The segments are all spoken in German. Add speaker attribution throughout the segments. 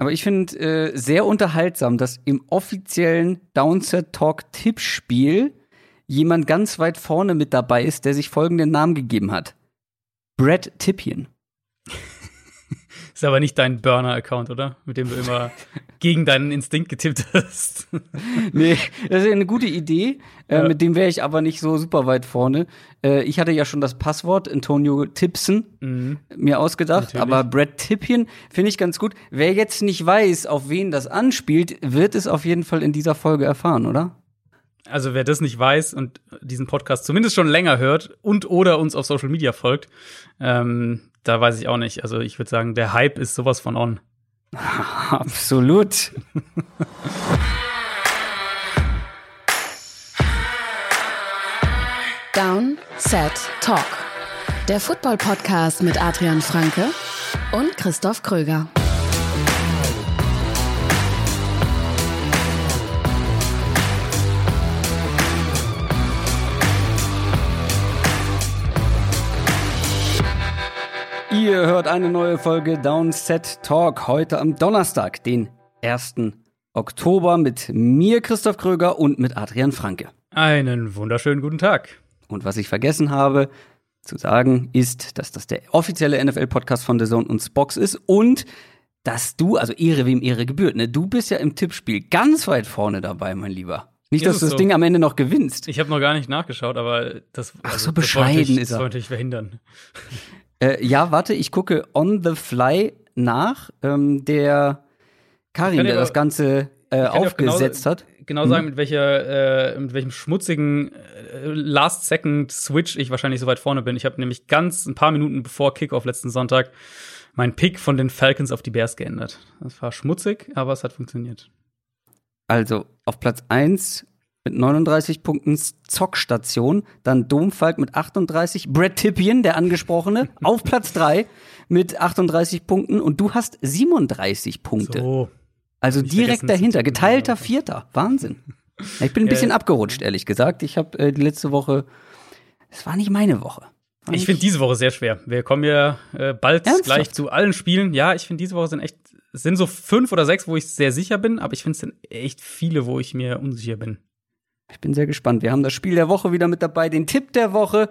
Speaker 1: Aber ich finde äh, sehr unterhaltsam, dass im offiziellen Downset Talk Tippspiel jemand ganz weit vorne mit dabei ist, der sich folgenden Namen gegeben hat. Brad Tippian.
Speaker 2: Ist aber nicht dein Burner-Account, oder? Mit dem du immer gegen deinen Instinkt getippt hast.
Speaker 1: nee, das ist eine gute Idee. Äh, ja. mit dem wäre ich aber nicht so super weit vorne. Äh, ich hatte ja schon das Passwort Antonio Tipson mhm. mir ausgedacht, Natürlich. aber Brad Tippian finde ich ganz gut. Wer jetzt nicht weiß, auf wen das anspielt, wird es auf jeden Fall in dieser Folge erfahren, oder?
Speaker 2: Also wer das nicht weiß und diesen Podcast zumindest schon länger hört und oder uns auf Social Media folgt, ähm, da weiß ich auch nicht. Also ich würde sagen, der Hype ist sowas von on.
Speaker 1: Absolut.
Speaker 3: Down, Set, Talk. Der Football-Podcast mit Adrian Franke und Christoph Kröger.
Speaker 1: Ihr hört eine neue Folge Downset Talk heute am Donnerstag, den 1. Oktober mit mir, Christoph Kröger, und mit Adrian Franke.
Speaker 2: Einen wunderschönen guten Tag.
Speaker 1: Und was ich vergessen habe zu sagen, ist, dass das der offizielle NFL-Podcast von The Zone und Spox ist und dass du, also Ehre wem Ehre gebührt, ne? Du bist ja im Tippspiel ganz weit vorne dabei, mein Lieber. Nicht, dass du das so. Ding am Ende noch gewinnst.
Speaker 2: Ich habe noch gar nicht nachgeschaut, aber das,
Speaker 1: Ach, so also, bescheiden
Speaker 2: das ist er. Das wollte ich verhindern.
Speaker 1: Äh, ja, warte, ich gucke on the fly nach. Ähm, der Karim, der das Ganze äh, aufgesetzt
Speaker 2: genau,
Speaker 1: hat.
Speaker 2: Genau sagen, hm. mit welcher, äh, mit welchem schmutzigen äh, Last-Second-Switch ich wahrscheinlich so weit vorne bin. Ich habe nämlich ganz ein paar Minuten bevor Kickoff letzten Sonntag meinen Pick von den Falcons auf die Bears geändert. Das war schmutzig, aber es hat funktioniert.
Speaker 1: Also auf Platz 1 mit 39 Punkten Zockstation, dann Domfalk mit 38, Brad Tippian, der angesprochene, auf Platz 3 mit 38 Punkten und du hast 37 Punkte. So. Also direkt dahinter, geteilter Vierter. Wahnsinn. Ich bin ein bisschen äh, abgerutscht, ehrlich gesagt. Ich habe äh, die letzte Woche, es war nicht meine Woche.
Speaker 2: War ich finde diese Woche sehr schwer. Wir kommen ja äh, bald Ernsthaft? gleich zu allen Spielen. Ja, ich finde diese Woche sind echt, es sind so fünf oder sechs, wo ich sehr sicher bin, aber ich finde es sind echt viele, wo ich mir unsicher bin.
Speaker 1: Ich bin sehr gespannt. Wir haben das Spiel der Woche wieder mit dabei, den Tipp der Woche.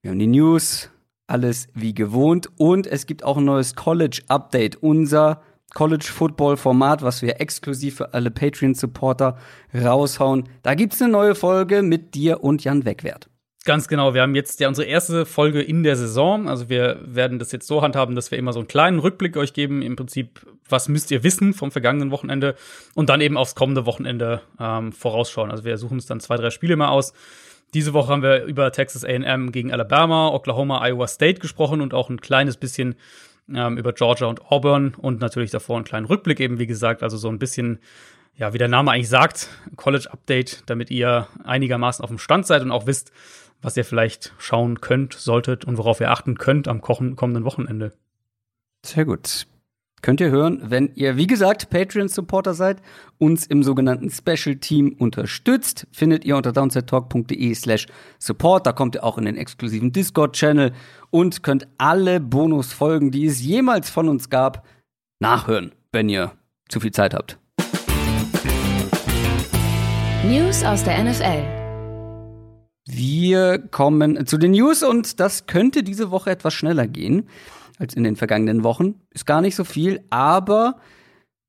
Speaker 1: Wir haben die News, alles wie gewohnt. Und es gibt auch ein neues College-Update. Unser College-Football-Format, was wir exklusiv für alle Patreon-Supporter raushauen. Da gibt es eine neue Folge mit dir und Jan Wegwert.
Speaker 2: Ganz genau. Wir haben jetzt ja unsere erste Folge in der Saison. Also wir werden das jetzt so handhaben, dass wir immer so einen kleinen Rückblick euch geben. Im Prinzip, was müsst ihr wissen vom vergangenen Wochenende und dann eben aufs kommende Wochenende ähm, vorausschauen. Also wir suchen uns dann zwei, drei Spiele mal aus. Diese Woche haben wir über Texas A&M gegen Alabama, Oklahoma, Iowa State gesprochen und auch ein kleines bisschen ähm, über Georgia und Auburn und natürlich davor einen kleinen Rückblick eben, wie gesagt. Also so ein bisschen ja, wie der Name eigentlich sagt, College Update, damit ihr einigermaßen auf dem Stand seid und auch wisst, was ihr vielleicht schauen könnt, solltet und worauf ihr achten könnt am kommenden Wochenende.
Speaker 1: Sehr gut. Könnt ihr hören, wenn ihr, wie gesagt, Patreon-Supporter seid, uns im sogenannten Special Team unterstützt, findet ihr unter downsettalk.de slash support. Da kommt ihr auch in den exklusiven Discord-Channel und könnt alle Bonusfolgen, die es jemals von uns gab, nachhören, wenn ihr zu viel Zeit habt.
Speaker 3: News aus der NFL.
Speaker 1: Wir kommen zu den News und das könnte diese Woche etwas schneller gehen als in den vergangenen Wochen. Ist gar nicht so viel, aber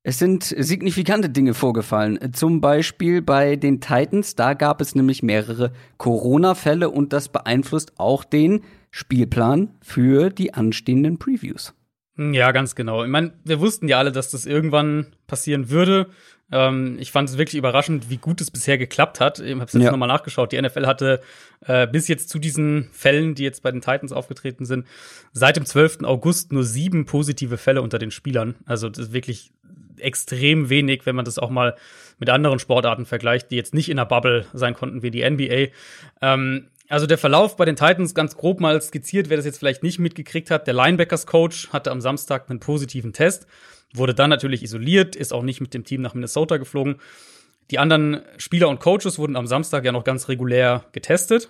Speaker 1: es sind signifikante Dinge vorgefallen. Zum Beispiel bei den Titans, da gab es nämlich mehrere Corona-Fälle und das beeinflusst auch den Spielplan für die anstehenden Previews.
Speaker 2: Ja, ganz genau. Ich meine, wir wussten ja alle, dass das irgendwann passieren würde. Ähm, ich fand es wirklich überraschend, wie gut es bisher geklappt hat. Ich habe es jetzt ja. nochmal nachgeschaut. Die NFL hatte äh, bis jetzt zu diesen Fällen, die jetzt bei den Titans aufgetreten sind, seit dem 12. August nur sieben positive Fälle unter den Spielern. Also das ist wirklich extrem wenig, wenn man das auch mal mit anderen Sportarten vergleicht, die jetzt nicht in der Bubble sein konnten wie die NBA. Ähm, also der Verlauf bei den Titans ganz grob mal skizziert, wer das jetzt vielleicht nicht mitgekriegt hat. Der Linebackers-Coach hatte am Samstag einen positiven Test, wurde dann natürlich isoliert, ist auch nicht mit dem Team nach Minnesota geflogen. Die anderen Spieler und Coaches wurden am Samstag ja noch ganz regulär getestet.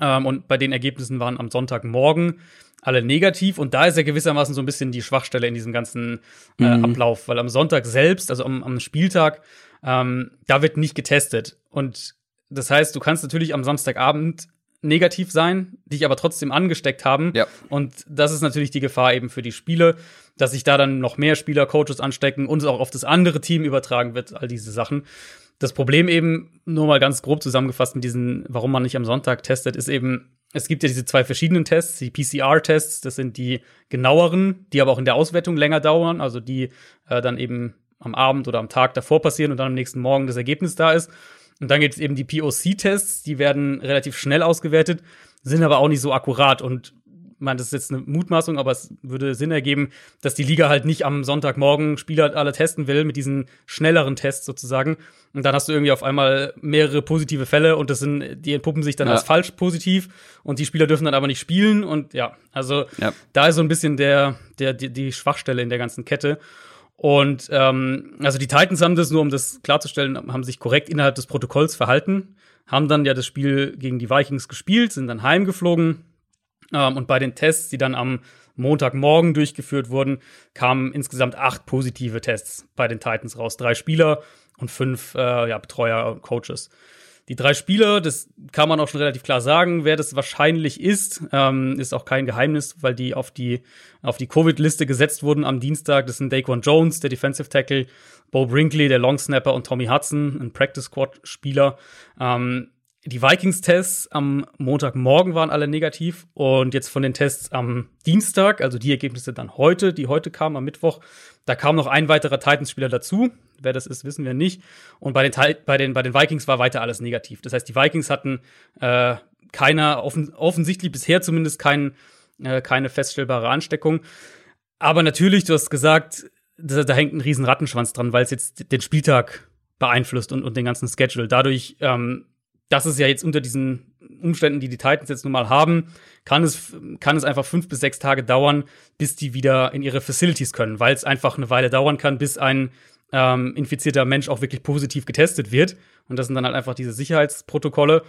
Speaker 2: Ähm, und bei den Ergebnissen waren am Sonntagmorgen alle negativ. Und da ist ja gewissermaßen so ein bisschen die Schwachstelle in diesem ganzen äh, mhm. Ablauf, weil am Sonntag selbst, also am, am Spieltag, ähm, da wird nicht getestet. Und das heißt, du kannst natürlich am Samstagabend negativ sein, dich aber trotzdem angesteckt haben.
Speaker 1: Ja.
Speaker 2: Und das ist natürlich die Gefahr eben für die Spiele, dass sich da dann noch mehr Spieler, Coaches anstecken und es auch auf das andere Team übertragen wird, all diese Sachen. Das Problem eben, nur mal ganz grob zusammengefasst mit diesen, warum man nicht am Sonntag testet, ist eben, es gibt ja diese zwei verschiedenen Tests, die PCR-Tests, das sind die genaueren, die aber auch in der Auswertung länger dauern, also die äh, dann eben am Abend oder am Tag davor passieren und dann am nächsten Morgen das Ergebnis da ist. Und dann gibt es eben die POC-Tests, die werden relativ schnell ausgewertet, sind aber auch nicht so akkurat. Und man, das ist jetzt eine Mutmaßung, aber es würde Sinn ergeben, dass die Liga halt nicht am Sonntagmorgen Spieler alle testen will mit diesen schnelleren Tests sozusagen. Und dann hast du irgendwie auf einmal mehrere positive Fälle und das sind, die entpuppen sich dann ja. als falsch positiv und die Spieler dürfen dann aber nicht spielen. Und ja, also ja. da ist so ein bisschen der, der, die, die Schwachstelle in der ganzen Kette. Und ähm, also die Titans haben das, nur um das klarzustellen, haben sich korrekt innerhalb des Protokolls verhalten, haben dann ja das Spiel gegen die Vikings gespielt, sind dann heimgeflogen. Ähm, und bei den Tests, die dann am Montagmorgen durchgeführt wurden, kamen insgesamt acht positive Tests bei den Titans raus. Drei Spieler und fünf äh, ja, Betreuer und Coaches. Die drei Spieler, das kann man auch schon relativ klar sagen, wer das wahrscheinlich ist, ähm, ist auch kein Geheimnis, weil die auf die, auf die Covid-Liste gesetzt wurden am Dienstag. Das sind Daquan Jones, der Defensive Tackle, Bo Brinkley, der Long Snapper und Tommy Hudson, ein Practice Squad-Spieler. Ähm, die Vikings-Tests am Montagmorgen waren alle negativ und jetzt von den Tests am Dienstag, also die Ergebnisse dann heute, die heute kamen am Mittwoch, da kam noch ein weiterer Titans-Spieler dazu. Wer das ist, wissen wir nicht. Und bei den, bei den, bei den Vikings war weiter alles negativ. Das heißt, die Vikings hatten äh, keiner, offen, offensichtlich bisher zumindest kein, äh, keine feststellbare Ansteckung. Aber natürlich, du hast gesagt, da, da hängt ein riesen Rattenschwanz dran, weil es jetzt den Spieltag beeinflusst und, und den ganzen Schedule. Dadurch, ähm, dass es ja jetzt unter diesen Umständen, die die Titans jetzt nun mal haben, kann es, kann es einfach fünf bis sechs Tage dauern, bis die wieder in ihre Facilities können, weil es einfach eine Weile dauern kann, bis ein ähm, infizierter Mensch auch wirklich positiv getestet wird. Und das sind dann halt einfach diese Sicherheitsprotokolle.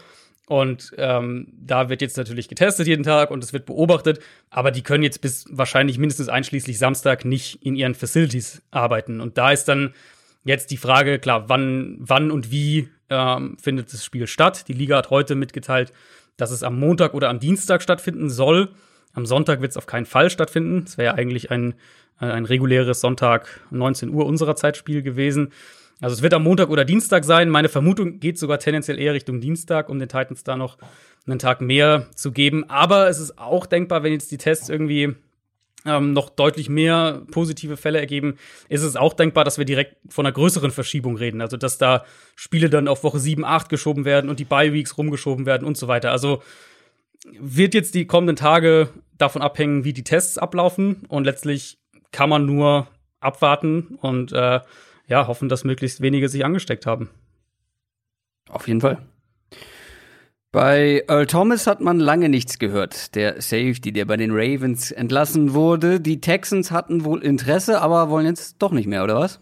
Speaker 2: Und ähm, da wird jetzt natürlich getestet jeden Tag und es wird beobachtet, aber die können jetzt bis wahrscheinlich mindestens einschließlich Samstag nicht in ihren Facilities arbeiten. Und da ist dann jetzt die Frage, klar, wann, wann und wie ähm, findet das Spiel statt? Die Liga hat heute mitgeteilt, dass es am Montag oder am Dienstag stattfinden soll. Am Sonntag wird es auf keinen Fall stattfinden. Es wäre ja eigentlich ein äh, ein reguläres Sonntag 19 Uhr unserer Zeitspiel gewesen. Also es wird am Montag oder Dienstag sein. Meine Vermutung geht sogar tendenziell eher Richtung Dienstag, um den Titans da noch einen Tag mehr zu geben. Aber es ist auch denkbar, wenn jetzt die Tests irgendwie ähm, noch deutlich mehr positive Fälle ergeben, ist es auch denkbar, dass wir direkt von einer größeren Verschiebung reden. Also dass da Spiele dann auf Woche 7, 8 geschoben werden und die Bye-Weeks rumgeschoben werden und so weiter. Also wird jetzt die kommenden Tage davon abhängen, wie die Tests ablaufen und letztlich kann man nur abwarten und äh, ja, hoffen, dass möglichst wenige sich angesteckt haben.
Speaker 1: Auf jeden Fall. Bei Earl Thomas hat man lange nichts gehört. Der Safety, der bei den Ravens entlassen wurde. Die Texans hatten wohl Interesse, aber wollen jetzt doch nicht mehr, oder was?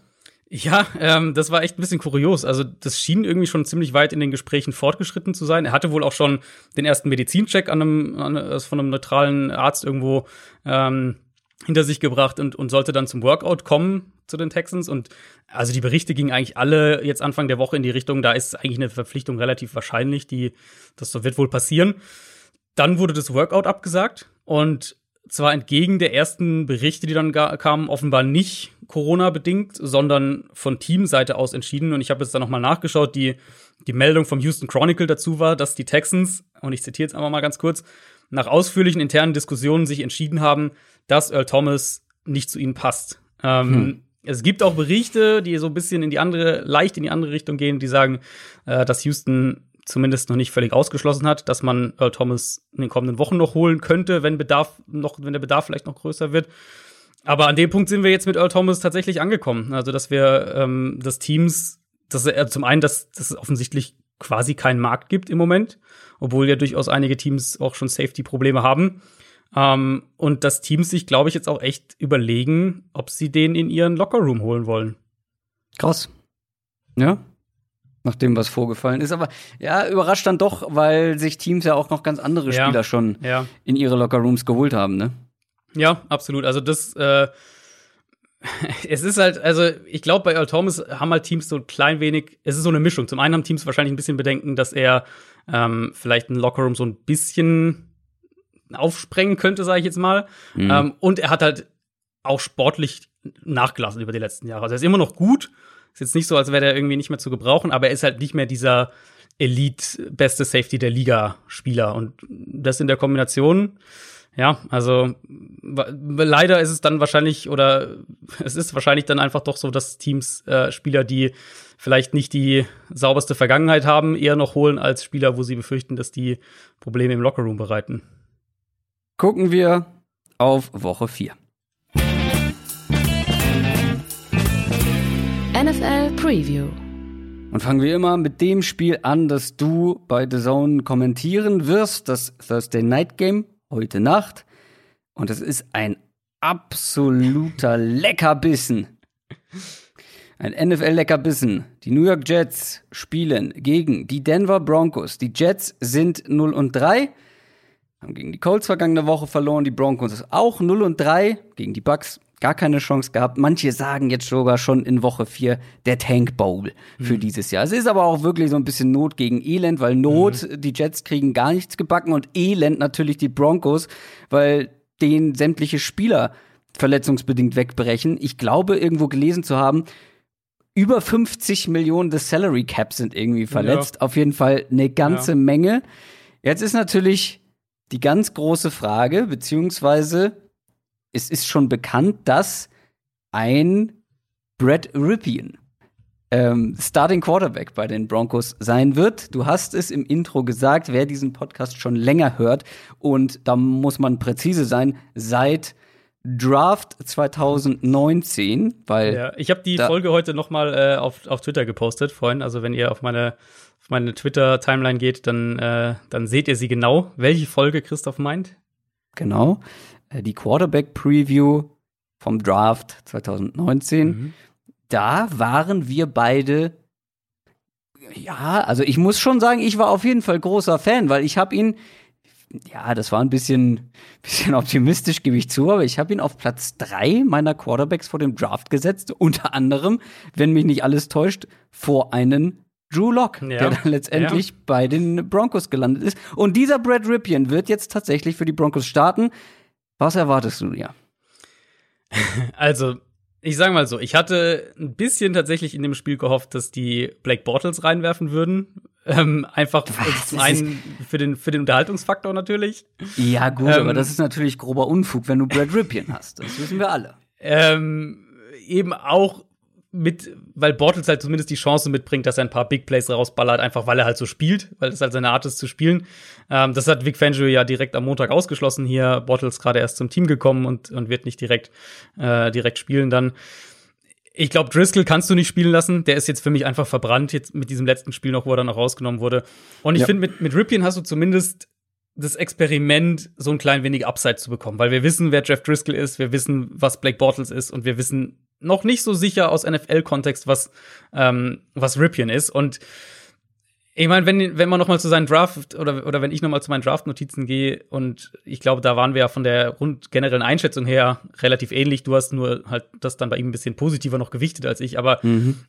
Speaker 2: Ja, ähm, das war echt ein bisschen kurios. Also, das schien irgendwie schon ziemlich weit in den Gesprächen fortgeschritten zu sein. Er hatte wohl auch schon den ersten Medizincheck an einem, an, also von einem neutralen Arzt irgendwo ähm, hinter sich gebracht und, und sollte dann zum Workout kommen zu den Texans. Und also die Berichte gingen eigentlich alle jetzt Anfang der Woche in die Richtung, da ist eigentlich eine Verpflichtung relativ wahrscheinlich, die, das wird wohl passieren. Dann wurde das Workout abgesagt und zwar entgegen der ersten Berichte, die dann kamen, offenbar nicht Corona-bedingt, sondern von Teamseite aus entschieden. Und ich habe jetzt da nochmal nachgeschaut, die, die Meldung vom Houston Chronicle dazu war, dass die Texans, und ich zitiere jetzt einfach mal ganz kurz, nach ausführlichen internen Diskussionen sich entschieden haben, dass Earl Thomas nicht zu ihnen passt. Ähm, hm. Es gibt auch Berichte, die so ein bisschen in die andere, leicht in die andere Richtung gehen, die sagen, äh, dass Houston zumindest noch nicht völlig ausgeschlossen hat, dass man Earl Thomas in den kommenden Wochen noch holen könnte, wenn Bedarf noch, wenn der Bedarf vielleicht noch größer wird. Aber an dem Punkt sind wir jetzt mit Earl Thomas tatsächlich angekommen. Also, dass wir ähm, das Teams, dass er zum einen, dass, dass es offensichtlich quasi keinen Markt gibt im Moment, obwohl ja durchaus einige Teams auch schon Safety-Probleme haben. Ähm, und dass Teams sich, glaube ich, jetzt auch echt überlegen, ob sie den in ihren Lockerroom holen wollen.
Speaker 1: Krass. Ja. Nach dem, was vorgefallen ist. Aber ja, überrascht dann doch, weil sich Teams ja auch noch ganz andere
Speaker 2: Ja.
Speaker 1: Spieler schon
Speaker 2: Ja.
Speaker 1: in ihre Lockerrooms geholt haben, ne?
Speaker 2: Ja, absolut. Also das, äh, es ist halt, also ich glaube, bei Earl Thomas haben halt Teams so ein klein wenig, es ist so eine Mischung. Zum einen haben Teams wahrscheinlich ein bisschen Bedenken, dass er ähm, vielleicht ein Lockerroom so ein bisschen aufsprengen könnte, sage ich jetzt mal. Ähm, und er hat halt auch sportlich nachgelassen über die letzten Jahre. Also er ist immer noch gut. Ist jetzt nicht so, als wäre er irgendwie nicht mehr zu gebrauchen, aber er ist halt nicht mehr dieser Elite beste Safety der Liga Spieler und das in der Kombination ja, also leider ist es dann wahrscheinlich oder es ist wahrscheinlich dann einfach doch so, dass Teams äh, Spieler, die vielleicht nicht die sauberste Vergangenheit haben, eher noch holen als Spieler, wo sie befürchten, dass die Probleme im Lockerroom bereiten.
Speaker 1: Gucken wir auf Woche 4.
Speaker 3: NFL Preview.
Speaker 1: Und fangen wir immer mit dem Spiel an, das du bei The Zone kommentieren wirst, das Thursday Night Game heute Nacht. Und es ist ein absoluter Leckerbissen. Ein NFL-Leckerbissen. Die New York Jets spielen gegen die Denver Broncos. Die Jets sind 0 und 3, haben gegen die Colts vergangene Woche verloren. Die Broncos auch 0 und 3, gegen die Bucks gar keine Chance gehabt. Manche sagen jetzt sogar schon in Woche 4 der Tank Bowl für dieses Jahr. Es ist aber auch wirklich so ein bisschen Not gegen Elend, weil Not, die Jets kriegen gar nichts gebacken und Elend natürlich die Broncos, weil denen sämtliche Spieler verletzungsbedingt wegbrechen. Ich glaube, irgendwo gelesen zu haben, über 50 Millionen des Salary Cap sind irgendwie verletzt. Auf jeden Fall eine ganze
Speaker 2: Ja.
Speaker 1: Menge. Jetzt ist natürlich die ganz große Frage, beziehungsweise es ist schon bekannt, dass ein Brad Ripien ähm, Starting Quarterback bei den Broncos sein wird. Du hast es im Intro gesagt, wer diesen Podcast schon länger hört und da muss man präzise sein, seit Draft 2019, weil
Speaker 2: Ja, ich habe die Folge heute noch mal äh, auf, auf Twitter gepostet vorhin. Also wenn ihr auf meine, auf meine Twitter-Timeline geht, dann, äh, dann seht ihr sie genau. Welche Folge Christoph meint?
Speaker 1: Genau. Äh, Die Quarterback-Preview vom Draft 2019.
Speaker 2: Mhm.
Speaker 1: Da waren wir beide. Ja, also ich muss schon sagen, ich war auf jeden Fall großer Fan, weil ich habe ihn. Ja, das war ein bisschen, bisschen optimistisch, gebe ich zu, aber ich habe ihn auf Platz drei meiner Quarterbacks vor dem Draft gesetzt. Unter anderem, wenn mich nicht alles täuscht, vor einen Drew Lock,
Speaker 2: Ja.
Speaker 1: der dann letztendlich bei den Broncos gelandet ist. Und dieser Brad Ripien wird jetzt tatsächlich für die Broncos starten. Was erwartest du dir?
Speaker 2: Also, ich sage mal so, ich hatte ein bisschen tatsächlich in dem Spiel gehofft, dass die Blake Bortles reinwerfen würden. Ähm, einfach zum einen für den, für den Unterhaltungsfaktor natürlich.
Speaker 1: Ja, gut,
Speaker 2: Ähm,
Speaker 1: aber das ist natürlich grober Unfug, wenn du Brad Ripien hast. Das wissen wir alle.
Speaker 2: Ähm, eben auch mit, weil Bortles halt zumindest die Chance mitbringt, dass er ein paar Big Plays rausballert, einfach weil er halt so spielt, weil das halt seine Art ist zu spielen. Ähm, das hat Vic Fangio ja direkt am Montag ausgeschlossen hier. Bortles gerade erst zum Team gekommen und, und wird nicht direkt, äh, direkt spielen dann. Ich glaube, Driscoll kannst du nicht spielen lassen. Der ist jetzt für mich einfach verbrannt, jetzt mit diesem letzten Spiel noch, wo er dann noch rausgenommen wurde. Und ich
Speaker 1: Ja.
Speaker 2: finde, mit, mit Ripien hast du zumindest das Experiment, so ein klein wenig Upside zu bekommen, weil wir wissen, wer Jeff Driscoll ist, wir wissen, was Blake Bortles ist und wir wissen noch nicht so sicher aus NFL-Kontext, was, ähm, was Ripien ist. Und ich meine, wenn, wenn man noch mal zu seinen Draft oder, oder wenn ich noch mal zu meinen Draft-Notizen gehe und ich glaube, da waren wir ja von der rund generellen Einschätzung her relativ ähnlich. Du hast nur halt das dann bei ihm ein bisschen positiver noch gewichtet als ich, aber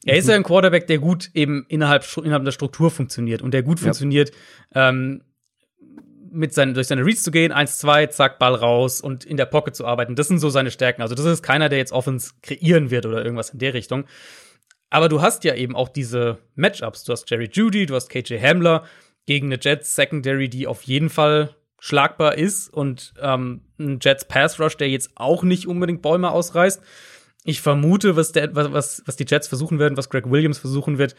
Speaker 2: er ist ja ein Quarterback, der gut eben innerhalb, innerhalb der Struktur funktioniert und der gut
Speaker 1: Ja.
Speaker 2: funktioniert, ähm, mit seinen, durch seine Reads zu gehen, 1, 2, zack, Ball raus und in der Pocket zu arbeiten. Das sind so seine Stärken. Also das ist keiner, der jetzt Offense kreieren wird oder irgendwas in der Richtung. Aber du hast ja eben auch diese Matchups. Du hast Jerry Judy, du hast KJ Hamler gegen eine Jets Secondary, die auf jeden Fall schlagbar ist und ähm, ein Jets Pass Rush, der jetzt auch nicht unbedingt Bäume ausreißt. Ich vermute, was, der, was, was die Jets versuchen werden, was Greg Williams versuchen wird,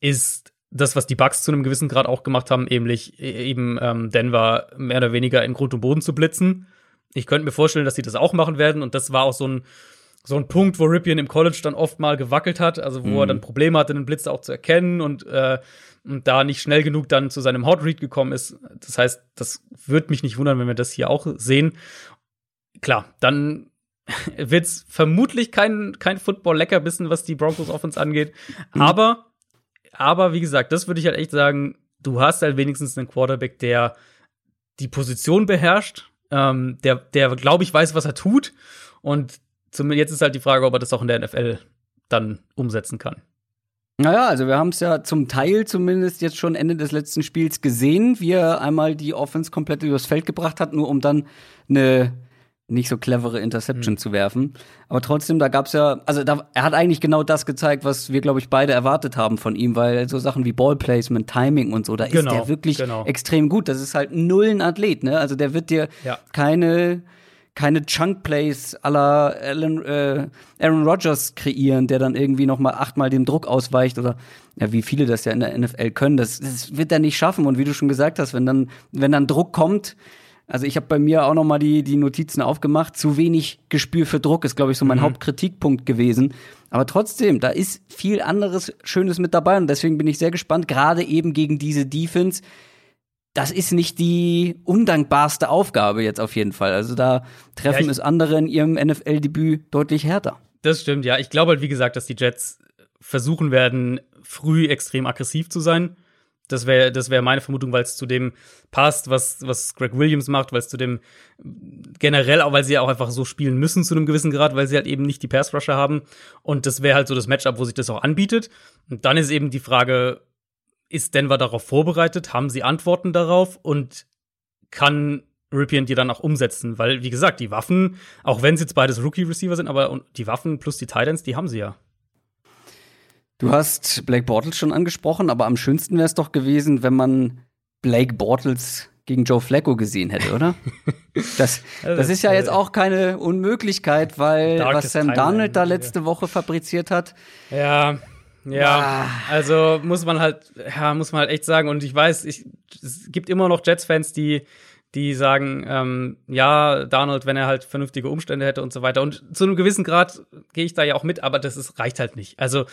Speaker 2: ist das, was die Bucks zu einem gewissen Grad auch gemacht haben, nämlich eben ähm, Denver mehr oder weniger in Grund und Boden zu blitzen. Ich könnte mir vorstellen, dass sie das auch machen werden und das war auch so ein so ein Punkt, wo Ripien im College dann oft mal gewackelt hat, also wo er dann Probleme hatte, den Blitz auch zu erkennen und, äh, und da nicht schnell genug dann zu seinem Hot Read gekommen ist. Das heißt, das würde mich nicht wundern, wenn wir das hier auch sehen. Klar, dann wird's vermutlich kein, kein Football-Leckerbissen, was die Broncos Offense angeht. Aber Aber wie gesagt, das würde ich halt echt sagen, du hast halt wenigstens einen Quarterback, der die Position beherrscht, ähm, der, der glaube ich, weiß, was er tut. Und jetzt ist halt die Frage, ob er das auch in der NFL dann umsetzen kann.
Speaker 1: Naja, also wir haben es ja zum Teil zumindest jetzt schon Ende des letzten Spiels gesehen, wie er einmal die Offense komplett übers Feld gebracht hat, nur um dann eine nicht so clevere Interception mhm. zu werfen. Aber trotzdem, da gab's ja, also da, er hat eigentlich genau das gezeigt, was wir, glaube ich, beide erwartet haben von ihm, weil so Sachen wie Ballplacement, Timing und so, da genau, ist der wirklich genau. extrem gut. Das ist halt null ein Athlet, ne? Also der wird dir ja. keine keine Chunk Plays aller Alan, äh, Aaron Rodgers kreieren, der dann irgendwie noch mal achtmal dem Druck ausweicht oder ja, wie viele das ja in der NFL können. Das, das wird er nicht schaffen. Und wie du schon gesagt hast, wenn dann wenn dann Druck kommt, also ich habe bei mir auch noch mal die, die Notizen aufgemacht. Zu wenig Gespür für Druck ist, glaube ich, so mein mhm. Hauptkritikpunkt gewesen. Aber trotzdem, da ist viel anderes Schönes mit dabei und deswegen bin ich sehr gespannt, gerade eben gegen diese Defense. Das ist nicht die undankbarste Aufgabe jetzt auf jeden Fall. Also da treffen ja, es andere in ihrem NFL-Debüt deutlich härter.
Speaker 2: Das stimmt, ja. Ich glaube halt, wie gesagt, dass die Jets versuchen werden, früh extrem aggressiv zu sein das wäre das wär meine Vermutung, weil es zu dem passt, was, was Greg Williams macht, weil es zu dem generell, auch weil sie ja auch einfach so spielen müssen zu einem gewissen Grad, weil sie halt eben nicht die Pass-Rusher haben. Und das wäre halt so das Matchup, wo sich das auch anbietet. Und dann ist eben die Frage, ist Denver darauf vorbereitet? Haben sie Antworten darauf? Und kann Ripien die dann auch umsetzen? Weil, wie gesagt, die Waffen, auch wenn es jetzt beides Rookie-Receiver sind, aber die Waffen plus die Titans, die haben sie ja.
Speaker 1: Du hast Blake Bortles schon angesprochen, aber am schönsten wäre es doch gewesen, wenn man Blake Bortles gegen Joe Flacco gesehen hätte, oder? Das, das ist ja jetzt auch keine Unmöglichkeit, weil was Sam Darnold da letzte Woche fabriziert hat.
Speaker 2: Ja, ja, ah. also muss man halt, ja, muss man halt echt sagen. Und ich weiß, ich, es gibt immer noch Jets-Fans, die, die sagen, ähm, ja, Darnold, wenn er halt vernünftige Umstände hätte und so weiter. Und zu einem gewissen Grad gehe ich da ja auch mit, aber das ist, reicht halt nicht. Also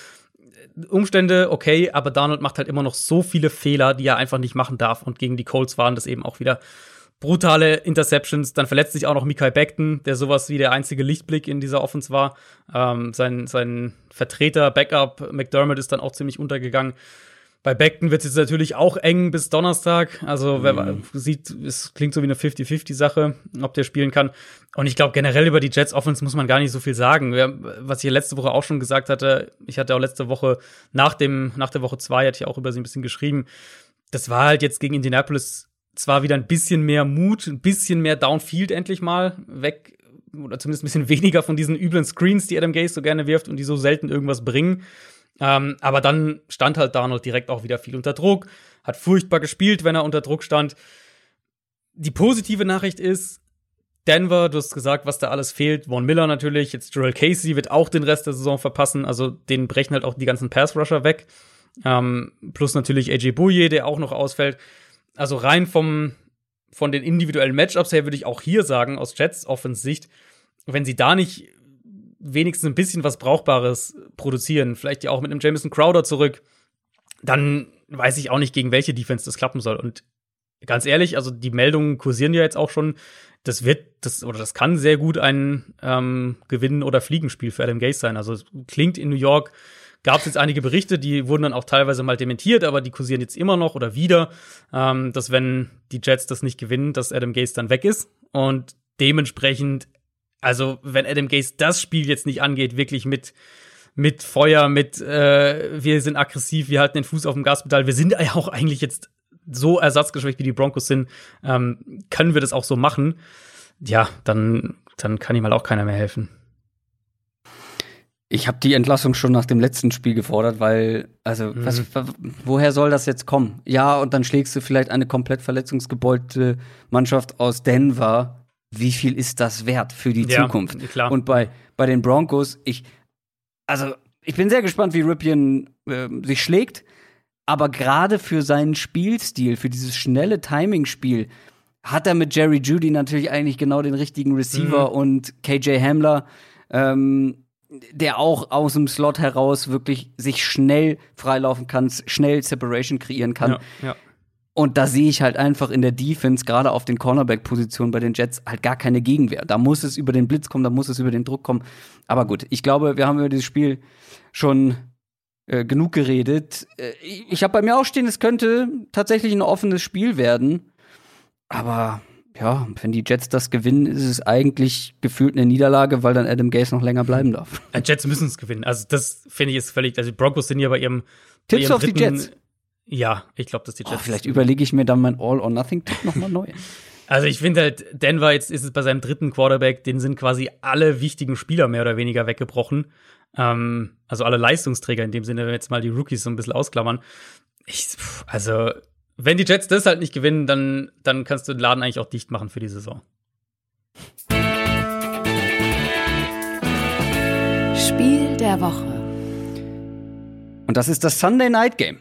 Speaker 2: Umstände okay, aber Donald macht halt immer noch so viele Fehler, die er einfach nicht machen darf. Und gegen die Colts waren das eben auch wieder brutale Interceptions. Dann verletzt sich auch noch Mikael Beckton, der sowas wie der einzige Lichtblick in dieser Offense war. Ähm, sein, sein Vertreter, Backup, McDermott, ist dann auch ziemlich untergegangen. Bei Beckton wird es jetzt natürlich auch eng bis Donnerstag. Also, wer mhm. sieht, es klingt so wie eine 50-50-Sache, ob der spielen kann. Und ich glaube, generell über die Jets Offense muss man gar nicht so viel sagen. Was ich letzte Woche auch schon gesagt hatte, ich hatte auch letzte Woche nach dem, nach der Woche zwei hatte ich auch über sie ein bisschen geschrieben. Das war halt jetzt gegen Indianapolis zwar wieder ein bisschen mehr Mut, ein bisschen mehr Downfield endlich mal weg oder zumindest ein bisschen weniger von diesen üblen Screens, die Adam Gase so gerne wirft und die so selten irgendwas bringen. Ähm, aber dann stand halt Darnold direkt auch wieder viel unter Druck, hat furchtbar gespielt, wenn er unter Druck stand. Die positive Nachricht ist, Denver, du hast gesagt, was da alles fehlt. Von Miller natürlich, jetzt Joel Casey wird auch den Rest der Saison verpassen. Also den brechen halt auch die ganzen Pass-Rusher weg. Ähm, plus natürlich AJ Bouye, der auch noch ausfällt. Also rein vom, von den individuellen Matchups her würde ich auch hier sagen, aus Jets Offensicht, wenn sie da nicht wenigstens ein bisschen was Brauchbares produzieren, vielleicht ja auch mit einem Jameson Crowder zurück, dann weiß ich auch nicht, gegen welche Defense das klappen soll. Und ganz ehrlich, also die Meldungen kursieren ja jetzt auch schon. Das wird, das oder das kann sehr gut ein ähm, Gewinnen- oder Fliegenspiel für Adam Gase sein. Also klingt in New York, gab es jetzt einige Berichte, die wurden dann auch teilweise mal dementiert, aber die kursieren jetzt immer noch oder wieder, ähm, dass wenn die Jets das nicht gewinnen, dass Adam Gase dann weg ist. Und dementsprechend also, wenn Adam Gase das Spiel jetzt nicht angeht, wirklich mit, mit Feuer, mit äh, wir sind aggressiv, wir halten den Fuß auf dem Gaspedal, wir sind ja auch eigentlich jetzt so ersatzgeschwächt, wie die Broncos sind, ähm, können wir das auch so machen, ja, dann, dann kann ihm halt auch keiner mehr helfen.
Speaker 1: Ich habe die Entlassung schon nach dem letzten Spiel gefordert, weil, also, mhm. was, woher soll das jetzt kommen? Ja, und dann schlägst du vielleicht eine komplett verletzungsgebeulte Mannschaft aus Denver wie viel ist das wert für die ja, Zukunft? Klar. Und bei, bei den Broncos, ich, also ich bin sehr gespannt, wie Ripien äh, sich schlägt, aber gerade für seinen Spielstil, für dieses schnelle Timing-Spiel, hat er mit Jerry Judy natürlich eigentlich genau den richtigen Receiver mhm. und KJ Hamler, ähm, der auch aus dem Slot heraus wirklich sich schnell freilaufen kann, schnell Separation kreieren kann. Ja, ja. Und da sehe ich halt einfach in der Defense, gerade auf den Cornerback-Positionen bei den Jets, halt gar keine Gegenwehr. Da muss es über den Blitz kommen, da muss es über den Druck kommen. Aber gut, ich glaube, wir haben über dieses Spiel schon äh, genug geredet. Äh, ich habe bei mir auch stehen, es könnte tatsächlich ein offenes Spiel werden. Aber ja, wenn die Jets das gewinnen, ist es eigentlich gefühlt eine Niederlage, weil dann Adam Gase noch länger bleiben darf.
Speaker 2: Die Jets müssen es gewinnen. Also das finde ich ist völlig. Also die Broncos sind ja bei ihrem.
Speaker 1: Tipps bei ihrem auf dritten, die Jets.
Speaker 2: Ja, ich glaube, dass die oh, Jets.
Speaker 1: Oh, vielleicht überlege ich mir dann mein All-or-Nothing-Tipp nochmal neu.
Speaker 2: Also ich finde halt, Denver, jetzt ist es bei seinem dritten Quarterback, den sind quasi alle wichtigen Spieler mehr oder weniger weggebrochen. Ähm, also alle Leistungsträger in dem Sinne, wenn wir jetzt mal die Rookies so ein bisschen ausklammern. Ich, also, wenn die Jets das halt nicht gewinnen, dann, dann kannst du den Laden eigentlich auch dicht machen für die Saison.
Speaker 3: Spiel der Woche.
Speaker 1: Und das ist das Sunday Night Game.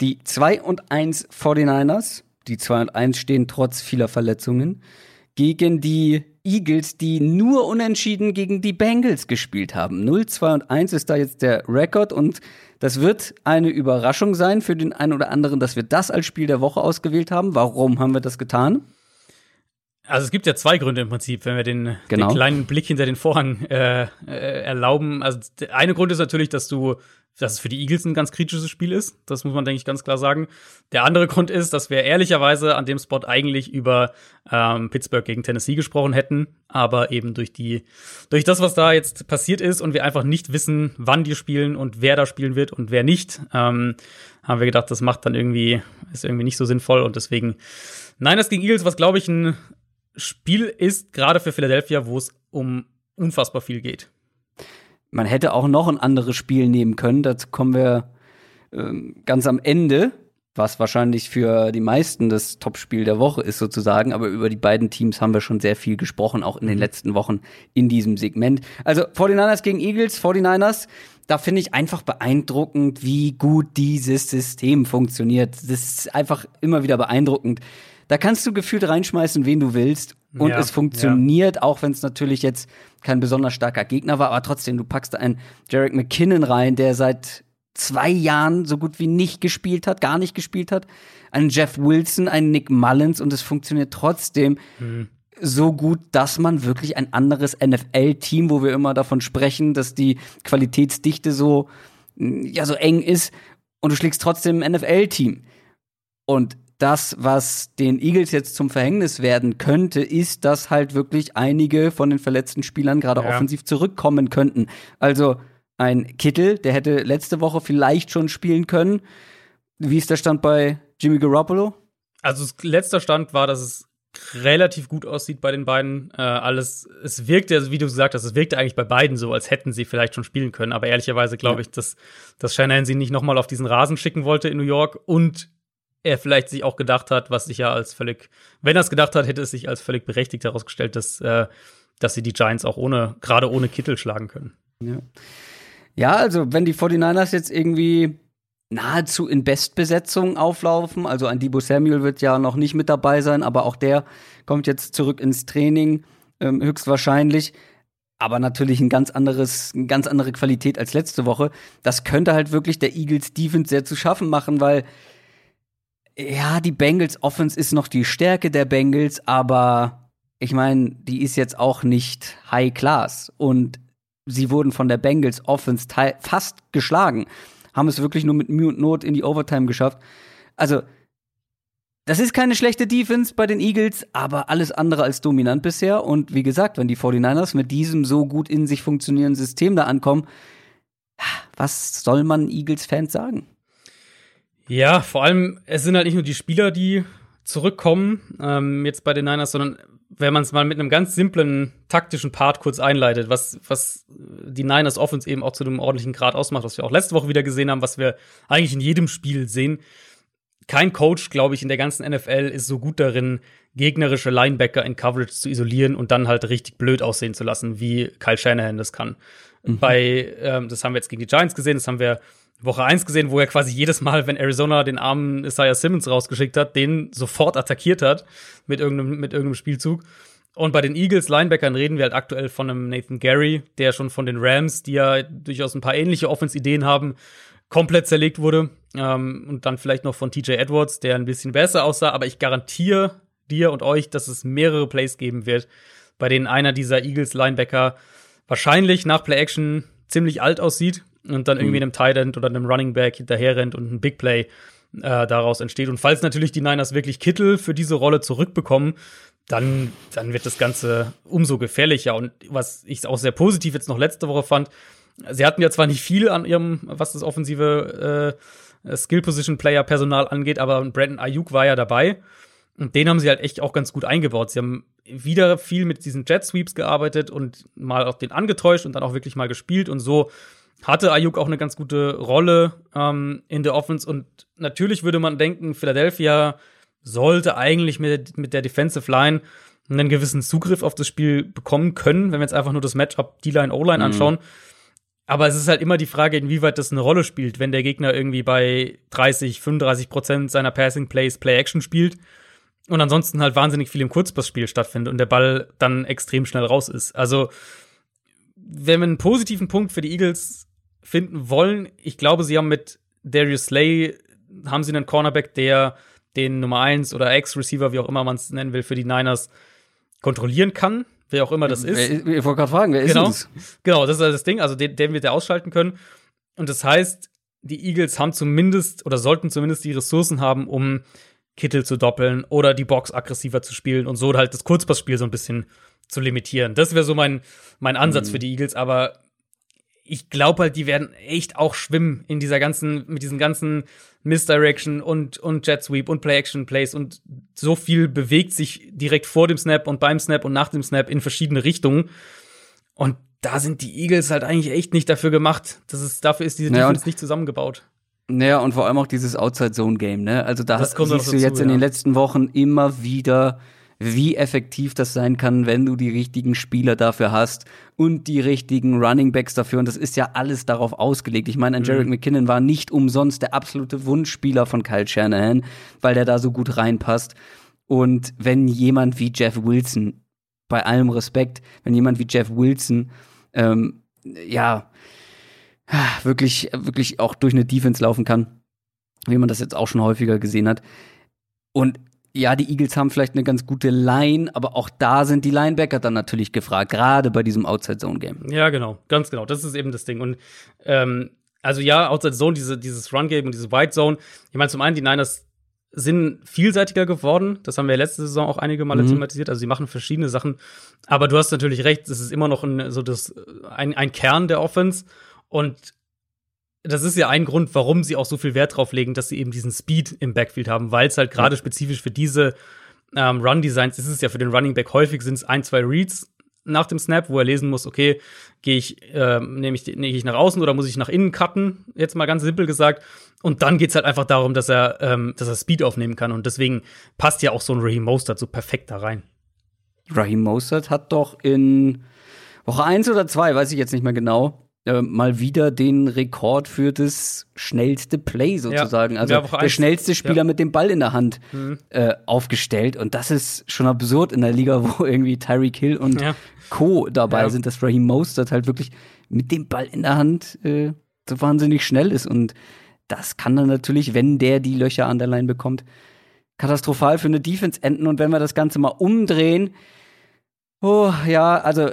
Speaker 1: Die 2 und 1 49ers, die 2 und 1 stehen trotz vieler Verletzungen, gegen die Eagles, die nur unentschieden gegen die Bengals gespielt haben. 0, 2 und 1 ist da jetzt der Rekord und das wird eine Überraschung sein für den einen oder anderen, dass wir das als Spiel der Woche ausgewählt haben. Warum haben wir das getan?
Speaker 2: Also es gibt ja zwei Gründe im Prinzip, wenn wir den, genau. den kleinen Blick hinter den Vorhang äh, äh, erlauben. Also der eine Grund ist natürlich, dass du dass es für die Eagles ein ganz kritisches Spiel ist. Das muss man, denke ich, ganz klar sagen. Der andere Grund ist, dass wir ehrlicherweise an dem Spot eigentlich über ähm, Pittsburgh gegen Tennessee gesprochen hätten, aber eben durch die, durch das, was da jetzt passiert ist und wir einfach nicht wissen, wann die spielen und wer da spielen wird und wer nicht, ähm, haben wir gedacht, das macht dann irgendwie, ist irgendwie nicht so sinnvoll und deswegen Niners gegen Eagles, was glaube ich ein Spiel ist, gerade für Philadelphia, wo es um unfassbar viel geht.
Speaker 1: Man hätte auch noch ein anderes Spiel nehmen können. Dazu kommen wir ähm, ganz am Ende, was wahrscheinlich für die meisten das Topspiel der Woche ist sozusagen. Aber über die beiden Teams haben wir schon sehr viel gesprochen, auch in den mhm. letzten Wochen in diesem Segment. Also 49ers gegen Eagles, 49ers. Da finde ich einfach beeindruckend, wie gut dieses System funktioniert. Das ist einfach immer wieder beeindruckend. Da kannst du gefühlt reinschmeißen, wen du willst. Und ja, es funktioniert, ja. auch wenn es natürlich jetzt kein besonders starker Gegner war, aber trotzdem, du packst da einen Jarek McKinnon rein, der seit zwei Jahren so gut wie nicht gespielt hat, gar nicht gespielt hat. Einen Jeff Wilson, einen Nick Mullins und es funktioniert trotzdem mhm. so gut, dass man wirklich ein anderes NFL-Team, wo wir immer davon sprechen, dass die Qualitätsdichte so, ja, so eng ist und du schlägst trotzdem ein NFL-Team. Und das, was den Eagles jetzt zum Verhängnis werden könnte, ist, dass halt wirklich einige von den verletzten Spielern gerade ja. offensiv zurückkommen könnten. Also ein Kittel, der hätte letzte Woche vielleicht schon spielen können. Wie ist der Stand bei Jimmy Garoppolo?
Speaker 2: Also letzter Stand war, dass es relativ gut aussieht bei den beiden. Äh, alles, es wirkte, also wie du gesagt hast, es wirkte eigentlich bei beiden so, als hätten sie vielleicht schon spielen können. Aber ehrlicherweise glaube ja. ich, dass, dass Shanahan sie nicht nochmal auf diesen Rasen schicken wollte in New York und er vielleicht sich auch gedacht hat, was sich ja als völlig, wenn er es gedacht hat, hätte es sich als völlig berechtigt herausgestellt, dass, äh, dass sie die Giants auch ohne, gerade ohne Kittel schlagen können.
Speaker 1: Ja. ja, also wenn die 49ers jetzt irgendwie nahezu in Bestbesetzung auflaufen, also ein Debo Samuel wird ja noch nicht mit dabei sein, aber auch der kommt jetzt zurück ins Training, ähm, höchstwahrscheinlich aber natürlich ein ganz anderes, eine ganz andere Qualität als letzte Woche. Das könnte halt wirklich der Eagles Defense sehr zu schaffen machen, weil ja, die Bengals Offense ist noch die Stärke der Bengals, aber ich meine, die ist jetzt auch nicht High Class und sie wurden von der Bengals Offense fast geschlagen, haben es wirklich nur mit Mühe und Not in die Overtime geschafft. Also das ist keine schlechte Defense bei den Eagles, aber alles andere als dominant bisher. Und wie gesagt, wenn die 49ers mit diesem so gut in sich funktionierenden System da ankommen, was soll man Eagles-Fans sagen?
Speaker 2: Ja, vor allem, es sind halt nicht nur die Spieler, die zurückkommen, ähm, jetzt bei den Niners, sondern wenn man es mal mit einem ganz simplen taktischen Part kurz einleitet, was, was die Niners Offense eben auch zu einem ordentlichen Grad ausmacht, was wir auch letzte Woche wieder gesehen haben, was wir eigentlich in jedem Spiel sehen. Kein Coach, glaube ich, in der ganzen NFL ist so gut darin, gegnerische Linebacker in Coverage zu isolieren und dann halt richtig blöd aussehen zu lassen, wie Kyle Shanahan das kann. Mhm. Bei, ähm, das haben wir jetzt gegen die Giants gesehen, das haben wir Woche 1 gesehen, wo er quasi jedes Mal, wenn Arizona den armen Isaiah Simmons rausgeschickt hat, den sofort attackiert hat mit irgendeinem, mit irgendeinem Spielzug. Und bei den Eagles Linebackern reden wir halt aktuell von einem Nathan Gary, der schon von den Rams, die ja durchaus ein paar ähnliche Offense-Ideen haben, komplett zerlegt wurde. Ähm, und dann vielleicht noch von TJ Edwards, der ein bisschen besser aussah. Aber ich garantiere dir und euch, dass es mehrere Plays geben wird, bei denen einer dieser Eagles Linebacker wahrscheinlich nach Play-Action ziemlich alt aussieht und dann irgendwie mhm. einem Tight End oder einem Running Back hinterher rennt und ein Big Play äh, daraus entsteht. Und falls natürlich die Niners wirklich Kittel für diese Rolle zurückbekommen, dann, dann wird das Ganze umso gefährlicher. Und was ich auch sehr positiv jetzt noch letzte Woche fand, sie hatten ja zwar nicht viel an ihrem, was das offensive äh, Skill-Position-Player-Personal angeht, aber Brandon Ayuk war ja dabei. Und den haben sie halt echt auch ganz gut eingebaut. Sie haben wieder viel mit diesen Jet Sweeps gearbeitet und mal auch den angetäuscht und dann auch wirklich mal gespielt. Und so hatte Ayuk auch eine ganz gute Rolle ähm, in der Offense. Und natürlich würde man denken, Philadelphia sollte eigentlich mit, mit der Defensive Line einen gewissen Zugriff auf das Spiel bekommen können, wenn wir jetzt einfach nur das Matchup D-Line, O-Line mhm. anschauen. Aber es ist halt immer die Frage, inwieweit das eine Rolle spielt, wenn der Gegner irgendwie bei 30, 35 Prozent seiner Passing Plays Play-Action spielt und ansonsten halt wahnsinnig viel im Kurzpassspiel stattfindet und der Ball dann extrem schnell raus ist. Also, wenn wir einen positiven Punkt für die Eagles finden wollen, ich glaube, sie haben mit Darius Slay, haben sie einen Cornerback, der den Nummer 1 oder Ex-Receiver, wie auch immer man es nennen will, für die Niners kontrollieren kann, wer auch immer das ist.
Speaker 1: Ich wollte gerade fragen, wer
Speaker 2: genau.
Speaker 1: ist
Speaker 2: das? Genau, das ist halt das Ding, also den, den wird er ausschalten können. Und das heißt, die Eagles haben zumindest oder sollten zumindest die Ressourcen haben, um Kittel zu doppeln oder die Box aggressiver zu spielen und so halt das Kurzpassspiel so ein bisschen zu limitieren. Das wäre so mein, mein Ansatz mhm. für die Eagles, aber ich glaube halt, die werden echt auch schwimmen in dieser ganzen, mit diesen ganzen Misdirection und, und Jet Sweep und Play-Action-Plays und so viel bewegt sich direkt vor dem Snap und beim Snap und nach dem Snap in verschiedene Richtungen. Und da sind die Eagles halt eigentlich echt nicht dafür gemacht. Das ist, dafür ist diese ja, Defense nicht zusammengebaut.
Speaker 1: Naja, und vor allem auch dieses Outside-Zone-Game, ne? Also da siehst dazu, du jetzt in den letzten Wochen immer wieder, wie effektiv das sein kann, wenn du die richtigen Spieler dafür hast und die richtigen Running Backs dafür. Und das ist ja alles darauf ausgelegt. Ich meine, ein mhm. Jarek McKinnon war nicht umsonst der absolute Wunschspieler von Kyle Shanahan, weil der da so gut reinpasst. Und wenn jemand wie Jeff Wilson, bei allem Respekt, wenn jemand wie Jeff Wilson, ähm, ja, wirklich, wirklich auch durch eine Defense laufen kann, wie man das jetzt auch schon häufiger gesehen hat. Und ja, die Eagles haben vielleicht eine ganz gute Line, aber auch da sind die Linebacker dann natürlich gefragt, gerade bei diesem Outside-Zone-Game.
Speaker 2: Ja, genau, ganz genau. Das ist eben das Ding. Und ähm, also ja, Outside-Zone, diese, dieses Run-Game und diese White-Zone. Ich meine, zum einen, die Niners sind vielseitiger geworden. Das haben wir letzte Saison auch einige Male mhm. thematisiert. Also sie machen verschiedene Sachen. Aber du hast natürlich recht, es ist immer noch ein, so das, ein, ein Kern der Offense. Und das ist ja ein Grund, warum sie auch so viel Wert drauf legen, dass sie eben diesen Speed im Backfield haben, weil es halt gerade ja. spezifisch für diese ähm, Run-Designs ist es ja für den Running Back häufig sind es ein, zwei Reads nach dem Snap, wo er lesen muss, okay, gehe ich, äh, nehme ich, nehme ich nach außen oder muss ich nach innen cutten, jetzt mal ganz simpel gesagt. Und dann geht's halt einfach darum, dass er, ähm, dass er Speed aufnehmen kann. Und deswegen passt ja auch so ein Raheem Mostert so perfekt da rein.
Speaker 1: Raheem Mostert hat doch in Woche eins oder zwei, weiß ich jetzt nicht mehr genau, äh, mal wieder den Rekord für das schnellste Play sozusagen. Ja, also der schnellste Spieler ja. mit dem Ball in der Hand mhm. äh, aufgestellt. Und das ist schon absurd in der Liga, wo irgendwie Tyreek Hill und ja. Co. dabei sind, dass Raheem Mostert halt wirklich mit dem Ball in der Hand äh, so wahnsinnig schnell ist. Und das kann dann natürlich, wenn der die Löcher an der Line bekommt, katastrophal für eine Defense enden. Und wenn wir das Ganze mal umdrehen, oh ja, also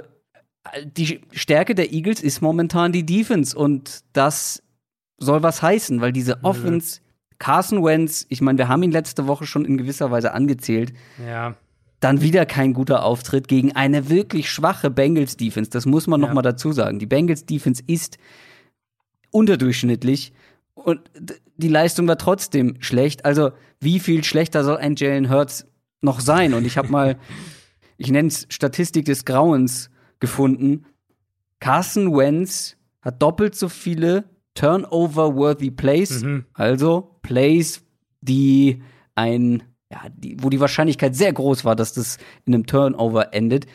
Speaker 1: die Stärke der Eagles ist momentan die Defense und das soll was heißen, weil diese Offense, Carson Wentz, ich meine, wir haben ihn letzte Woche schon in gewisser Weise angezählt.
Speaker 2: Ja.
Speaker 1: Dann wieder kein guter Auftritt gegen eine wirklich schwache Bengals Defense. Das muss man ja. noch mal dazu sagen. Die Bengals Defense ist unterdurchschnittlich und die Leistung war trotzdem schlecht. Also, wie viel schlechter soll ein Jalen Hurts noch sein? Und ich habe mal, ich nenne es Statistik des Grauens gefunden. Carson Wentz hat doppelt so viele Turnover-worthy Plays, mhm. also Plays, die ein, ja, die, wo die Wahrscheinlichkeit sehr groß war, dass das in einem Turnover endet.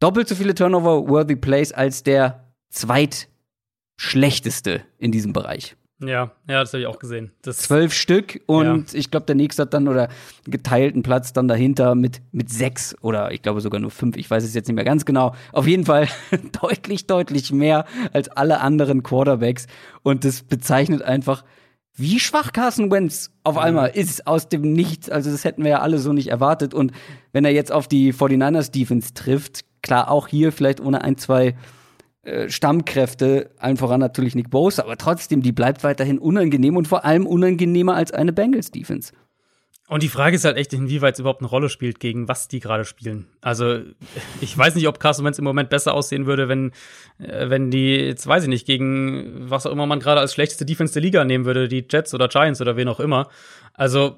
Speaker 1: Doppelt so viele Turnover-worthy Plays als der zweitschlechteste in diesem Bereich.
Speaker 2: Ja, ja, das habe ich auch gesehen. Das
Speaker 1: Zwölf Stück und ja. ich glaube, der nächste hat dann oder geteilten Platz dann dahinter mit, mit sechs oder ich glaube sogar nur fünf. Ich weiß es jetzt nicht mehr ganz genau. Auf jeden Fall deutlich, deutlich mehr als alle anderen Quarterbacks. Und das bezeichnet einfach, wie schwach Carson Wentz auf einmal ist aus dem Nichts. Also das hätten wir ja alle so nicht erwartet. Und wenn er jetzt auf die 49ers Defense trifft, klar auch hier vielleicht ohne ein, zwei Stammkräfte, allen voran natürlich Nick Bosa, aber trotzdem, die bleibt weiterhin unangenehm und vor allem unangenehmer als eine Bengals-Defense.
Speaker 2: Und die Frage ist halt echt, inwieweit es überhaupt eine Rolle spielt, gegen was die gerade spielen. Also, ich weiß nicht, ob Carson Wentz im Moment besser aussehen würde, wenn, äh, wenn die, jetzt weiß ich nicht, gegen was auch immer man gerade als schlechteste Defense der Liga nehmen würde, die Jets oder Giants oder wen auch immer. Also,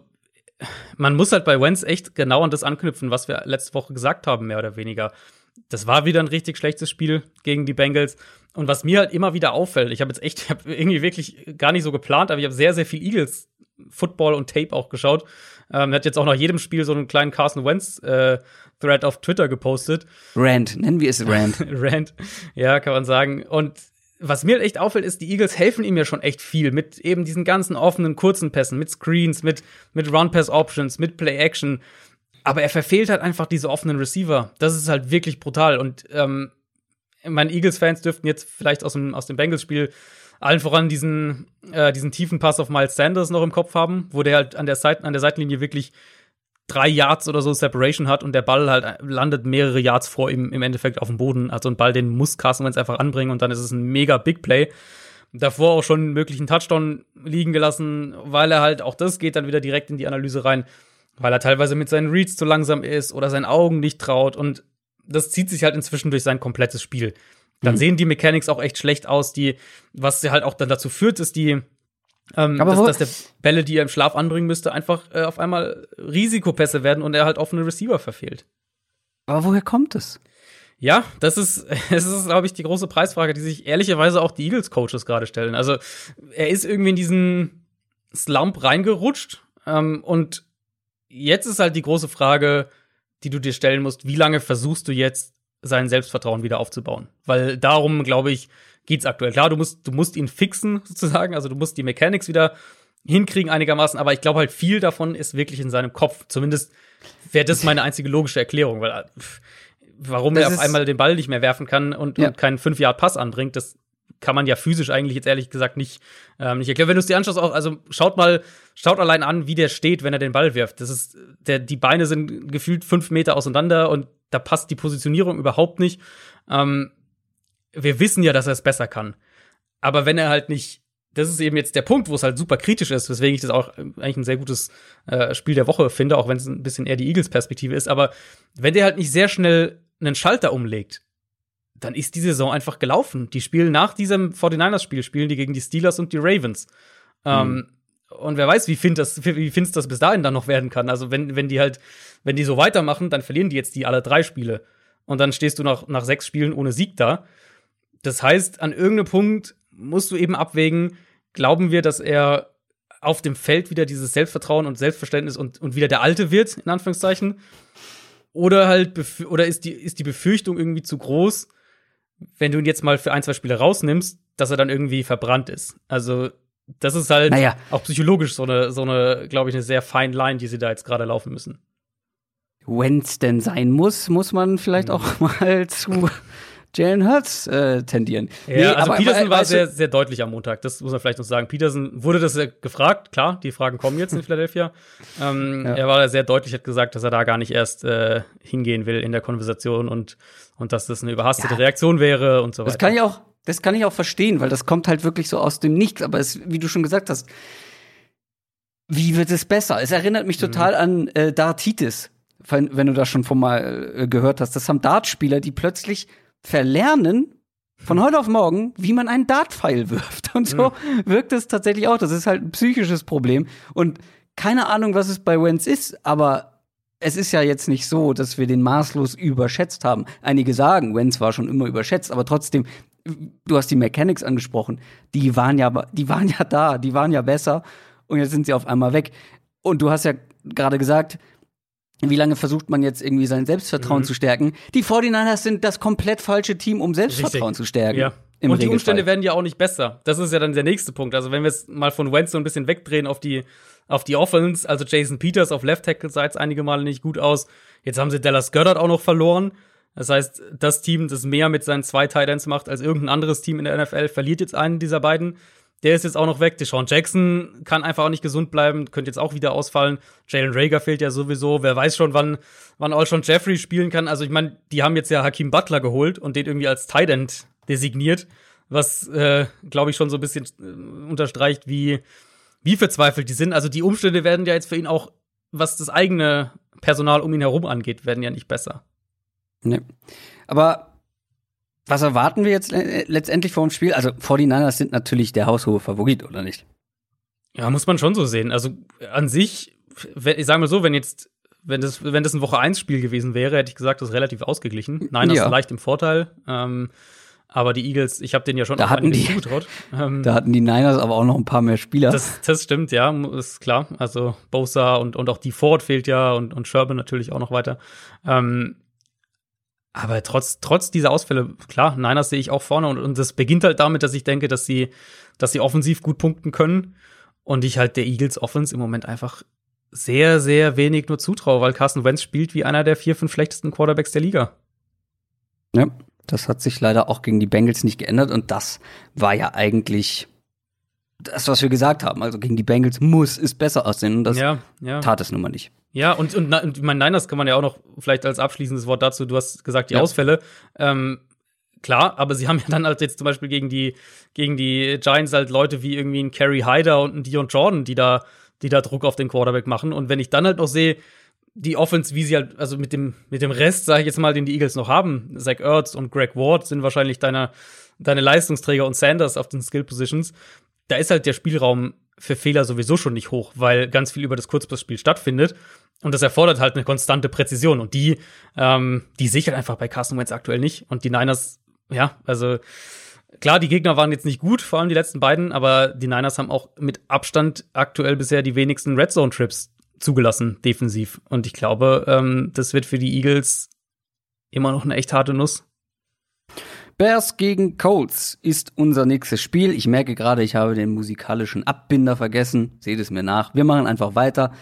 Speaker 2: man muss halt bei Wentz echt genau an das anknüpfen, was wir letzte Woche gesagt haben, mehr oder weniger. Das war wieder ein richtig schlechtes Spiel gegen die Bengals. Und was mir halt immer wieder auffällt, ich habe jetzt echt, ich habe irgendwie wirklich gar nicht so geplant, aber ich habe sehr, sehr viel Eagles Football und Tape auch geschaut. Ähm, er hat jetzt auch nach jedem Spiel so einen kleinen Carson Wentz äh, Thread auf Twitter gepostet.
Speaker 1: Rand, nennen wir es Rand.
Speaker 2: Rand, ja, kann man sagen. Und was mir echt auffällt, ist, die Eagles helfen ihm ja schon echt viel mit eben diesen ganzen offenen, kurzen Pässen, mit Screens, mit, mit Run-Pass-Options, mit Play-Action. Aber er verfehlt halt einfach diese offenen Receiver. Das ist halt wirklich brutal. Und ähm, meine Eagles-Fans dürften jetzt vielleicht aus dem, aus dem Bengals-Spiel allen voran diesen, äh, diesen tiefen Pass auf Miles Sanders noch im Kopf haben, wo der halt an der, Seite, an der Seitenlinie wirklich drei Yards oder so Separation hat und der Ball halt landet mehrere Yards vor ihm im Endeffekt auf dem Boden. Also ein Ball, den muss Carson Wentz einfach anbringen und dann ist es ein mega Big Play. Davor auch schon einen möglichen Touchdown liegen gelassen, weil er halt, auch das geht dann wieder direkt in die Analyse rein, weil er teilweise mit seinen Reads zu langsam ist oder seinen Augen nicht traut und das zieht sich halt inzwischen durch sein komplettes Spiel. Dann mhm. sehen die Mechanics auch echt schlecht aus, die, was halt auch dann dazu führt, ist die, ähm, dass, dass der Bälle, die er im Schlaf anbringen müsste, einfach äh, auf einmal Risikopässe werden und er halt offene Receiver verfehlt.
Speaker 1: Aber woher kommt es?
Speaker 2: Ja, das ist, das ist, glaube ich, die große Preisfrage, die sich ehrlicherweise auch die Eagles-Coaches gerade stellen. Also, er ist irgendwie in diesen Slump reingerutscht. Ähm, und jetzt ist halt die große Frage, die du dir stellen musst, wie lange versuchst du jetzt sein Selbstvertrauen wieder aufzubauen. Weil darum, glaube ich, geht's aktuell. Klar, du musst, du musst ihn fixen, sozusagen, also du musst die Mechanics wieder hinkriegen einigermaßen, aber ich glaube halt viel davon ist wirklich in seinem Kopf. Zumindest wäre das meine einzige logische Erklärung, weil pff, warum das er auf einmal den Ball nicht mehr werfen kann und, ja. und keinen 5 Yard Pass anbringt, das kann man ja physisch eigentlich jetzt ehrlich gesagt nicht, ähm, nicht erklären. Wenn du es dir anschaust, auch, also schaut mal, schaut allein an, wie der steht, wenn er den Ball wirft. Das ist, der, die Beine sind gefühlt fünf Meter auseinander und da passt die Positionierung überhaupt nicht. Ähm, wir wissen ja, dass er es besser kann. Aber wenn er halt nicht, das ist eben jetzt der Punkt, wo es halt super kritisch ist, weswegen ich das auch eigentlich ein sehr gutes äh, Spiel der Woche finde, auch wenn es ein bisschen eher die Eagles-Perspektive ist. Aber wenn der halt nicht sehr schnell einen Schalter umlegt, dann ist die Saison einfach gelaufen. Die spielen nach diesem 49ers-Spiel, spielen die gegen die Steelers und die Ravens. Ähm, mhm. Ähm, und wer weiß, wie finster das, wie finster das bis dahin dann noch werden kann. Also, wenn, wenn die halt, wenn die so weitermachen, dann verlieren die jetzt die alle drei Spiele. Und dann stehst du nach, nach sechs Spielen ohne Sieg da. Das heißt, an irgendeinem Punkt musst du eben abwägen, glauben wir, dass er auf dem Feld wieder dieses Selbstvertrauen und Selbstverständnis und, und wieder der Alte wird, in Anführungszeichen? Oder halt, oder ist die, ist die Befürchtung irgendwie zu groß, wenn du ihn jetzt mal für ein, zwei Spiele rausnimmst, dass er dann irgendwie verbrannt ist. Also, das ist halt naja. auch psychologisch so eine, so eine, glaube ich, eine sehr feine Line, die sie da jetzt gerade laufen müssen.
Speaker 1: Wenn es denn sein muss, muss man vielleicht mhm. auch mal zu Jalen Hurts äh, tendieren.
Speaker 2: Ja, nee, also aber, Peterson aber, war sehr, sehr deutlich am Montag. Das muss man vielleicht noch sagen. Peterson wurde das gefragt. Klar, die Fragen kommen jetzt in Philadelphia. ähm, ja. Er war sehr deutlich, hat gesagt, dass er da gar nicht erst äh, hingehen will in der Konversation und, und dass das eine überhastete ja. Reaktion wäre und so weiter.
Speaker 1: Das kann ich auch, das kann ich auch verstehen, weil das kommt halt wirklich so aus dem Nichts. Aber es, wie du schon gesagt hast, wie wird es besser? Es erinnert mich mhm. total mhm. an äh, Dartitis, wenn, wenn du das schon von mal äh, gehört hast. Das haben Dartspieler, die plötzlich verlernen, von heute auf morgen, wie man einen Dartpfeil wirft. Und so mhm. wirkt es tatsächlich auch. Das ist halt ein psychisches Problem. Und keine Ahnung, was es bei Wenz ist, aber es ist ja jetzt nicht so, dass wir den maßlos überschätzt haben. Einige sagen, Wenz war schon immer überschätzt, aber trotzdem, du hast die Mechanics angesprochen, die waren ja, die waren ja da, die waren ja besser und jetzt sind sie auf einmal weg. Und du hast ja gerade gesagt, wie lange versucht man jetzt irgendwie sein Selbstvertrauen mhm. zu stärken? Die 49ers sind das komplett falsche Team, um Selbstvertrauen Richtig. zu stärken.
Speaker 2: Ja. Und Regelfall. die Umstände werden ja auch nicht besser. Das ist ja dann der nächste Punkt. Also wenn wir es mal von Wentz so ein bisschen wegdrehen auf die, auf die Offense, also Jason Peters auf Left Tackle sah jetzt einige Male nicht gut aus. Jetzt haben sie Dallas Goddard auch noch verloren. Das heißt, das Team, das mehr mit seinen zwei Titans macht als irgendein anderes Team in der NFL, verliert jetzt einen dieser beiden. Der ist jetzt auch noch weg. Deshaun Jackson kann einfach auch nicht gesund bleiben, könnte jetzt auch wieder ausfallen. Jalen Rager fehlt ja sowieso. Wer weiß schon, wann, wann Alshon Jeffrey spielen kann. Also ich meine, die haben jetzt ja Hakim Butler geholt und den irgendwie als Tight End designiert, was, äh, glaube ich, schon so ein bisschen äh, unterstreicht, wie, wie verzweifelt die sind. Also die Umstände werden ja jetzt für ihn auch, was das eigene Personal um ihn herum angeht, werden ja nicht besser.
Speaker 1: Nee. Aber was erwarten wir jetzt letztendlich vor dem Spiel? Also 49ers sind natürlich der haushohe Favorit, oder nicht?
Speaker 2: Ja, muss man schon so sehen. Also an sich, ich sage mal so, wenn jetzt, wenn das, wenn das ein Woche 1 Spiel gewesen wäre, hätte ich gesagt, das ist relativ ausgeglichen. Nein, das ja. ist leicht im Vorteil. Ähm, aber die Eagles, ich habe denen ja schon
Speaker 1: da hatten die, zugetraut. Ähm, da hatten die Niners aber auch noch ein paar mehr Spieler.
Speaker 2: Das, das stimmt, ja, ist klar. Also Bosa und, und auch die Ford fehlt ja und, und Sherman natürlich auch noch weiter. Ähm, aber trotz, trotz dieser Ausfälle, klar, Niners sehe ich auch vorne und, und das beginnt halt damit, dass ich denke, dass sie, dass sie offensiv gut punkten können und ich halt der Eagles Offense im Moment einfach sehr, sehr wenig nur zutraue, weil Carson Wentz spielt wie einer der vier, fünf schlechtesten Quarterbacks der Liga.
Speaker 1: Ja, das hat sich leider auch gegen die Bengals nicht geändert und das war ja eigentlich das, was wir gesagt haben. Also gegen die Bengals muss es besser aussehen und das ja, ja. tat es nun mal nicht.
Speaker 2: Ja, und, und, und mein Niners kann man ja auch noch vielleicht als abschließendes Wort dazu, du hast gesagt, die ja. Ausfälle. Ähm, klar, aber sie haben ja dann halt jetzt zum Beispiel gegen die, gegen die Giants halt Leute wie irgendwie ein Kerry Hyder und ein Dion Jordan, die da, die da Druck auf den Quarterback machen. Und wenn ich dann halt noch sehe, die Offense, wie sie halt, also mit dem, mit dem Rest, sage ich jetzt mal, den die Eagles noch haben, Zach Ertz und Greg Ward sind wahrscheinlich deine, deine Leistungsträger und Sanders auf den Skill Positions. Da ist halt der Spielraum für Fehler sowieso schon nicht hoch, weil ganz viel über das Kurzpassspiel stattfindet. Und das erfordert halt eine konstante Präzision. Und die, ähm, die sichert einfach bei Carson Wentz aktuell nicht. Und die Niners, ja, also klar, die Gegner waren jetzt nicht gut, vor allem die letzten beiden, aber die Niners haben auch mit Abstand aktuell bisher die wenigsten Red Zone Trips zugelassen, defensiv. Und ich glaube, ähm, das wird für die Eagles immer noch eine echt harte Nuss.
Speaker 1: Bears gegen Colts ist unser nächstes Spiel. Ich merke gerade, ich habe den musikalischen Abbinder vergessen. Seht es mir nach. Wir machen einfach weiter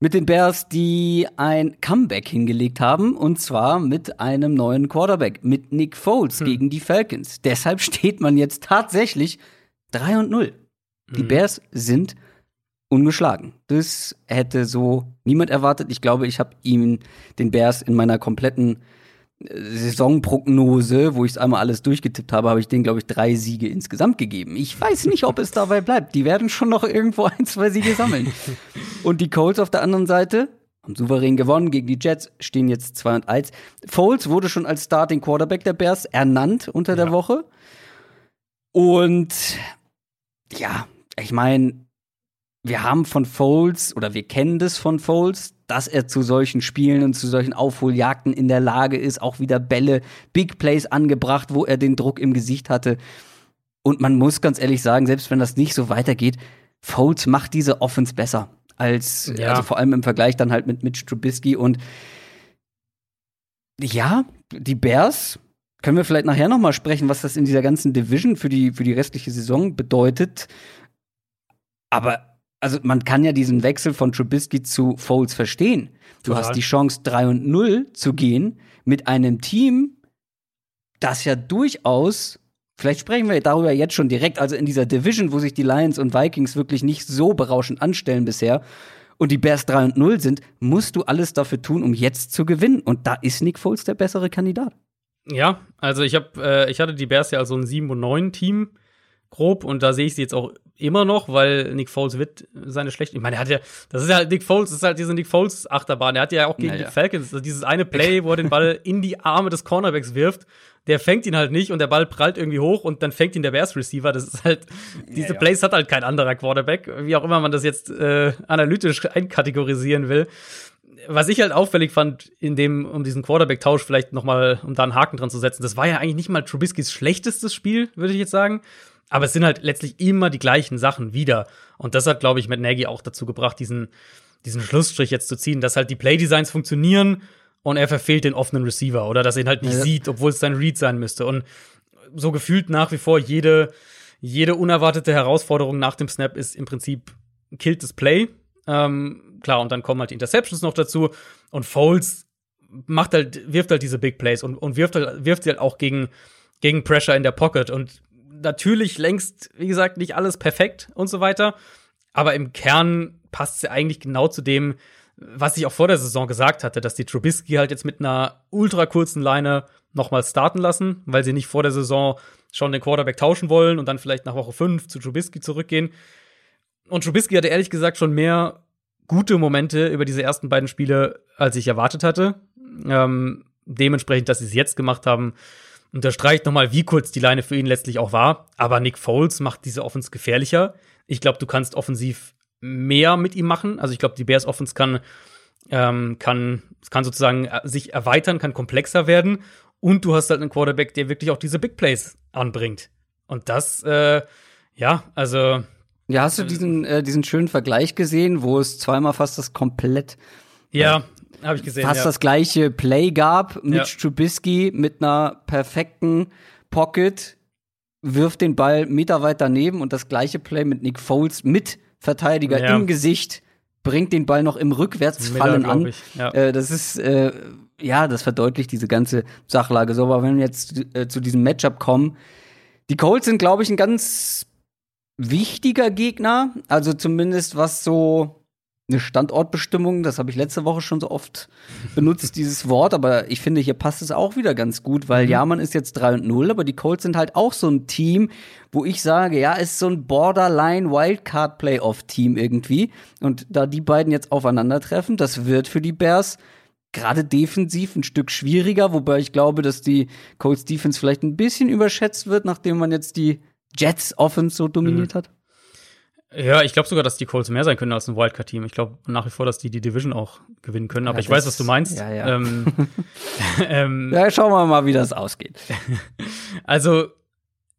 Speaker 1: mit den Bears, die ein Comeback hingelegt haben und zwar mit einem neuen Quarterback, mit Nick Foles hm. gegen die Falcons. Deshalb steht man jetzt tatsächlich 3 und 0. Die mhm. Bears sind ungeschlagen. Das hätte so niemand erwartet. Ich glaube, ich habe ihm den Bears in meiner kompletten Saisonprognose, wo ich es einmal alles durchgetippt habe, habe ich denen, glaube ich, drei Siege insgesamt gegeben. Ich weiß nicht, ob es dabei bleibt. Die werden schon noch irgendwo ein, zwei Siege sammeln. Und die Colts auf der anderen Seite haben souverän gewonnen gegen die Jets, stehen jetzt 2 und 1. Foles wurde schon als Starting Quarterback der Bears ernannt unter der ja. Woche. Und ja, ich meine, wir haben von Foles oder wir kennen das von Foles, dass er zu solchen Spielen und zu solchen Aufholjagden in der Lage ist, auch wieder Bälle, Big Plays angebracht, wo er den Druck im Gesicht hatte. Und man muss ganz ehrlich sagen, selbst wenn das nicht so weitergeht, Foles macht diese Offense besser als, ja. also vor allem im Vergleich dann halt mit Mitch Trubisky und ja, die Bears können wir vielleicht nachher noch mal sprechen, was das in dieser ganzen Division für die für die restliche Saison bedeutet. Aber also man kann ja diesen Wechsel von Trubisky zu Foles verstehen. Du Total. hast die Chance 3 und 0 zu gehen mit einem Team, das ja durchaus Vielleicht sprechen wir darüber jetzt schon direkt, also in dieser Division, wo sich die Lions und Vikings wirklich nicht so berauschend anstellen bisher und die Bears 3 und 0 sind, musst du alles dafür tun, um jetzt zu gewinnen. Und da ist Nick Foles der bessere Kandidat.
Speaker 2: Ja, also ich habe, äh, ich hatte die Bears ja als so ein 7 und 9 Team grob und da sehe ich sie jetzt auch immer noch, weil Nick Foles wird seine schlechte. Ich meine, er hat ja, das ist ja halt Nick Foles, das ist halt diese Nick Foles Achterbahn. Er hat ja auch gegen naja. die Falcons also dieses eine Play, wo er den Ball in die Arme des Cornerbacks wirft. Der fängt ihn halt nicht und der Ball prallt irgendwie hoch und dann fängt ihn der Bears Receiver. Das ist halt, diese ja, ja. Plays hat halt kein anderer Quarterback, wie auch immer man das jetzt äh, analytisch einkategorisieren will. Was ich halt auffällig fand, in dem, um diesen Quarterback-Tausch vielleicht noch mal, um da einen Haken dran zu setzen, das war ja eigentlich nicht mal Trubiskys schlechtestes Spiel, würde ich jetzt sagen. Aber es sind halt letztlich immer die gleichen Sachen wieder. Und das hat, glaube ich, mit Nagy auch dazu gebracht, diesen, diesen Schlussstrich jetzt zu ziehen, dass halt die Playdesigns funktionieren und er verfehlt den offenen Receiver oder dass er ihn halt nicht ja. sieht, obwohl es sein Read sein müsste. Und so gefühlt nach wie vor jede, jede unerwartete Herausforderung nach dem Snap ist im Prinzip killt das Play. Ähm, klar, und dann kommen halt die Interceptions noch dazu. Und Foles macht halt, wirft halt diese Big Plays und, und wirft, halt, wirft sie halt auch gegen, gegen Pressure in der Pocket. Und natürlich längst, wie gesagt, nicht alles perfekt und so weiter. Aber im Kern passt ja eigentlich genau zu dem, was ich auch vor der Saison gesagt hatte, dass die Trubisky halt jetzt mit einer ultra kurzen Leine nochmal starten lassen, weil sie nicht vor der Saison schon den Quarterback tauschen wollen und dann vielleicht nach Woche 5 zu Trubisky zurückgehen. Und Trubisky hatte ehrlich gesagt schon mehr gute Momente über diese ersten beiden Spiele, als ich erwartet hatte. Ähm, dementsprechend, dass sie es jetzt gemacht haben, unterstreicht nochmal, wie kurz die Leine für ihn letztlich auch war. Aber Nick Foles macht diese Offense gefährlicher. Ich glaube, du kannst offensiv mehr mit ihm machen. Also ich glaube, die Bears Offense kann, ähm, kann, kann sozusagen äh, sich erweitern, kann komplexer werden. Und du hast halt einen Quarterback, der wirklich auch diese Big Plays anbringt. Und das, äh, ja, also.
Speaker 1: Ja, hast du diesen, äh, diesen schönen Vergleich gesehen, wo es zweimal fast das komplett
Speaker 2: ja, habe ich gesehen.
Speaker 1: Fast
Speaker 2: ja.
Speaker 1: das gleiche Play gab. Mitch
Speaker 2: Ja.
Speaker 1: Trubisky mit einer perfekten Pocket wirft den Ball Meter weit daneben und das gleiche Play mit Nick Foles mit Verteidiger
Speaker 2: Ja.
Speaker 1: im Gesicht bringt den Ball noch im Rückwärtsfallen
Speaker 2: Miller,
Speaker 1: an.
Speaker 2: ja.
Speaker 1: Äh, das ist äh, ja, das verdeutlicht diese ganze Sachlage so. Aber wenn wir jetzt äh, zu diesem Matchup kommen, die Colts sind, glaube ich, ein ganz wichtiger Gegner. Also zumindest was so eine Standortbestimmung, das habe ich letzte Woche schon so oft benutzt, dieses Wort, aber ich finde, hier passt es auch wieder ganz gut, weil ja, man ist jetzt 3 und 0, aber die Colts sind halt auch so ein Team, wo ich sage, ja, ist so ein Borderline Wildcard Playoff Team irgendwie. Und da die beiden jetzt aufeinandertreffen, das wird für die Bears gerade defensiv ein Stück schwieriger, wobei ich glaube, dass die Colts Defense vielleicht ein bisschen überschätzt wird, nachdem man jetzt die Jets Offense so dominiert hat.
Speaker 2: Ja, ich glaube sogar, dass die Colts mehr sein können als ein Wildcard-Team. Ich glaube nach wie vor, dass die die Division auch gewinnen können. Aber
Speaker 1: Ja,
Speaker 2: ich weiß, was du meinst.
Speaker 1: ja, ja.
Speaker 2: Ähm, ähm,
Speaker 1: Ja, schauen wir mal, wie das ausgeht.
Speaker 2: Also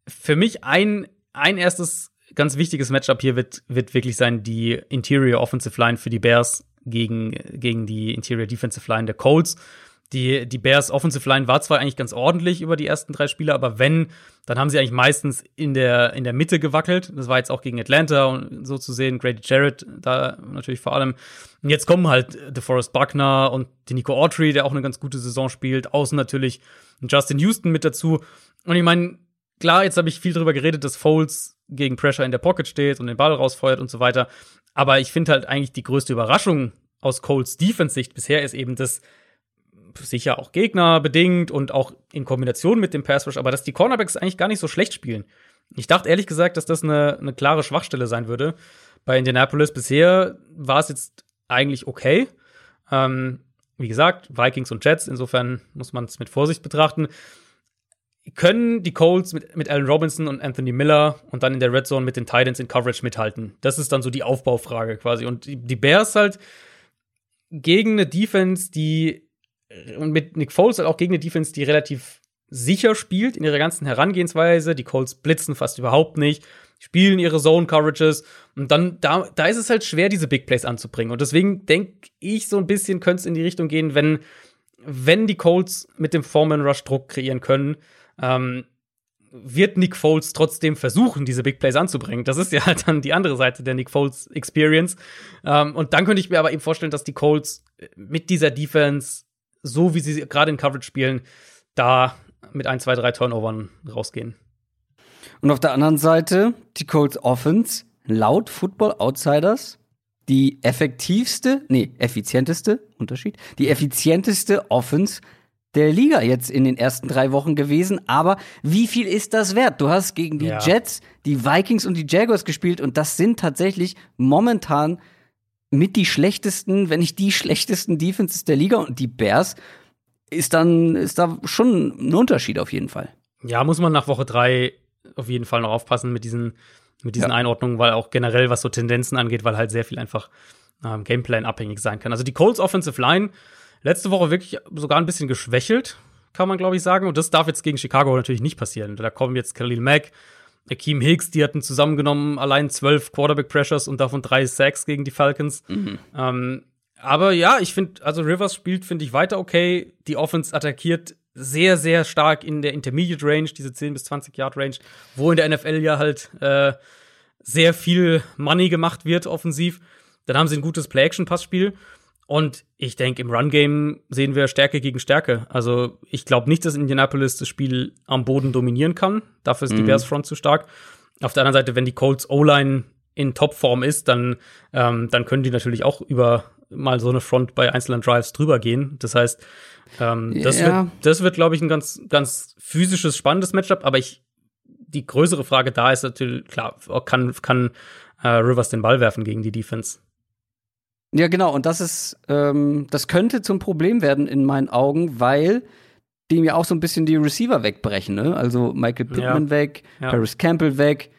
Speaker 2: für mich ein, ein erstes ganz wichtiges Matchup hier wird, wird wirklich sein, die Interior Offensive Line für die Bears gegen, gegen die Interior Defensive Line der Colts. Die, die Bears Offensive Line war zwar eigentlich ganz ordentlich über die ersten drei Spiele, aber wenn, dann haben sie eigentlich meistens in der, in der Mitte gewackelt. Das war jetzt auch gegen Atlanta und so zu sehen, Grady Jarrett da natürlich vor allem. Und jetzt kommen halt DeForest Buckner und die Nico Autry, der auch eine ganz gute Saison spielt. Außen natürlich Justin Houston mit dazu. Und ich meine, klar, jetzt habe ich viel darüber geredet, dass Foles gegen Pressure in der Pocket steht und den Ball rausfeuert und so weiter. Aber ich finde halt eigentlich die größte Überraschung aus Coles Defense-Sicht bisher ist eben, dass sicher auch Gegner bedingt und auch in Kombination mit dem Pass Rush, aber dass die Cornerbacks eigentlich gar nicht so schlecht spielen. Ich dachte ehrlich gesagt, dass das eine, eine klare Schwachstelle sein würde bei Indianapolis. Bisher war es jetzt eigentlich okay. Ähm, wie gesagt, Vikings und Jets, insofern muss man es mit Vorsicht betrachten. Können die Colts mit, mit Allen Robinson und Anthony Miller und dann in der Red Zone mit den Titans in Coverage mithalten? Das ist dann so die Aufbaufrage quasi. Und die, die Bears halt gegen eine Defense, die und mit Nick Foles halt auch gegen eine Defense, die relativ sicher spielt in ihrer ganzen Herangehensweise. Die Colts blitzen fast überhaupt nicht, spielen ihre Zone-Coverages und dann, da, da ist es halt schwer, diese Big Plays anzubringen. Und deswegen denke ich so ein bisschen, könnte es in die Richtung gehen, wenn, wenn die Colts mit dem Foreman Rush Druck kreieren können, ähm, wird Nick Foles trotzdem versuchen, diese Big Plays anzubringen. Das ist ja halt dann die andere Seite der Nick Foles Experience. Ähm, und dann könnte ich mir aber eben vorstellen, dass die Colts mit dieser Defense, so wie sie gerade in Coverage spielen, da mit ein, zwei, drei Turnovern rausgehen.
Speaker 1: Und auf der anderen Seite die Colts Offense, laut Football Outsiders, die effektivste, nee, effizienteste, Unterschied, die effizienteste Offense der Liga jetzt in den ersten drei Wochen gewesen. Aber wie viel ist das wert? Du hast gegen die
Speaker 2: Ja.
Speaker 1: Jets, die Vikings und die Jaguars gespielt und das sind tatsächlich momentan mit die schlechtesten, wenn nicht die schlechtesten Defenses der Liga und die Bears ist dann, ist da schon ein Unterschied auf jeden Fall.
Speaker 2: Ja, muss man nach Woche drei auf jeden Fall noch aufpassen mit diesen, mit diesen
Speaker 1: Ja.
Speaker 2: Einordnungen, weil auch generell, was so Tendenzen angeht, weil halt sehr viel einfach ähm, Gameplan abhängig sein kann. Also die Colts Offensive Line letzte Woche wirklich sogar ein bisschen geschwächelt, kann man glaube ich sagen. Und das darf jetzt gegen Chicago natürlich nicht passieren. Da kommen jetzt Khalil Mack, Akeem Hicks, die hatten zusammengenommen allein zwölf Quarterback Pressures und davon drei Sacks gegen die Falcons. Ähm, aber ja, ich finde, also Rivers spielt, finde ich, weiter okay. Die Offense attackiert sehr, sehr stark in der Intermediate Range, diese 10 bis 20 Yard Range, wo in der NFL ja halt äh, sehr viel Money gemacht wird offensiv. Dann haben sie ein gutes Play-Action-Passspiel. Und ich denke, im Run-Game sehen wir Stärke gegen Stärke. Also ich glaube nicht, dass Indianapolis das Spiel am Boden dominieren kann. Dafür ist die Bears Front zu stark. Auf der anderen Seite, wenn die Colts O-Line in Topform ist, dann, ähm, dann können die natürlich auch über mal so eine Front bei einzelnen Drives drüber gehen. Das heißt, ähm, das
Speaker 1: Ja.
Speaker 2: wird, das wird, glaube ich, ein ganz, ganz physisches, spannendes Matchup. Aber ich, die größere Frage da ist natürlich, klar, kann, kann äh, Rivers den Ball werfen gegen die Defense?
Speaker 1: Ja, genau. Und das ist, ähm, das könnte zum Problem werden in meinen Augen, weil dem ja auch so ein bisschen die Receiver wegbrechen. Ne? Also Michael Pittman
Speaker 2: Ja.
Speaker 1: weg,
Speaker 2: Ja.
Speaker 1: Paris Campbell weg,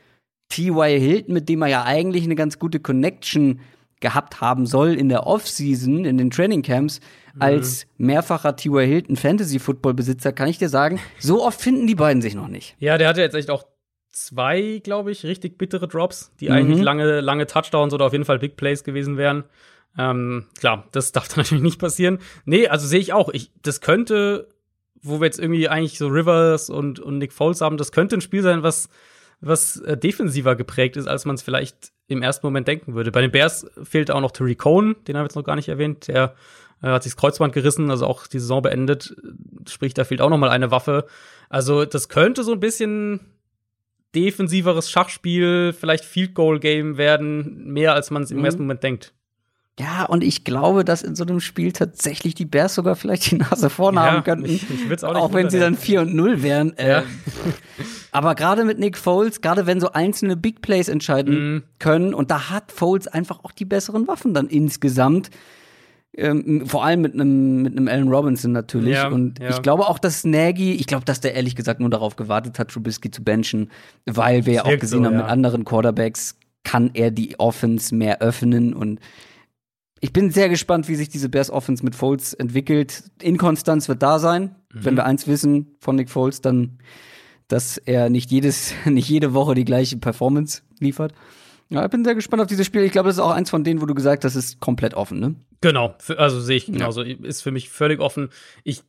Speaker 1: T.Y. Hilton, mit dem er ja eigentlich eine ganz gute Connection gehabt haben soll in der Offseason, in den Trainingcamps,
Speaker 2: Mhm.
Speaker 1: als mehrfacher T.Y. Hilton Fantasy-Football-Besitzer, kann ich dir sagen, so oft finden die beiden sich noch nicht.
Speaker 2: Ja, der hatte jetzt echt auch zwei, glaube ich, richtig bittere Drops, die
Speaker 1: Mhm.
Speaker 2: eigentlich lange, lange Touchdowns oder auf jeden Fall Big Plays gewesen wären. Ähm, klar, das darf dann natürlich nicht passieren. Nee, also sehe ich auch. Ich, das könnte, wo wir jetzt irgendwie eigentlich so Rivers und, und Nick Foles haben, das könnte ein Spiel sein, was, was äh, defensiver geprägt ist, als man es vielleicht im ersten Moment denken würde. Bei den Bears fehlt auch noch Terry Cohn, den haben wir jetzt noch gar nicht erwähnt. Der äh, hat sich das Kreuzband gerissen, also auch die Saison beendet. Sprich, da fehlt auch noch mal eine Waffe. Also das könnte so ein bisschen defensiveres Schachspiel, vielleicht Field Goal Game werden, mehr als man es im
Speaker 1: Mhm.
Speaker 2: ersten Moment denkt.
Speaker 1: Ja, und ich glaube, dass in so einem Spiel tatsächlich die Bears sogar vielleicht die Nase vorne haben könnten.
Speaker 2: ich, ich auch nicht
Speaker 1: Auch wenn sie dann
Speaker 2: wundern,
Speaker 1: 4 und 0 wären. Äh,
Speaker 2: Ja.
Speaker 1: aber gerade mit Nick Foles, gerade wenn so einzelne Big Plays entscheiden
Speaker 2: Mhm.
Speaker 1: können, und da hat Foles einfach auch die besseren Waffen dann insgesamt. Ähm, vor allem mit einem mit einem Allen Robinson natürlich.
Speaker 2: Ja,
Speaker 1: und
Speaker 2: ja.
Speaker 1: ich glaube auch, dass Nagy, ich glaube, dass der ehrlich gesagt nur darauf gewartet hat, Trubisky zu benchen, weil wir ja auch gesehen
Speaker 2: so,
Speaker 1: haben,
Speaker 2: ja.
Speaker 1: mit anderen Quarterbacks kann er die Offense mehr öffnen und ich bin sehr gespannt, wie sich diese Bears Offense mit Foles entwickelt. Inkonstanz wird da sein.
Speaker 2: Mhm.
Speaker 1: Wenn wir eins wissen von Nick Foles, dann, dass er nicht jedes, nicht jede Woche die gleiche Performance liefert. Ja, ich bin sehr gespannt auf dieses Spiel. Ich glaube, das ist auch eins von denen, wo du gesagt hast, es ist komplett offen, ne?
Speaker 2: Genau, also sehe ich genauso. Ist für mich völlig offen. Ich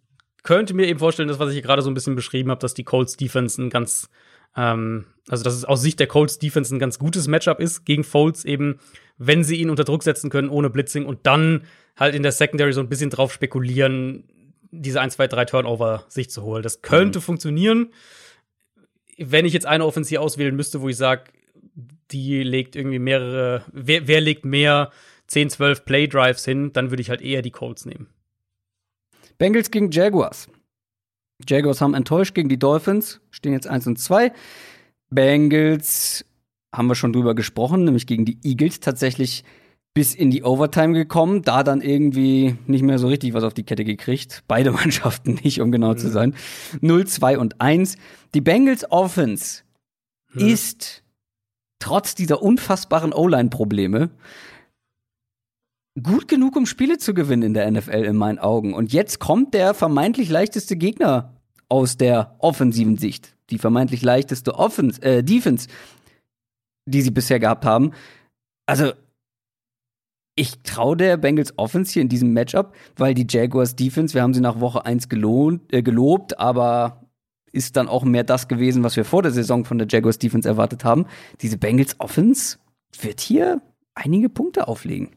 Speaker 2: könnte mir eben vorstellen, das, was ich gerade so ein bisschen beschrieben habe, dass die Colts Defense ein ganz, ähm, also dass es aus Sicht der Colts Defense ein ganz gutes Matchup ist gegen Foles eben, wenn sie ihn unter Druck setzen können ohne Blitzing und dann halt in der Secondary so ein bisschen drauf spekulieren, diese 1, 2, 3 Turnover sich zu holen. Das könnte funktionieren. Wenn ich jetzt eine Offensive auswählen müsste, wo ich sage, die legt irgendwie mehrere, wer, wer legt mehr 10, 12 Play Drives hin, dann würde ich halt eher die Colts nehmen.
Speaker 1: Bengals gegen Jaguars. Jaguars haben enttäuscht gegen die Dolphins, stehen jetzt 1 und 2. Bengals haben wir schon drüber gesprochen, nämlich gegen die Eagles tatsächlich bis in die Overtime gekommen, da dann irgendwie nicht mehr so richtig was auf die Kette gekriegt. Beide Mannschaften nicht, um genau zu sein. 0, 2 und 1. Die Bengals Offense
Speaker 2: Hm.
Speaker 1: ist trotz dieser unfassbaren O-Line-Probleme gut genug, um Spiele zu gewinnen in der NFL in meinen Augen. Und jetzt kommt der vermeintlich leichteste Gegner aus der offensiven Sicht. Die vermeintlich leichteste Offense, äh, Defense, die sie bisher gehabt haben. Also, ich traue der Bengals Offense hier in diesem Matchup, weil die Jaguars Defense, wir haben sie nach Woche 1 gelohnt, äh, gelobt, aber ist dann auch mehr das gewesen, was wir vor der Saison von der Jaguars Defense erwartet haben. Diese Bengals Offense wird hier einige Punkte auflegen.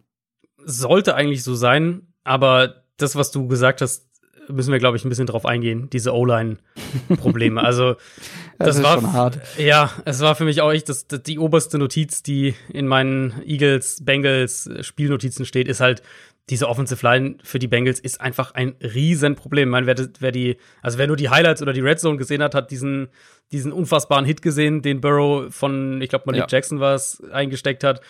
Speaker 2: Sollte eigentlich so sein, aber das, was du gesagt hast, müssen wir, glaube ich, ein bisschen drauf eingehen, diese O-Line-Probleme. also,
Speaker 1: Das
Speaker 2: das,
Speaker 1: ist
Speaker 2: war
Speaker 1: schon hart.
Speaker 2: Ja, es war für mich auch echt das, das, die oberste Notiz, die in meinen Eagles, Bengals Spielnotizen steht, ist halt, diese Offensive Line für die Bengals ist einfach ein Riesenproblem. Ich meine, wer, wer die, also wer nur die Highlights oder die Red Zone gesehen hat, hat diesen, diesen unfassbaren Hit gesehen, den Burrow von, ich glaube, Malik
Speaker 1: Ja.
Speaker 2: Jackson war es, eingesteckt hat.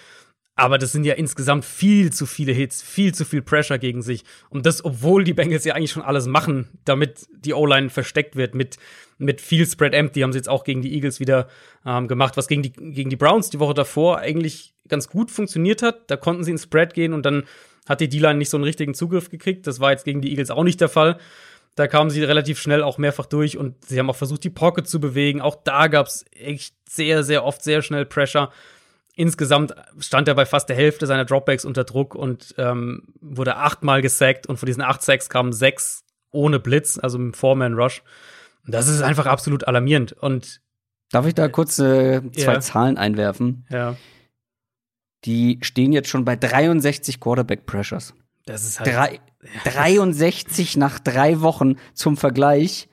Speaker 2: Aber das sind ja insgesamt viel zu viele Hits, viel zu viel Pressure gegen sich. Und das, obwohl die Bengals ja eigentlich schon alles machen, damit die O-Line versteckt wird mit, mit viel Spread Empty, haben sie jetzt auch gegen die Eagles wieder ähm, gemacht, was gegen die, gegen die Browns die Woche davor eigentlich ganz gut funktioniert hat. Da konnten sie in Spread gehen und dann hat die D-Line nicht so einen richtigen Zugriff gekriegt. Das war jetzt gegen die Eagles auch nicht der Fall. Da kamen sie relativ schnell auch mehrfach durch und sie haben auch versucht, die Pocket zu bewegen. Auch da gab es echt sehr, sehr oft sehr schnell Pressure. Insgesamt stand er bei fast der Hälfte seiner Dropbacks unter Druck und ähm, wurde achtmal gesackt und von diesen acht Sacks kamen sechs ohne Blitz, also im Four-Man-Rush. Das ist einfach absolut alarmierend. Und
Speaker 1: Darf ich da kurz äh, zwei
Speaker 2: Ja.
Speaker 1: Zahlen einwerfen?
Speaker 2: ja,
Speaker 1: Die stehen jetzt schon bei 63 Quarterback Pressures.
Speaker 2: das ist halt.
Speaker 1: Drei, 63 nach drei Wochen zum Vergleich.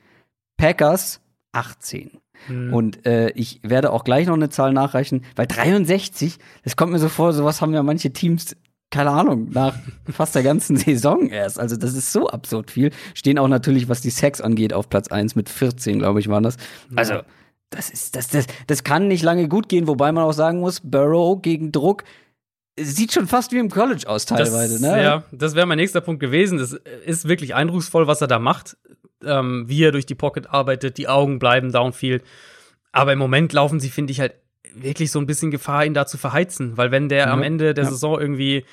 Speaker 1: Packers 18.
Speaker 2: Hm.
Speaker 1: Und äh, ich werde auch gleich noch eine Zahl nachreichen, weil 63, das kommt mir so vor, sowas haben ja manche Teams keine Ahnung, nach fast der ganzen Saison erst. Also das ist so absurd viel. Stehen auch natürlich, was die Sex angeht, auf Platz 1 mit 14, glaube ich, waren das. Also das ist, das, das, das kann nicht lange gut gehen, wobei man auch sagen muss, Burrow gegen Druck sieht schon fast wie im College aus teilweise,
Speaker 2: das,
Speaker 1: ne?
Speaker 2: Ja, das wäre mein nächster Punkt gewesen. Das ist wirklich eindrucksvoll, was er da macht, ähm, wie er durch die Pocket arbeitet, die Augen bleiben downfield. Aber im Moment laufen sie, finde ich, halt wirklich so ein bisschen Gefahr, ihn da zu verheizen. Weil wenn der ja, am Ende der ja. Saison irgendwie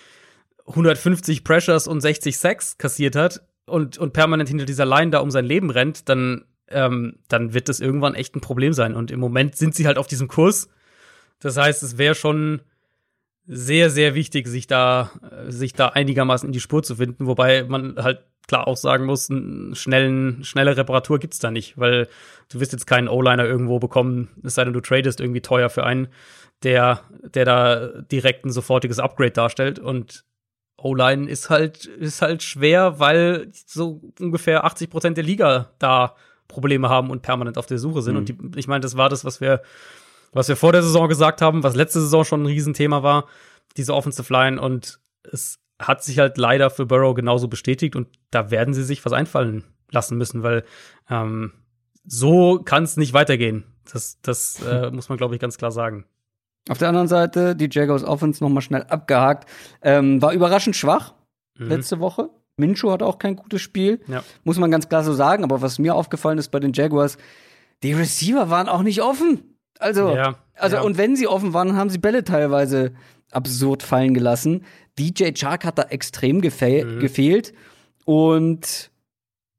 Speaker 2: 150 Pressures und 60 Sacks kassiert hat und, und permanent hinter dieser Line da um sein Leben rennt, dann, ähm, dann wird das irgendwann echt ein Problem sein. Und im Moment sind sie halt auf diesem Kurs. Das heißt, es wäre schon sehr, sehr wichtig, sich da, sich da einigermaßen in die Spur zu finden, wobei man halt klar auch sagen muss, eine schnellen, schnelle Reparatur gibt's da nicht, weil du wirst jetzt keinen O-Liner irgendwo bekommen, es sei denn, du tradest irgendwie teuer für einen, der, der da direkt ein sofortiges Upgrade darstellt und O-Line ist halt, ist halt schwer, weil so ungefähr 80 Prozent der Liga da Probleme haben und permanent auf der Suche sind. Mhm. Und die, ich meine, das war das, was wir was wir vor der Saison gesagt haben, was letzte Saison schon ein Riesenthema war, diese Offensive Line. Und es hat sich halt leider für Burrow genauso bestätigt und da werden sie sich was einfallen lassen müssen, weil ähm, so kann es nicht weitergehen. Das, das äh, muss man, glaube ich, ganz klar sagen.
Speaker 1: Auf der anderen Seite, die Jaguars Offense noch mal schnell abgehakt. Ähm, war überraschend schwach mhm. letzte Woche. Minshew hat auch kein gutes Spiel. Ja. Muss man ganz klar so sagen. Aber was mir aufgefallen ist bei den Jaguars, die Receiver waren auch nicht offen. Also, ja, also ja. und wenn sie offen waren, haben sie Bälle teilweise absurd fallen gelassen. DJ Chark hat da extrem gefe mhm. gefehlt. Und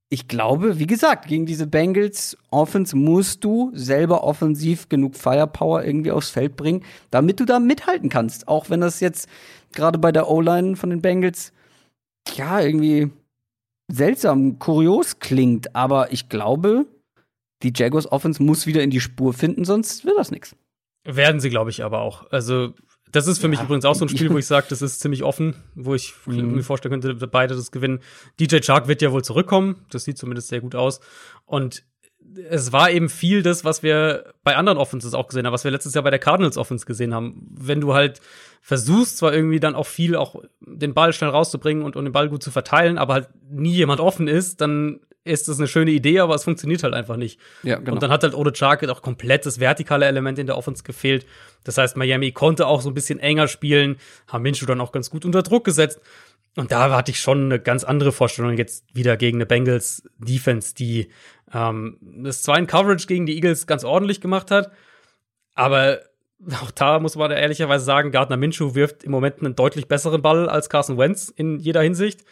Speaker 1: ich glaube, wie gesagt, gegen diese Bengals Offense musst du selber offensiv genug Firepower irgendwie aufs Feld bringen, damit du da mithalten kannst. Auch wenn das jetzt gerade bei der O-Line von den Bengals ja irgendwie seltsam, kurios klingt. Aber ich glaube, die Jaguars Offense muss wieder in die Spur finden, sonst wird das nichts.
Speaker 2: Werden sie, glaube ich, aber auch. Also, das ist für ja. mich übrigens auch so ein Spiel, wo ich sage, das ist ziemlich offen, wo ich mhm. mir vorstellen könnte, beide das gewinnen. DJ Chark wird ja wohl zurückkommen. Das sieht zumindest sehr gut aus. Und es war eben viel das, was wir bei anderen Offenses auch gesehen haben, was wir letztes Jahr bei der Cardinals Offense gesehen haben. Wenn du halt versuchst, zwar irgendwie dann auch viel auch den Ball schnell rauszubringen und, und den Ball gut zu verteilen, aber halt nie jemand offen ist, dann ist das eine schöne Idee, aber es funktioniert halt einfach nicht. Ja, genau. Und dann hat halt Ode Chark auch komplett das vertikale Element in der Offense gefehlt. Das heißt, Miami konnte auch so ein bisschen enger spielen, haben Minshew dann auch ganz gut unter Druck gesetzt. Und da hatte ich schon eine ganz andere Vorstellung jetzt wieder gegen eine Bengals Defense, die ähm, das zwar in Coverage gegen die Eagles ganz ordentlich gemacht hat, aber auch da muss man ehrlicherweise sagen, Gardner Minshew wirft im Moment einen deutlich besseren Ball als Carson Wentz in jeder Hinsicht.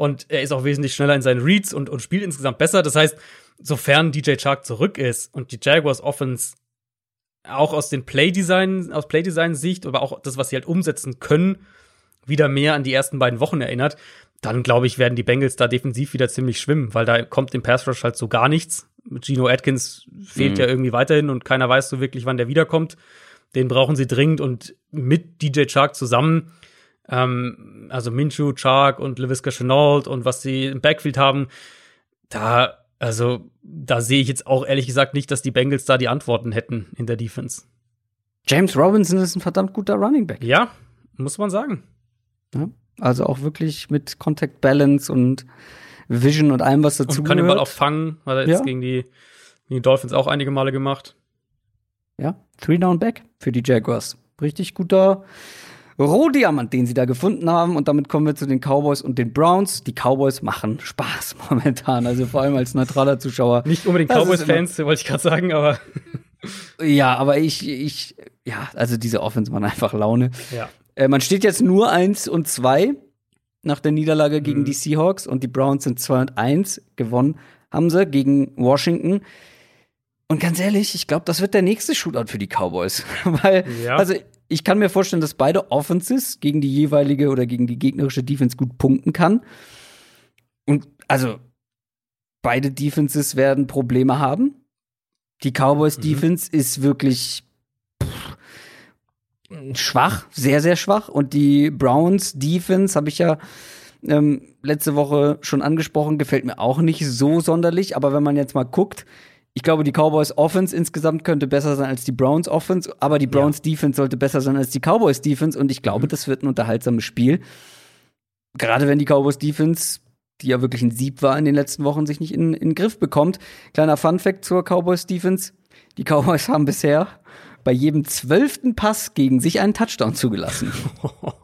Speaker 2: Und er ist auch wesentlich schneller in seinen Reads und, und spielt insgesamt besser. Das heißt, sofern DJ Chark zurück ist und die Jaguars Offense auch aus den Playdesign, aus Playdesign-Sicht, aber auch das, was sie halt umsetzen können, wieder mehr an die ersten beiden Wochen erinnert, dann glaube ich, werden die Bengals da defensiv wieder ziemlich schwimmen, weil da kommt im Pass Rush halt so gar nichts. Mit Gino Atkins fehlt mhm. ja irgendwie weiterhin und keiner weiß so wirklich, wann der wiederkommt. Den brauchen sie dringend und mit DJ Chark zusammen ähm, also Minshew, Chark und LaVisca Chenault und was sie im Backfield haben, da, also, da sehe ich jetzt auch ehrlich gesagt nicht, dass die Bengals da die Antworten hätten in der Defense.
Speaker 1: James Robinson ist ein verdammt guter Running Back.
Speaker 2: Ja, muss man sagen.
Speaker 1: Ja, also auch wirklich mit Contact Balance und Vision und allem, was dazu
Speaker 2: und kann den Ball auch fangen, hat er jetzt ja. gegen, die, gegen die Dolphins auch einige Male gemacht.
Speaker 1: Ja, Three Down Back für die Jaguars. Richtig guter, Rohdiamant, den sie da gefunden haben. Und damit kommen wir zu den Cowboys und den Browns. Die Cowboys machen Spaß momentan, also vor allem als neutraler Zuschauer.
Speaker 2: Nicht unbedingt Cowboys-Fans, wollte ich gerade sagen, aber.
Speaker 1: ja, aber ich, ich, ja, also diese Offense machen einfach Laune. Ja. Äh, man steht jetzt nur 1 und 2 nach der Niederlage gegen mhm. die Seahawks und die Browns sind 2 und 1 gewonnen haben sie gegen Washington. Und ganz ehrlich, ich glaube, das wird der nächste Shootout für die Cowboys. Weil, ja. also ich kann mir vorstellen, dass beide Offenses gegen die jeweilige oder gegen die gegnerische Defense gut punkten kann. Und also beide Defenses werden Probleme haben. Die Cowboys mhm. Defense ist wirklich pff, schwach, sehr, sehr schwach. Und die Browns Defense habe ich ja ähm, letzte Woche schon angesprochen, gefällt mir auch nicht so sonderlich. Aber wenn man jetzt mal guckt, Ich glaube, die Cowboys Offense insgesamt könnte besser sein als die Browns Offense, aber die Browns ja. Defense sollte besser sein als die Cowboys Defense und ich glaube, mhm. das wird ein unterhaltsames Spiel. Gerade wenn die Cowboys Defense, die ja wirklich ein Sieb war in den letzten Wochen, sich nicht in, in den Griff bekommt. Kleiner Fun Fact zur Cowboys Defense. Die Cowboys haben bisher bei jedem zwölften Pass gegen sich einen Touchdown zugelassen.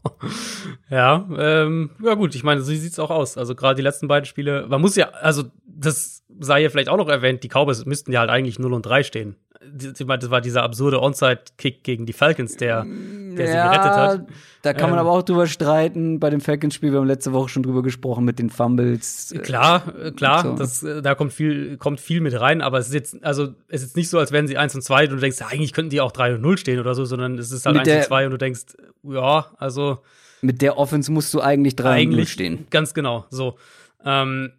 Speaker 2: ja, ähm, ja gut, ich meine, so sieht's auch aus. Also gerade die letzten beiden Spiele, man muss ja, also das sei ja vielleicht auch noch erwähnt, die Cowboys müssten ja halt eigentlich 0 und 3 stehen. Das war dieser absurde Onside-Kick gegen die Falcons, der, der ja, sie gerettet hat.
Speaker 1: Da kann man ähm, aber auch drüber streiten. Bei dem Falcons-Spiel, wir haben letzte Woche schon drüber gesprochen mit den Fumbles.
Speaker 2: Klar, äh, klar, so. das, äh, da kommt viel, kommt viel mit rein, aber es ist jetzt, also es ist nicht so, als wären sie 1 und 2 und du denkst, eigentlich könnten die auch 3 und 0 stehen oder so, sondern es ist halt mit 1 und 2 und du denkst, ja, also.
Speaker 1: Mit der Offense musst du eigentlich 3 und 0 stehen.
Speaker 2: Ganz genau, so. Ähm,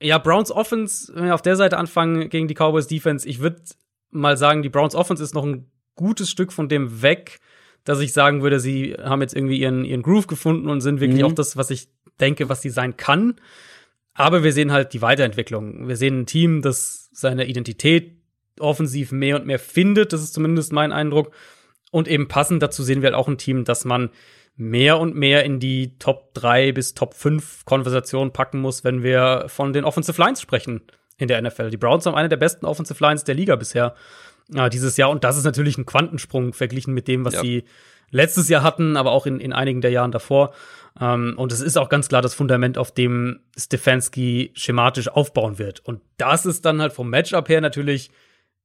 Speaker 2: ja, Browns Offense, wenn wir auf der Seite anfangen gegen die Cowboys Defense, ich würde mal sagen, die Browns Offense ist noch ein gutes Stück von dem weg, dass ich sagen würde, sie haben jetzt irgendwie ihren, ihren Groove gefunden und sind wirklich mhm. auch das, was ich denke, was sie sein kann. Aber wir sehen halt die Weiterentwicklung. Wir sehen ein Team, das seine Identität offensiv mehr und mehr findet. Das ist zumindest mein Eindruck. Und eben passend dazu sehen wir halt auch ein Team, das man mehr und mehr in die Top 3 bis Top 5 Konversation packen muss, wenn wir von den Offensive Lines sprechen in der NFL. Die Browns haben eine der besten Offensive Lines der Liga bisher äh, dieses Jahr. Und das ist natürlich ein Quantensprung verglichen mit dem, was ja. sie letztes Jahr hatten, aber auch in, in einigen der Jahren davor. Ähm, und es ist auch ganz klar das Fundament, auf dem Stefanski schematisch aufbauen wird. Und das ist dann halt vom Matchup her natürlich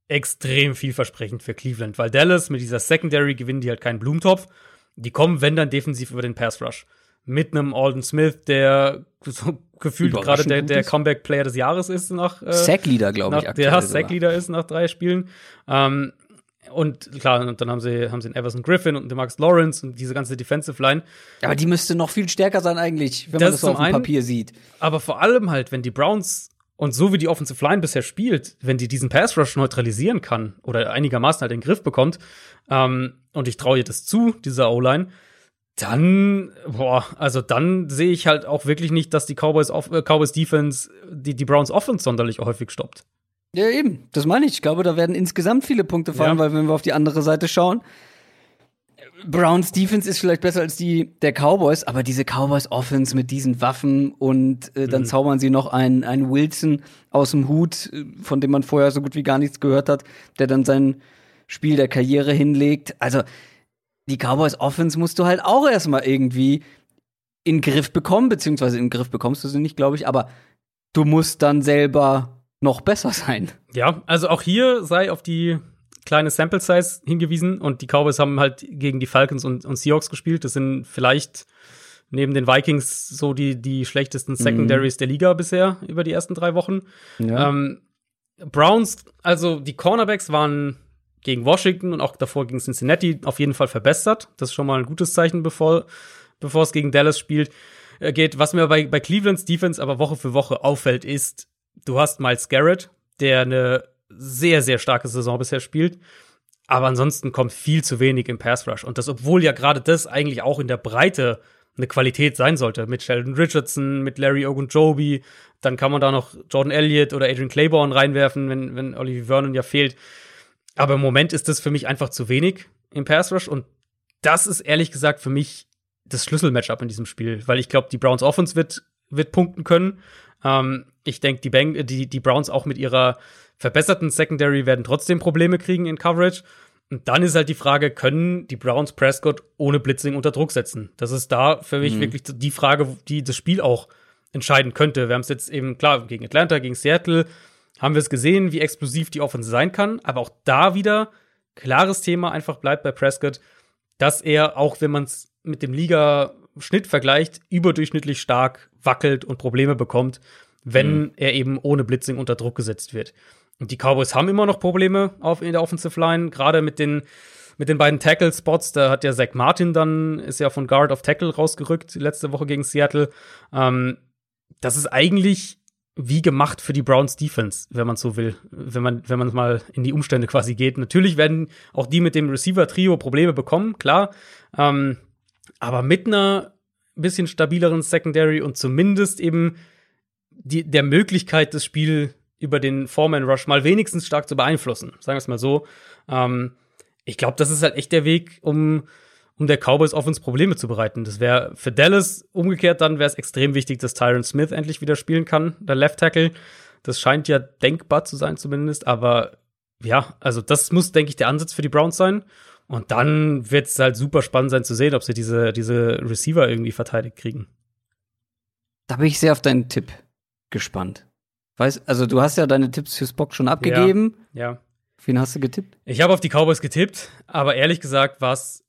Speaker 2: extrem vielversprechend für Cleveland, weil Dallas mit dieser Secondary gewinnen die halt keinen Blumentopf. Die kommen, wenn dann defensiv über den Pass Rush. Mit einem Alden Smith, der so gefühlt gerade der, der Comeback-Player des Jahres ist nach
Speaker 1: äh, Sackleader, glaube ich.
Speaker 2: Aktuell der Sackleader ist nach drei Spielen. Ähm, und klar, und dann haben sie, haben sie einen Everson Griffin und den Max Lawrence und diese ganze Defensive Line.
Speaker 1: Aber die müsste noch viel stärker sein eigentlich, wenn das man das so auf dem Papier sieht.
Speaker 2: Aber vor allem halt, wenn die Browns und so wie die Offensive Line bisher spielt, wenn die diesen Pass Rush neutralisieren kann oder einigermaßen halt in den Griff bekommt, ähm, und ich traue ihr das zu, dieser O-Line, dann, boah, also dann sehe ich halt auch wirklich nicht, dass die Cowboys, äh, Cowboys Defense die, die Browns Offense sonderlich häufig stoppt.
Speaker 1: Ja, eben, das meine ich. Ich glaube, da werden insgesamt viele Punkte fallen, ja. weil wenn wir auf die andere Seite schauen, Browns Defense ist vielleicht besser als die der Cowboys, aber diese Cowboys Offense mit diesen Waffen und äh, dann mhm. zaubern sie noch einen, einen Wilson aus dem Hut, äh, von dem man vorher so gut wie gar nichts gehört hat, der dann sein Spiel der Karriere hinlegt. Also die Cowboys Offense musst du halt auch erstmal irgendwie in den Griff bekommen, beziehungsweise in den Griff bekommst du sie nicht, glaube ich, aber du musst dann selber noch besser sein.
Speaker 2: Ja, also auch hier sei auf die kleine Sample Size hingewiesen und die Cowboys haben halt gegen die Falcons und, und Seahawks gespielt. Das sind vielleicht neben den Vikings so die, die schlechtesten Secondaries mhm. der Liga bisher über die ersten drei Wochen. Ja. Ähm, Browns, also die Cornerbacks waren gegen Washington und auch davor gegen Cincinnati auf jeden Fall verbessert. Das ist schon mal ein gutes Zeichen, bevor, bevor es gegen Dallas spielt, äh, geht. Was mir bei, bei Clevelands Defense aber Woche für Woche auffällt, ist, du hast Miles Garrett, der eine sehr, sehr starke Saison bisher spielt. Aber ansonsten kommt viel zu wenig im Pass Rush. Und das, obwohl ja gerade das eigentlich auch in der Breite eine Qualität sein sollte. Mit Sheldon Richardson, mit Larry Ogunjobi. Dann kann man da noch Jordan Elliott oder Adrian Claiborne reinwerfen, wenn, wenn Olivier Vernon ja fehlt. Aber im Moment ist das für mich einfach zu wenig im Pass Rush. Und das ist ehrlich gesagt für mich das Schlüsselmatchup in diesem Spiel. Weil ich glaube, die Browns Offense wird, wird punkten können. Ähm, ich denke, die, die, die Browns auch mit ihrer verbesserten Secondary werden trotzdem Probleme kriegen in Coverage. Und dann ist halt die Frage, können die Browns Prescott ohne Blitzing unter Druck setzen? Das ist da für mich mhm. wirklich die Frage, die das Spiel auch entscheiden könnte. Wir haben es jetzt eben, klar, gegen Atlanta, gegen Seattle, haben wir es gesehen, wie explosiv die Offense sein kann. Aber auch da wieder klares Thema einfach bleibt bei Prescott, dass er, auch wenn man es mit dem Liga-Schnitt vergleicht, überdurchschnittlich stark wackelt und Probleme bekommt, wenn mhm. er eben ohne Blitzing unter Druck gesetzt wird. Und die Cowboys haben immer noch Probleme auf, in der Offensive Line, gerade mit den, mit den beiden Tackle-Spots. Da hat ja Zach Martin dann, ist ja von Guard auf Tackle rausgerückt, letzte Woche gegen Seattle. Ähm, das ist eigentlich wie gemacht für die Browns Defense, wenn man so will, wenn man, wenn man mal in die Umstände quasi geht. Natürlich werden auch die mit dem Receiver-Trio Probleme bekommen, klar. Ähm, aber mit einer bisschen stabileren Secondary und zumindest eben die, der Möglichkeit, das Spiel über den Foreman Rush mal wenigstens stark zu beeinflussen. Sagen wir es mal so. Ähm, ich glaube, das ist halt echt der Weg, um, um der Cowboys Offense Probleme zu bereiten. Das wäre für Dallas umgekehrt dann wäre es extrem wichtig, dass Tyron Smith endlich wieder spielen kann, der Left Tackle. Das scheint ja denkbar zu sein zumindest, aber ja, also das muss, denke ich, der Ansatz für die Browns sein. Und dann wird es halt super spannend sein zu sehen, ob sie diese, diese Receiver irgendwie verteidigt kriegen.
Speaker 1: Da bin ich sehr auf deinen Tipp gespannt. Weißt, also du hast ja deine Tipps fürs Bock schon abgegeben.
Speaker 2: Ja. ja.
Speaker 1: Wen hast du getippt?
Speaker 2: Ich habe auf die Cowboys getippt, aber ehrlich gesagt war es,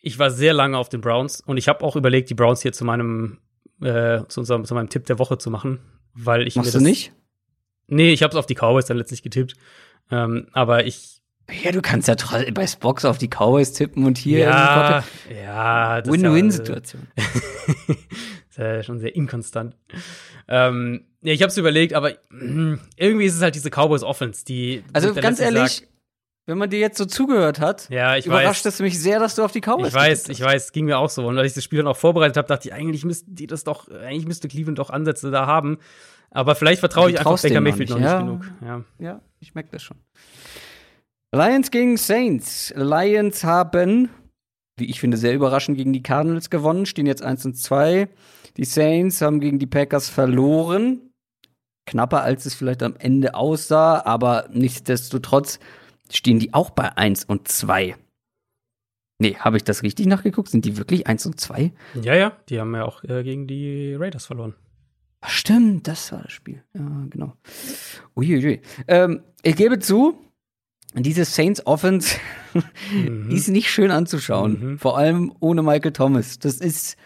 Speaker 2: ich war sehr lange auf den Browns und ich habe auch überlegt, die Browns hier zu meinem, äh, zu, unserem, zu meinem Tipp der Woche zu machen, weil ich
Speaker 1: Machst du nicht?
Speaker 2: Nee, ich habe es auf die Cowboys dann letztlich getippt. Ähm, aber ich.
Speaker 1: Ja, du kannst ja bei Spox auf die Cowboys tippen und hier
Speaker 2: ja, ja,
Speaker 1: Win-Win-Situation.
Speaker 2: ist ja schon sehr inkonstant. Ähm, ja, ich habe es überlegt, aber mh, irgendwie ist es halt diese Cowboys Offense, die.
Speaker 1: Also ganz ehrlich, sagt, wenn man dir jetzt so zugehört hat,
Speaker 2: ja, ich
Speaker 1: überrascht
Speaker 2: weiß,
Speaker 1: es mich sehr, dass du auf die Cowboys
Speaker 2: Ich weiß, ich weiß, ging mir auch so. Und als ich das Spiel dann auch vorbereitet habe, dachte ich, eigentlich müssten die das doch, eigentlich müsste Cleveland doch Ansätze da haben. Aber vielleicht vertraue ich einfach Baker Mayfield noch nicht,
Speaker 1: ja.
Speaker 2: genug. Ja,
Speaker 1: ja ich merke das schon. Lions gegen Saints. Lions haben, wie ich finde, sehr überraschend gegen die Cardinals gewonnen, stehen jetzt 1 und 2. Die Saints haben gegen die Packers verloren. Knapper, als es vielleicht am Ende aussah, aber nichtsdestotrotz stehen die auch bei 1 und 2. Nee, habe ich das richtig nachgeguckt? Sind die wirklich 1 und 2?
Speaker 2: Ja, ja, die haben ja auch äh, gegen die Raiders verloren.
Speaker 1: Stimmt, das war das Spiel. Ja, genau. Uiuiui. Ähm, ich gebe zu, diese Saints Offense mhm. ist nicht schön anzuschauen. Mhm. Vor allem ohne Michael Thomas. Das ist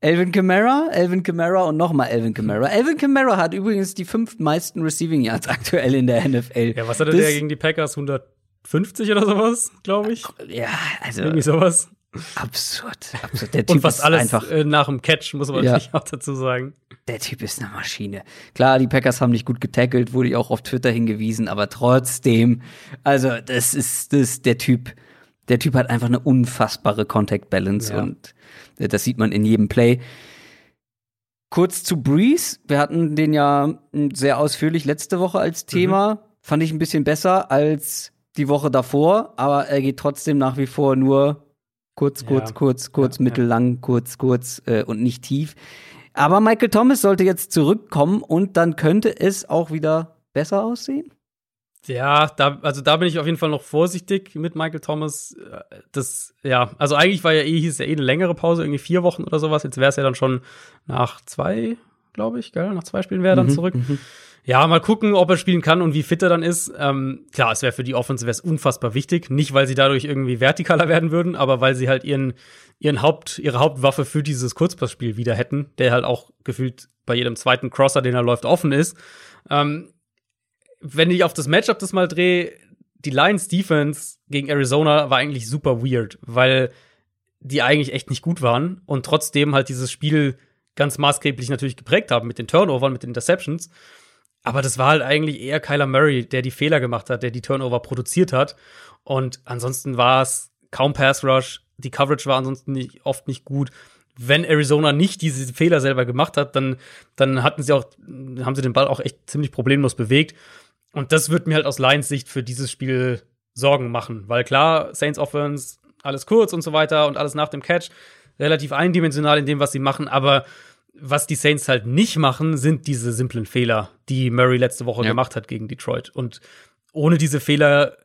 Speaker 1: Elvin Kamara, Elvin Kamara und nochmal Elvin Kamara. Elvin Kamara hat übrigens die fünf meisten Receiving Yards aktuell in der NFL.
Speaker 2: Ja, was hatte das, der gegen die Packers? 150 oder sowas, glaube ich?
Speaker 1: Ja, also.
Speaker 2: Irgendwie sowas.
Speaker 1: Absurd, absurd. Der typ
Speaker 2: und fast alles
Speaker 1: einfach,
Speaker 2: äh, nach dem Catch, muss man ja. natürlich auch dazu sagen.
Speaker 1: Der Typ ist eine Maschine. Klar, die Packers haben nicht gut getackelt, wurde ich auch auf Twitter hingewiesen, aber trotzdem, also das ist das der Typ. Der Typ hat einfach eine unfassbare Contact Balance ja. und das sieht man in jedem Play. Kurz zu Breeze. Wir hatten den ja sehr ausführlich letzte Woche als Thema. Mhm. Fand ich ein bisschen besser als die Woche davor, aber er geht trotzdem nach wie vor nur kurz, kurz, ja. kurz, kurz, ja, mittellang, kurz, kurz äh, und nicht tief. Aber Michael Thomas sollte jetzt zurückkommen und dann könnte es auch wieder besser aussehen.
Speaker 2: Ja, da, also da bin ich auf jeden Fall noch vorsichtig mit Michael Thomas. Das, ja, also eigentlich war ja eh, hieß ja eh eine längere Pause, irgendwie vier Wochen oder sowas. Jetzt wäre es ja dann schon nach zwei, glaube ich, gell? Nach zwei Spielen wäre er dann mhm, zurück. Mhm. Ja, mal gucken, ob er spielen kann und wie fit er dann ist. Ähm, klar, es wäre für die Offense wär's unfassbar wichtig. Nicht, weil sie dadurch irgendwie vertikaler werden würden, aber weil sie halt ihren, ihren Haupt, ihre Hauptwaffe für dieses Kurzpassspiel wieder hätten, der halt auch gefühlt bei jedem zweiten Crosser, den er läuft, offen ist. Ähm, wenn ich auf das Matchup das mal drehe, die Lions Defense gegen Arizona war eigentlich super weird, weil die eigentlich echt nicht gut waren und trotzdem halt dieses Spiel ganz maßgeblich natürlich geprägt haben mit den Turnovern, mit den Interceptions. Aber das war halt eigentlich eher Kyler Murray, der die Fehler gemacht hat, der die Turnover produziert hat. Und ansonsten war es kaum Pass Rush. Die Coverage war ansonsten nicht, oft nicht gut. Wenn Arizona nicht diese Fehler selber gemacht hat, dann, dann hatten sie auch, haben sie den Ball auch echt ziemlich problemlos bewegt. Und das wird mir halt aus Lions Sicht für dieses Spiel Sorgen machen, weil klar, Saints Offense, alles kurz und so weiter und alles nach dem Catch, relativ eindimensional in dem, was sie machen, aber was die Saints halt nicht machen, sind diese simplen Fehler, die Murray letzte Woche ja. gemacht hat gegen Detroit. Und ohne diese Fehler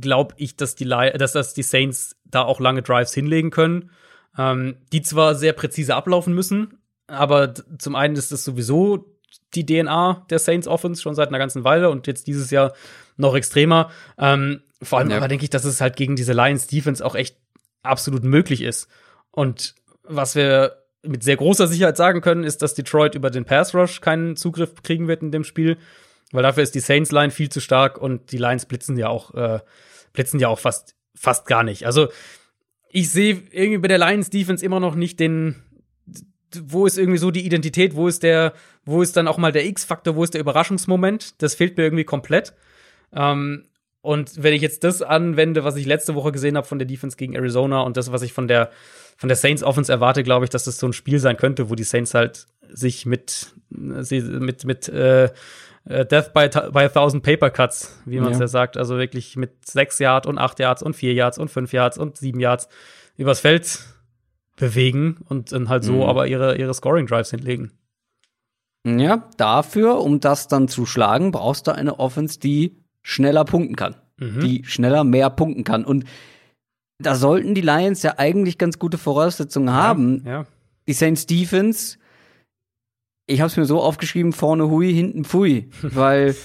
Speaker 2: glaube ich, dass die, dass das die Saints da auch lange Drives hinlegen können, ähm, die zwar sehr präzise ablaufen müssen, aber zum einen ist das sowieso die DNA der Saints Offense schon seit einer ganzen Weile und jetzt dieses Jahr noch extremer. Ähm, vor allem ja. aber denke ich, dass es halt gegen diese Lions Defense auch echt absolut möglich ist. Und was wir mit sehr großer Sicherheit sagen können, ist, dass Detroit über den Pass Rush keinen Zugriff kriegen wird in dem Spiel, weil dafür ist die Saints Line viel zu stark und die Lions blitzen ja auch äh, blitzen ja auch fast fast gar nicht. Also ich sehe irgendwie bei der Lions Defense immer noch nicht den wo ist irgendwie so die Identität, wo ist der, wo ist dann auch mal der X-Faktor, wo ist der Überraschungsmoment? Das fehlt mir irgendwie komplett. Ähm, und wenn ich jetzt das anwende, was ich letzte Woche gesehen habe von der Defense gegen Arizona und das, was ich von der, von der Saints Offense erwarte, glaube ich, dass das so ein Spiel sein könnte, wo die Saints halt sich mit, mit, mit, äh, äh, Death by, by a Thousand Paper Cuts, wie man es ja. ja sagt. Also wirklich mit sechs Yards und acht Yards und vier Yards und fünf Yards und sieben Yards übers Feld bewegen und dann halt so mhm. aber ihre, ihre Scoring-Drives hinlegen.
Speaker 1: Ja, dafür, um das dann zu schlagen, brauchst du eine Offense, die schneller punkten kann. Mhm. Die schneller mehr punkten kann. Und da sollten die Lions ja eigentlich ganz gute Voraussetzungen haben.
Speaker 2: Ja, ja.
Speaker 1: Die Saints Defense, ich habe es mir so aufgeschrieben, vorne hui, hinten pfui. Weil,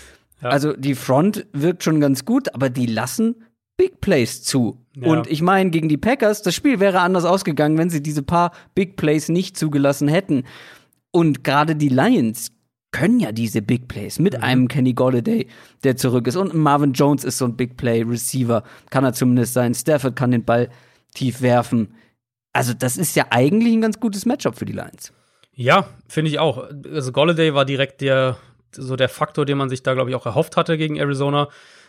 Speaker 1: ja. also die Front wirkt schon ganz gut, aber die lassen Big Plays zu. Ja. Und ich meine, gegen die Packers, das Spiel wäre anders ausgegangen, wenn sie diese paar Big Plays nicht zugelassen hätten. Und gerade die Lions können ja diese Big Plays mit mhm. einem Kenny Golladay, der zurück ist. Und Marvin Jones ist so ein Big Play Receiver, kann er zumindest sein. Stafford kann den Ball tief werfen. Also, das ist ja eigentlich ein ganz gutes Matchup für die Lions.
Speaker 2: Ja, finde ich auch. Also, Golladay war direkt der, so der Faktor, den man sich da, glaube ich, auch erhofft hatte gegen Arizona,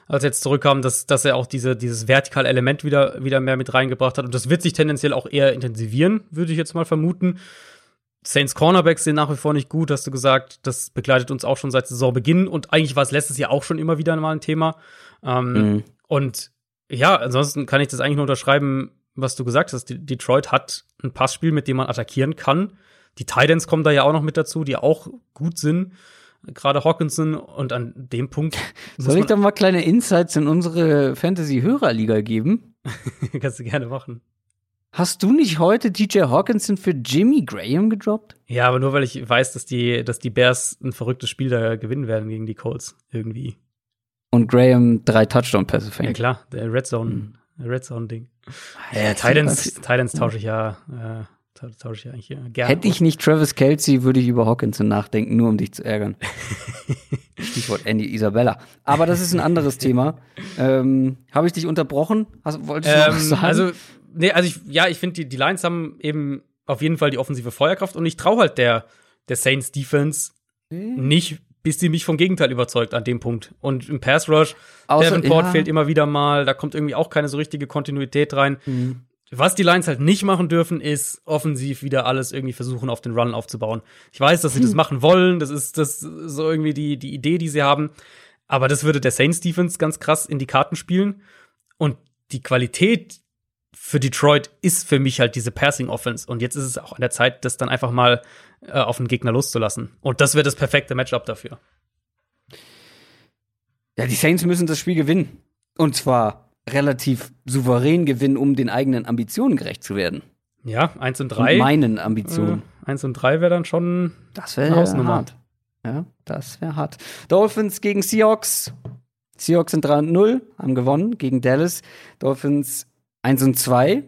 Speaker 2: als er jetzt zurückkam, dass, dass er auch diese, dieses vertikale Element wieder, wieder mehr mit reingebracht hat. Und das wird sich tendenziell auch eher intensivieren, würde ich jetzt mal vermuten. Saints Cornerbacks sind nach wie vor nicht gut, hast du gesagt. Das begleitet uns auch schon seit Saisonbeginn und eigentlich war es letztes Jahr auch schon immer wieder mal ein Thema. Ähm, mhm. Und ja, ansonsten kann ich das eigentlich nur unterschreiben, was du gesagt hast. Detroit hat ein Passspiel, mit dem man attackieren kann. Die Titans kommen da ja auch noch mit dazu, die auch gut sind. Gerade Hawkinson und an dem Punkt.
Speaker 1: Soll ich doch mal kleine Insights in unsere Fantasy-Hörerliga geben?
Speaker 2: Kannst du gerne machen.
Speaker 1: Hast du nicht heute DJ Hawkinson für Jimmy Graham gedroppt?
Speaker 2: Ja, aber nur weil ich weiß, dass die, dass die Bears ein verrücktes Spiel da gewinnen werden gegen die Colts irgendwie.
Speaker 1: Und Graham drei Touchdown-Pässe fängt.
Speaker 2: Ja klar, der Red Zone, mhm. Red Zone-Ding. Ja, Titans, Titans tausche ich ja, äh, tausche ich eigentlich gerne.
Speaker 1: Hätte ich nicht Travis Kelsey, würde ich über Hawkinson nachdenken, nur um dich zu ärgern. Stichwort Andy Isabella. Aber das ist ein anderes Thema. Ähm, Habe ich dich unterbrochen? Hast, wolltest du ähm, was sagen?
Speaker 2: Also nee, also ich, ja, ich finde, die, die Lions haben eben auf jeden Fall die offensive Feuerkraft und ich traue halt der, der Saints Defense mhm. nicht, bis sie mich vom Gegenteil überzeugt an dem Punkt. Und im Pass Rush, Außer, Davenport ja. fehlt immer wieder mal, da kommt irgendwie auch keine so richtige Kontinuität rein. Mhm. Was die Lions halt nicht machen dürfen, ist offensiv wieder alles irgendwie versuchen, auf den Run aufzubauen. Ich weiß, dass sie hm. das machen wollen, das ist das so irgendwie die, die Idee, die sie haben. Aber das würde der Saints Defense ganz krass in die Karten spielen. Und die Qualität, für Detroit ist für mich halt diese Passing Offense. Und jetzt ist es auch an der Zeit, das dann einfach mal äh, auf den Gegner loszulassen. Und das wäre das perfekte Matchup dafür.
Speaker 1: Ja, die Saints müssen das Spiel gewinnen. Und zwar relativ souverän gewinnen, um den eigenen Ambitionen gerecht zu werden.
Speaker 2: Ja, 1 und 3. Und
Speaker 1: meinen Ambitionen.
Speaker 2: Äh, 1 und 3 wäre dann schon
Speaker 1: das wäre hart. Ja, das wäre hart. Dolphins gegen Seahawks. Seahawks sind 3 und 0, haben gewonnen gegen Dallas. Dolphins 1 und 2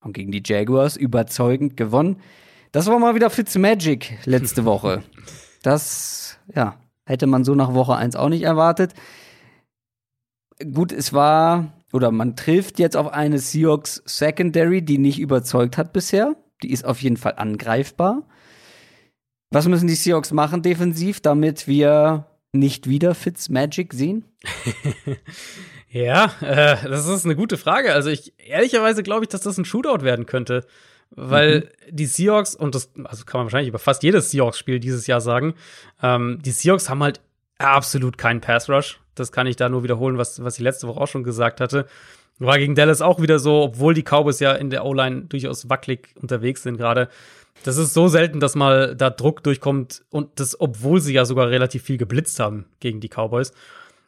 Speaker 1: und gegen die Jaguars überzeugend gewonnen. Das war mal wieder Fitzmagic letzte Woche. Das, ja, hätte man so nach Woche 1 auch nicht erwartet. Gut, es war, oder man trifft jetzt auf eine Seahawks Secondary, die nicht überzeugt hat bisher. Die ist auf jeden Fall angreifbar. Was müssen die Seahawks machen defensiv, damit wir nicht wieder Fitzmagic sehen?
Speaker 2: Ja, äh, das ist eine gute Frage. Also ich ehrlicherweise glaube ich, dass das ein Shootout werden könnte. Weil mhm. die Seahawks, und das also kann man wahrscheinlich über fast jedes Seahawks-Spiel dieses Jahr sagen, ähm, die Seahawks haben halt absolut keinen Pass-Rush. Das kann ich da nur wiederholen, was, was ich letzte Woche auch schon gesagt hatte. War gegen Dallas auch wieder so, obwohl die Cowboys ja in der O-Line durchaus wackelig unterwegs sind gerade. Das ist so selten, dass mal da Druck durchkommt und das, obwohl sie ja sogar relativ viel geblitzt haben gegen die Cowboys.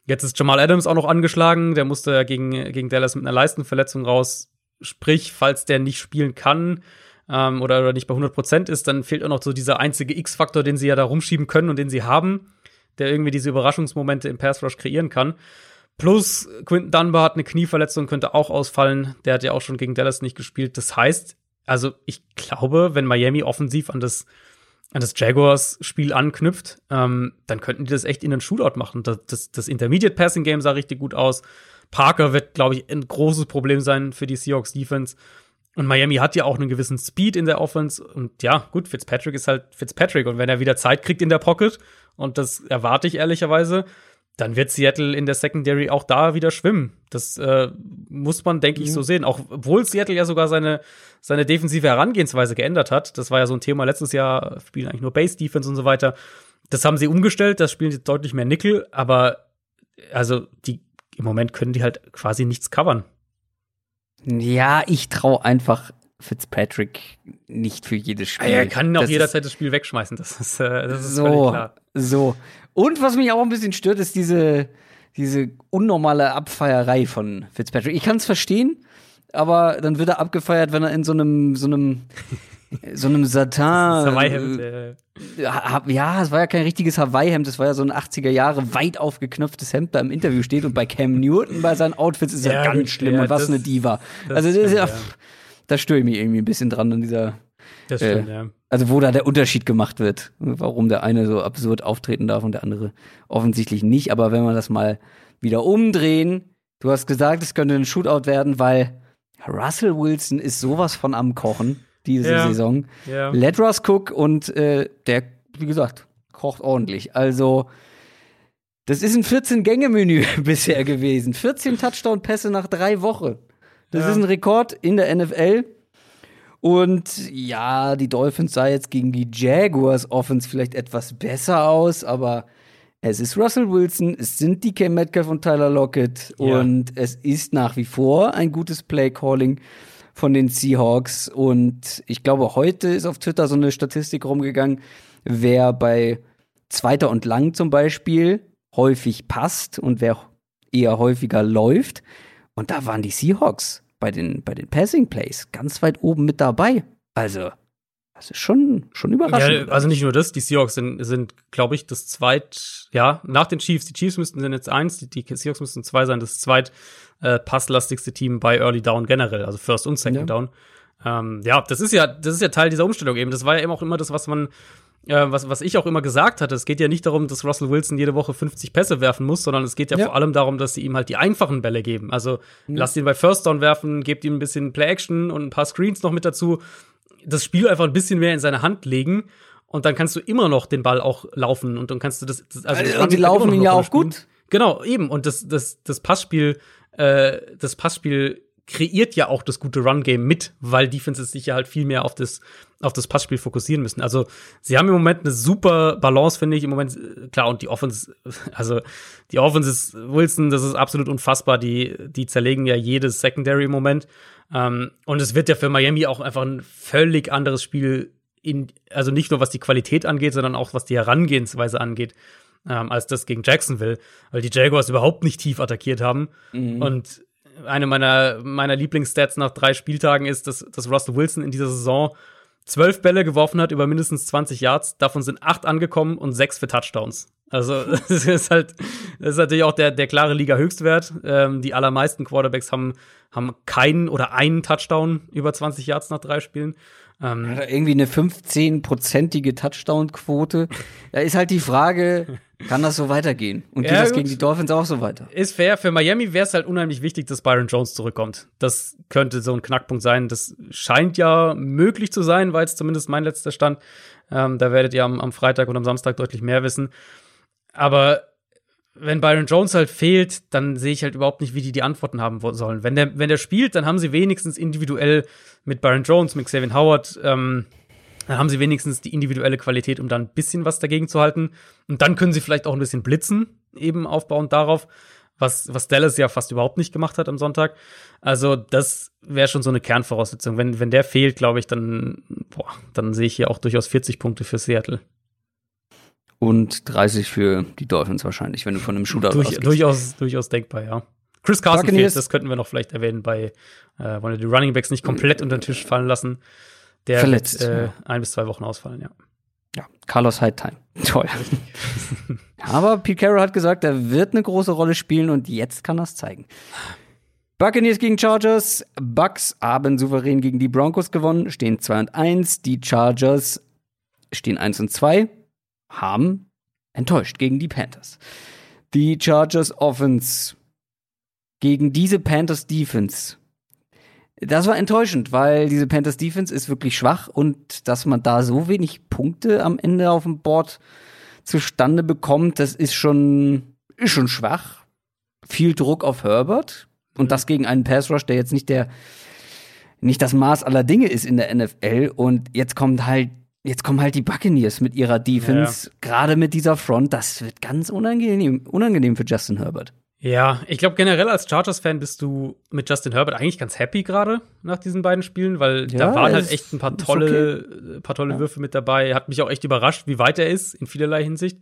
Speaker 2: Jetzt ist Jamal Adams auch noch angeschlagen. Der musste ja gegen, gegen Dallas mit einer Leistenverletzung raus. Sprich, falls der nicht spielen kann ähm, oder, oder nicht bei 100% ist, dann fehlt auch noch so dieser einzige X-Faktor, den sie ja da rumschieben können und den sie haben, der irgendwie diese Überraschungsmomente im Pass Rush kreieren kann. Plus Quinton Dunbar hat eine Knieverletzung, könnte auch ausfallen. Der hat ja auch schon gegen Dallas nicht gespielt. Das heißt, also ich glaube, wenn Miami offensiv an das an das Jaguars-Spiel anknüpft, ähm, dann könnten die das echt in einen Shootout machen. Das, das, das Intermediate Passing Game sah richtig gut aus. Parker wird, glaube ich, ein großes Problem sein für die Seahawks Defense. Und Miami hat ja auch einen gewissen Speed in der Offense. Und ja, gut, Fitzpatrick ist halt Fitzpatrick. Und wenn er wieder Zeit kriegt in der Pocket, und das erwarte ich ehrlicherweise, dann wird Seattle in der Secondary auch da wieder schwimmen. Das äh, muss man, denke ich, mhm. so sehen. Auch obwohl Seattle ja sogar seine, seine defensive Herangehensweise geändert hat. Das war ja so ein Thema letztes Jahr, spielen eigentlich nur Base Defense und so weiter. das haben sie umgestellt, das spielen sie deutlich mehr Nickel, aber also die im Moment können die halt quasi nichts covern.
Speaker 1: Ja, ich traue einfach Fitzpatrick nicht für jedes Spiel.
Speaker 2: Er kann auch das jederzeit das Spiel wegschmeißen, das ist, äh, das ist
Speaker 1: so, klar. So. Und was mich auch ein bisschen stört, ist diese, diese unnormale Abfeierei von Fitzpatrick. Ich kann es verstehen, aber dann wird er abgefeiert, wenn er in so einem, so einem, so einem Satin. Hawaii-Hemd. Äh, ja, es war ja kein richtiges Hawaii-Hemd, es war ja so ein 80er Jahre weit aufgeknöpftes Hemd da im Interview steht und bei Cam Newton bei seinen Outfits ist ja, ja ganz schlimm ja, und was das, eine Diva. Also das ist ja, ja. Da störe ich mich irgendwie ein bisschen dran an dieser. Das stimmt, äh, ja. Also wo da der Unterschied gemacht wird, warum der eine so absurd auftreten darf und der andere offensichtlich nicht. Aber wenn wir das mal wieder umdrehen, du hast gesagt, es könnte ein Shootout werden, weil Russell Wilson ist sowas von am Kochen diese ja. Saison. Ja. Let Russ Cook und äh, der, wie gesagt, kocht ordentlich. Also das ist ein 14-Gänge-Menü bisher gewesen. 14 Touchdown-Pässe nach drei Wochen. Das ja. ist ein Rekord in der NFL. Und ja, die Dolphins sah jetzt gegen die Jaguars Offense vielleicht etwas besser aus, aber es ist Russell Wilson, es sind DK Metcalf und Tyler Lockett ja. und es ist nach wie vor ein gutes Play-Calling von den Seahawks. Und ich glaube, heute ist auf Twitter so eine Statistik rumgegangen, wer bei Zweiter und Lang zum Beispiel häufig passt und wer eher häufiger läuft. Und da waren die Seahawks bei den, bei den Passing Plays ganz weit oben mit dabei. Also, das ist schon, schon überraschend.
Speaker 2: Ja, also nicht nur das, die Seahawks sind, sind glaube ich, das zweit, ja, nach den Chiefs. Die Chiefs müssten sind jetzt eins, die, die Seahawks müssten zwei sein, das zweit äh, passlastigste Team bei Early Down generell, also First und Second ja. Down. Ähm, ja, das ist ja, das ist ja Teil dieser Umstellung eben. Das war ja eben auch immer das, was man äh, was, was ich auch immer gesagt hatte, es geht ja nicht darum, dass Russell Wilson jede Woche 50 Pässe werfen muss, sondern es geht ja, ja. vor allem darum, dass sie ihm halt die einfachen Bälle geben. Also mhm. lasst ihn bei First Down werfen, gebt ihm ein bisschen Play-Action und ein paar Screens noch mit dazu. Das Spiel einfach ein bisschen mehr in seine Hand legen und dann kannst du immer noch den Ball auch laufen und dann kannst du das.
Speaker 1: das also, also und die laufen ihn ja auch gut.
Speaker 2: Genau, eben. Und das, das, das Passspiel, äh, das Passspiel kreiert ja auch das gute Run-Game mit, weil Defenses sich ja halt viel mehr auf das, auf das Passspiel fokussieren müssen. Also, sie haben im Moment eine super Balance, finde ich. Im Moment, klar, und die Offense, also, die Offense ist Wilson, das ist absolut unfassbar. Die, die zerlegen ja jedes Secondary im Moment. Ähm, und es wird ja für Miami auch einfach ein völlig anderes Spiel in, also nicht nur was die Qualität angeht, sondern auch was die Herangehensweise angeht, ähm, als das gegen Jacksonville, weil die Jaguars überhaupt nicht tief attackiert haben. Mhm. Und eine meiner, meiner Lieblingsstats nach drei Spieltagen ist, dass, dass Russell Wilson in dieser Saison zwölf Bälle geworfen hat über mindestens 20 Yards. Davon sind acht angekommen und sechs für Touchdowns. Also, das ist halt, das ist natürlich auch der, der klare Liga-Höchstwert. Ähm, die allermeisten Quarterbacks haben, haben keinen oder einen Touchdown über 20 Yards nach drei Spielen.
Speaker 1: Ähm, irgendwie eine 15-prozentige Touchdown-Quote? Da ist halt die Frage, kann das so weitergehen? Und geht ja, das gegen die Dolphins auch so weiter?
Speaker 2: Ist fair. Für Miami wäre es halt unheimlich wichtig, dass Byron Jones zurückkommt. Das könnte so ein Knackpunkt sein. Das scheint ja möglich zu sein, weil es zumindest mein letzter Stand. Ähm, da werdet ihr am, am Freitag und am Samstag deutlich mehr wissen. Aber wenn Byron Jones halt fehlt, dann sehe ich halt überhaupt nicht, wie die die Antworten haben sollen. Wenn der, wenn der spielt, dann haben sie wenigstens individuell mit Byron Jones, mit Xavier Howard, ähm, dann haben sie wenigstens die individuelle Qualität, um da ein bisschen was dagegen zu halten. Und dann können sie vielleicht auch ein bisschen blitzen, eben aufbauend darauf, was, was Dallas ja fast überhaupt nicht gemacht hat am Sonntag. Also, das wäre schon so eine Kernvoraussetzung. Wenn, wenn der fehlt, glaube ich, dann, boah, dann sehe ich hier auch durchaus 40 Punkte für Seattle
Speaker 1: und 30 für die Dolphins wahrscheinlich, wenn du von einem Shooter
Speaker 2: Durch, Durchaus, durchaus denkbar, ja. Chris Carson fehlt, das könnten wir noch vielleicht erwähnen, bei äh, wollen wir die Running Backs nicht komplett unter den Tisch fallen lassen. Der Verletzt, wird äh, ja. ein bis zwei Wochen ausfallen, ja.
Speaker 1: Ja, Carlos Hyde Toll. Aber Pete Carroll hat gesagt, er wird eine große Rolle spielen und jetzt kann er es zeigen. Buccaneers gegen Chargers. Bucks haben souverän gegen die Broncos gewonnen, stehen 2 und 1. Die Chargers stehen 1 und 2 haben enttäuscht gegen die Panthers. Die Chargers Offense gegen diese Panthers Defense. Das war enttäuschend, weil diese Panthers Defense ist wirklich schwach und dass man da so wenig Punkte am Ende auf dem Board zustande bekommt, das ist schon, ist schon schwach. Viel Druck auf Herbert und das gegen einen Pass Rush, der jetzt nicht der, nicht das Maß aller Dinge ist in der NFL und jetzt kommt halt jetzt kommen halt die Buccaneers mit ihrer Defense, ja. gerade mit dieser Front. Das wird ganz unangenehm, unangenehm für Justin Herbert.
Speaker 2: Ja, ich glaube generell als Chargers-Fan bist du mit Justin Herbert eigentlich ganz happy gerade nach diesen beiden Spielen, weil ja, da waren halt echt ein paar tolle, okay. paar tolle ja. Würfe mit dabei. Hat mich auch echt überrascht, wie weit er ist in vielerlei Hinsicht.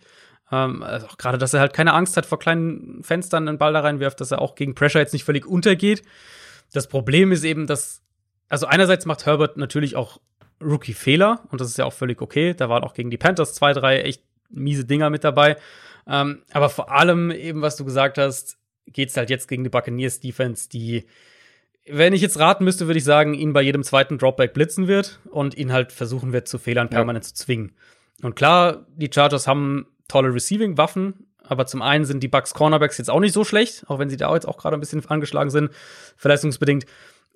Speaker 2: Ähm, also auch gerade, dass er halt keine Angst hat vor kleinen Fenstern einen Ball da reinwirft, dass er auch gegen Pressure jetzt nicht völlig untergeht. Das Problem ist eben, dass, also einerseits macht Herbert natürlich auch Rookie-Fehler und das ist ja auch völlig okay. Da waren auch gegen die Panthers zwei, drei echt miese Dinger mit dabei. Ähm, aber vor allem eben, was du gesagt hast, geht's halt jetzt gegen die Buccaneers Defense, die, wenn ich jetzt raten müsste, würde ich sagen, ihn bei jedem zweiten Dropback blitzen wird und ihn halt versuchen wird, zu Fehlern permanent ja. zu zwingen. Und klar, die Chargers haben tolle Receiving-Waffen, aber zum einen sind die Bucks Cornerbacks jetzt auch nicht so schlecht, auch wenn sie da jetzt auch gerade ein bisschen angeschlagen sind, verletzungsbedingt.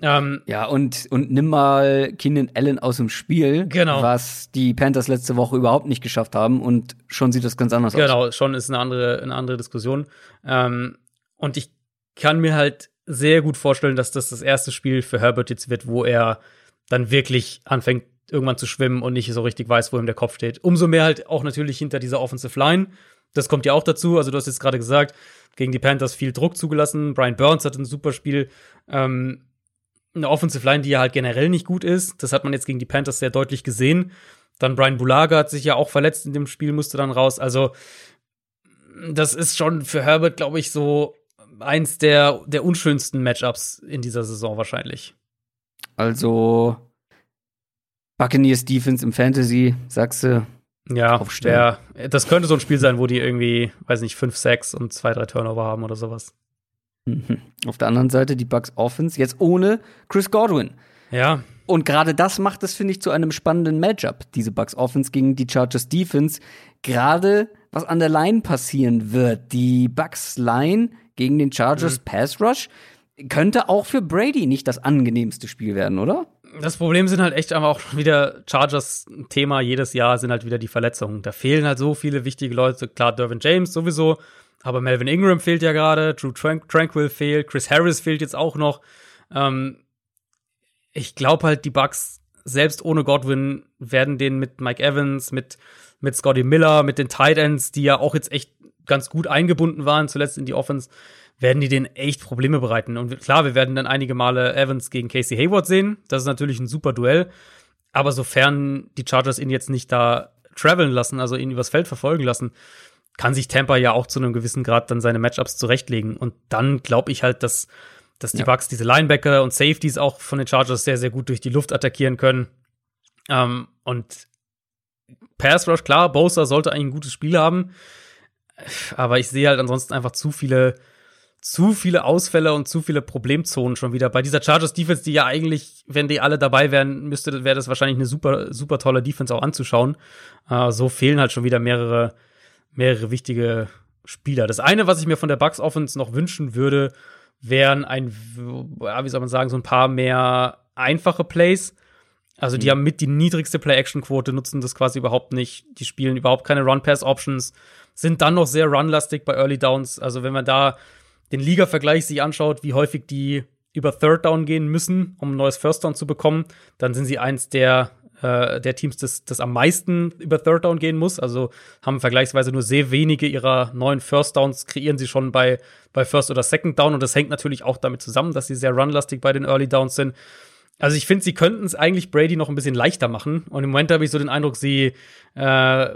Speaker 1: Ähm, ja, und, und nimm mal Keenan Allen aus dem Spiel,
Speaker 2: genau.
Speaker 1: was die Panthers letzte Woche überhaupt nicht geschafft haben und schon sieht das ganz anders
Speaker 2: genau, aus.
Speaker 1: Genau,
Speaker 2: schon ist eine andere, eine andere Diskussion. Ähm, und ich kann mir halt sehr gut vorstellen, dass das das erste Spiel für Herbert jetzt wird, wo er dann wirklich anfängt, irgendwann zu schwimmen und nicht so richtig weiß, wo ihm der Kopf steht. Umso mehr halt auch natürlich hinter dieser Offensive Line. Das kommt ja auch dazu. Also, du hast jetzt gerade gesagt, gegen die Panthers viel Druck zugelassen. Brian Burns hat ein super Spiel. Ähm, eine Offensive Line, die ja halt generell nicht gut ist. Das hat man jetzt gegen die Panthers sehr deutlich gesehen. Dann Brian Bulaga hat sich ja auch verletzt in dem Spiel, musste dann raus. Also, das ist schon für Herbert, glaube ich, so eins der, der unschönsten Matchups in dieser Saison wahrscheinlich.
Speaker 1: Also, Buccaneers Defense im Fantasy, sagst du?
Speaker 2: Ja, aufstellen. ja, das könnte so ein Spiel sein, wo die irgendwie, weiß nicht, 5, 6 und 2, 3 Turnover haben oder sowas.
Speaker 1: Mhm. Auf der anderen Seite die Bucks Offense, jetzt ohne Chris Godwin.
Speaker 2: Ja.
Speaker 1: Und gerade das macht es, finde ich, zu einem spannenden Matchup, diese Bucks Offense gegen die Chargers Defense. Gerade was an der Line passieren wird. Die Bucks Line gegen den Chargers mhm. Pass Rush könnte auch für Brady nicht das angenehmste Spiel werden, oder?
Speaker 2: Das Problem sind halt echt aber auch wieder Chargers Thema jedes Jahr sind halt wieder die Verletzungen. Da fehlen halt so viele wichtige Leute. Klar, Dervin James sowieso, aber Melvin Ingram fehlt ja gerade, Drew Tran Tranquil fehlt, Chris Harris fehlt jetzt auch noch. Ähm, ich glaube halt, die Bucks, selbst ohne Godwin, werden den mit Mike Evans, mit, mit Scotty Miller, mit den Tight Ends, die ja auch jetzt echt ganz gut eingebunden waren, zuletzt in die Offense, werden die denen echt Probleme bereiten. Und klar, wir werden dann einige Male Evans gegen Casey Hayward sehen. Das ist natürlich ein super Duell. Aber sofern die Chargers ihn jetzt nicht da traveln lassen, also ihn übers Feld verfolgen lassen, kann sich Tampa ja auch zu einem gewissen Grad dann seine Matchups zurechtlegen. Und dann glaube ich halt, dass, dass die ja. Bucks diese Linebacker und Safeties auch von den Chargers sehr, sehr gut durch die Luft attackieren können. Ähm, und Pass Rush, klar, Bosa sollte eigentlich ein gutes Spiel haben. Aber ich sehe halt ansonsten einfach zu viele, zu viele Ausfälle und zu viele Problemzonen schon wieder. Bei dieser Chargers Defense, die ja eigentlich, wenn die alle dabei wären, müsste, wäre das wahrscheinlich eine super, super tolle Defense auch anzuschauen. Äh, so fehlen halt schon wieder mehrere, mehrere wichtige Spieler. Das eine, was ich mir von der Bucks Offense noch wünschen würde, wären ein, ja, wie soll man sagen, so ein paar mehr einfache Plays. Also die mhm. haben mit die niedrigste Play-Action-Quote, nutzen das quasi überhaupt nicht. Die spielen überhaupt keine Run-Pass-Options, sind dann noch sehr runlastig bei Early Downs. Also wenn man da den Liga-Vergleich sich anschaut, wie häufig die über Third Down gehen müssen, um ein neues First Down zu bekommen, dann sind sie eins der äh, der Teams, das, das am meisten über Third Down gehen muss. Also haben vergleichsweise nur sehr wenige ihrer neuen First Downs kreieren sie schon bei, bei First oder Second Down. Und das hängt natürlich auch damit zusammen, dass sie sehr runlastig bei den Early Downs sind. Also ich finde, sie könnten es eigentlich Brady noch ein bisschen leichter machen. Und im Moment habe ich so den Eindruck, sie, äh,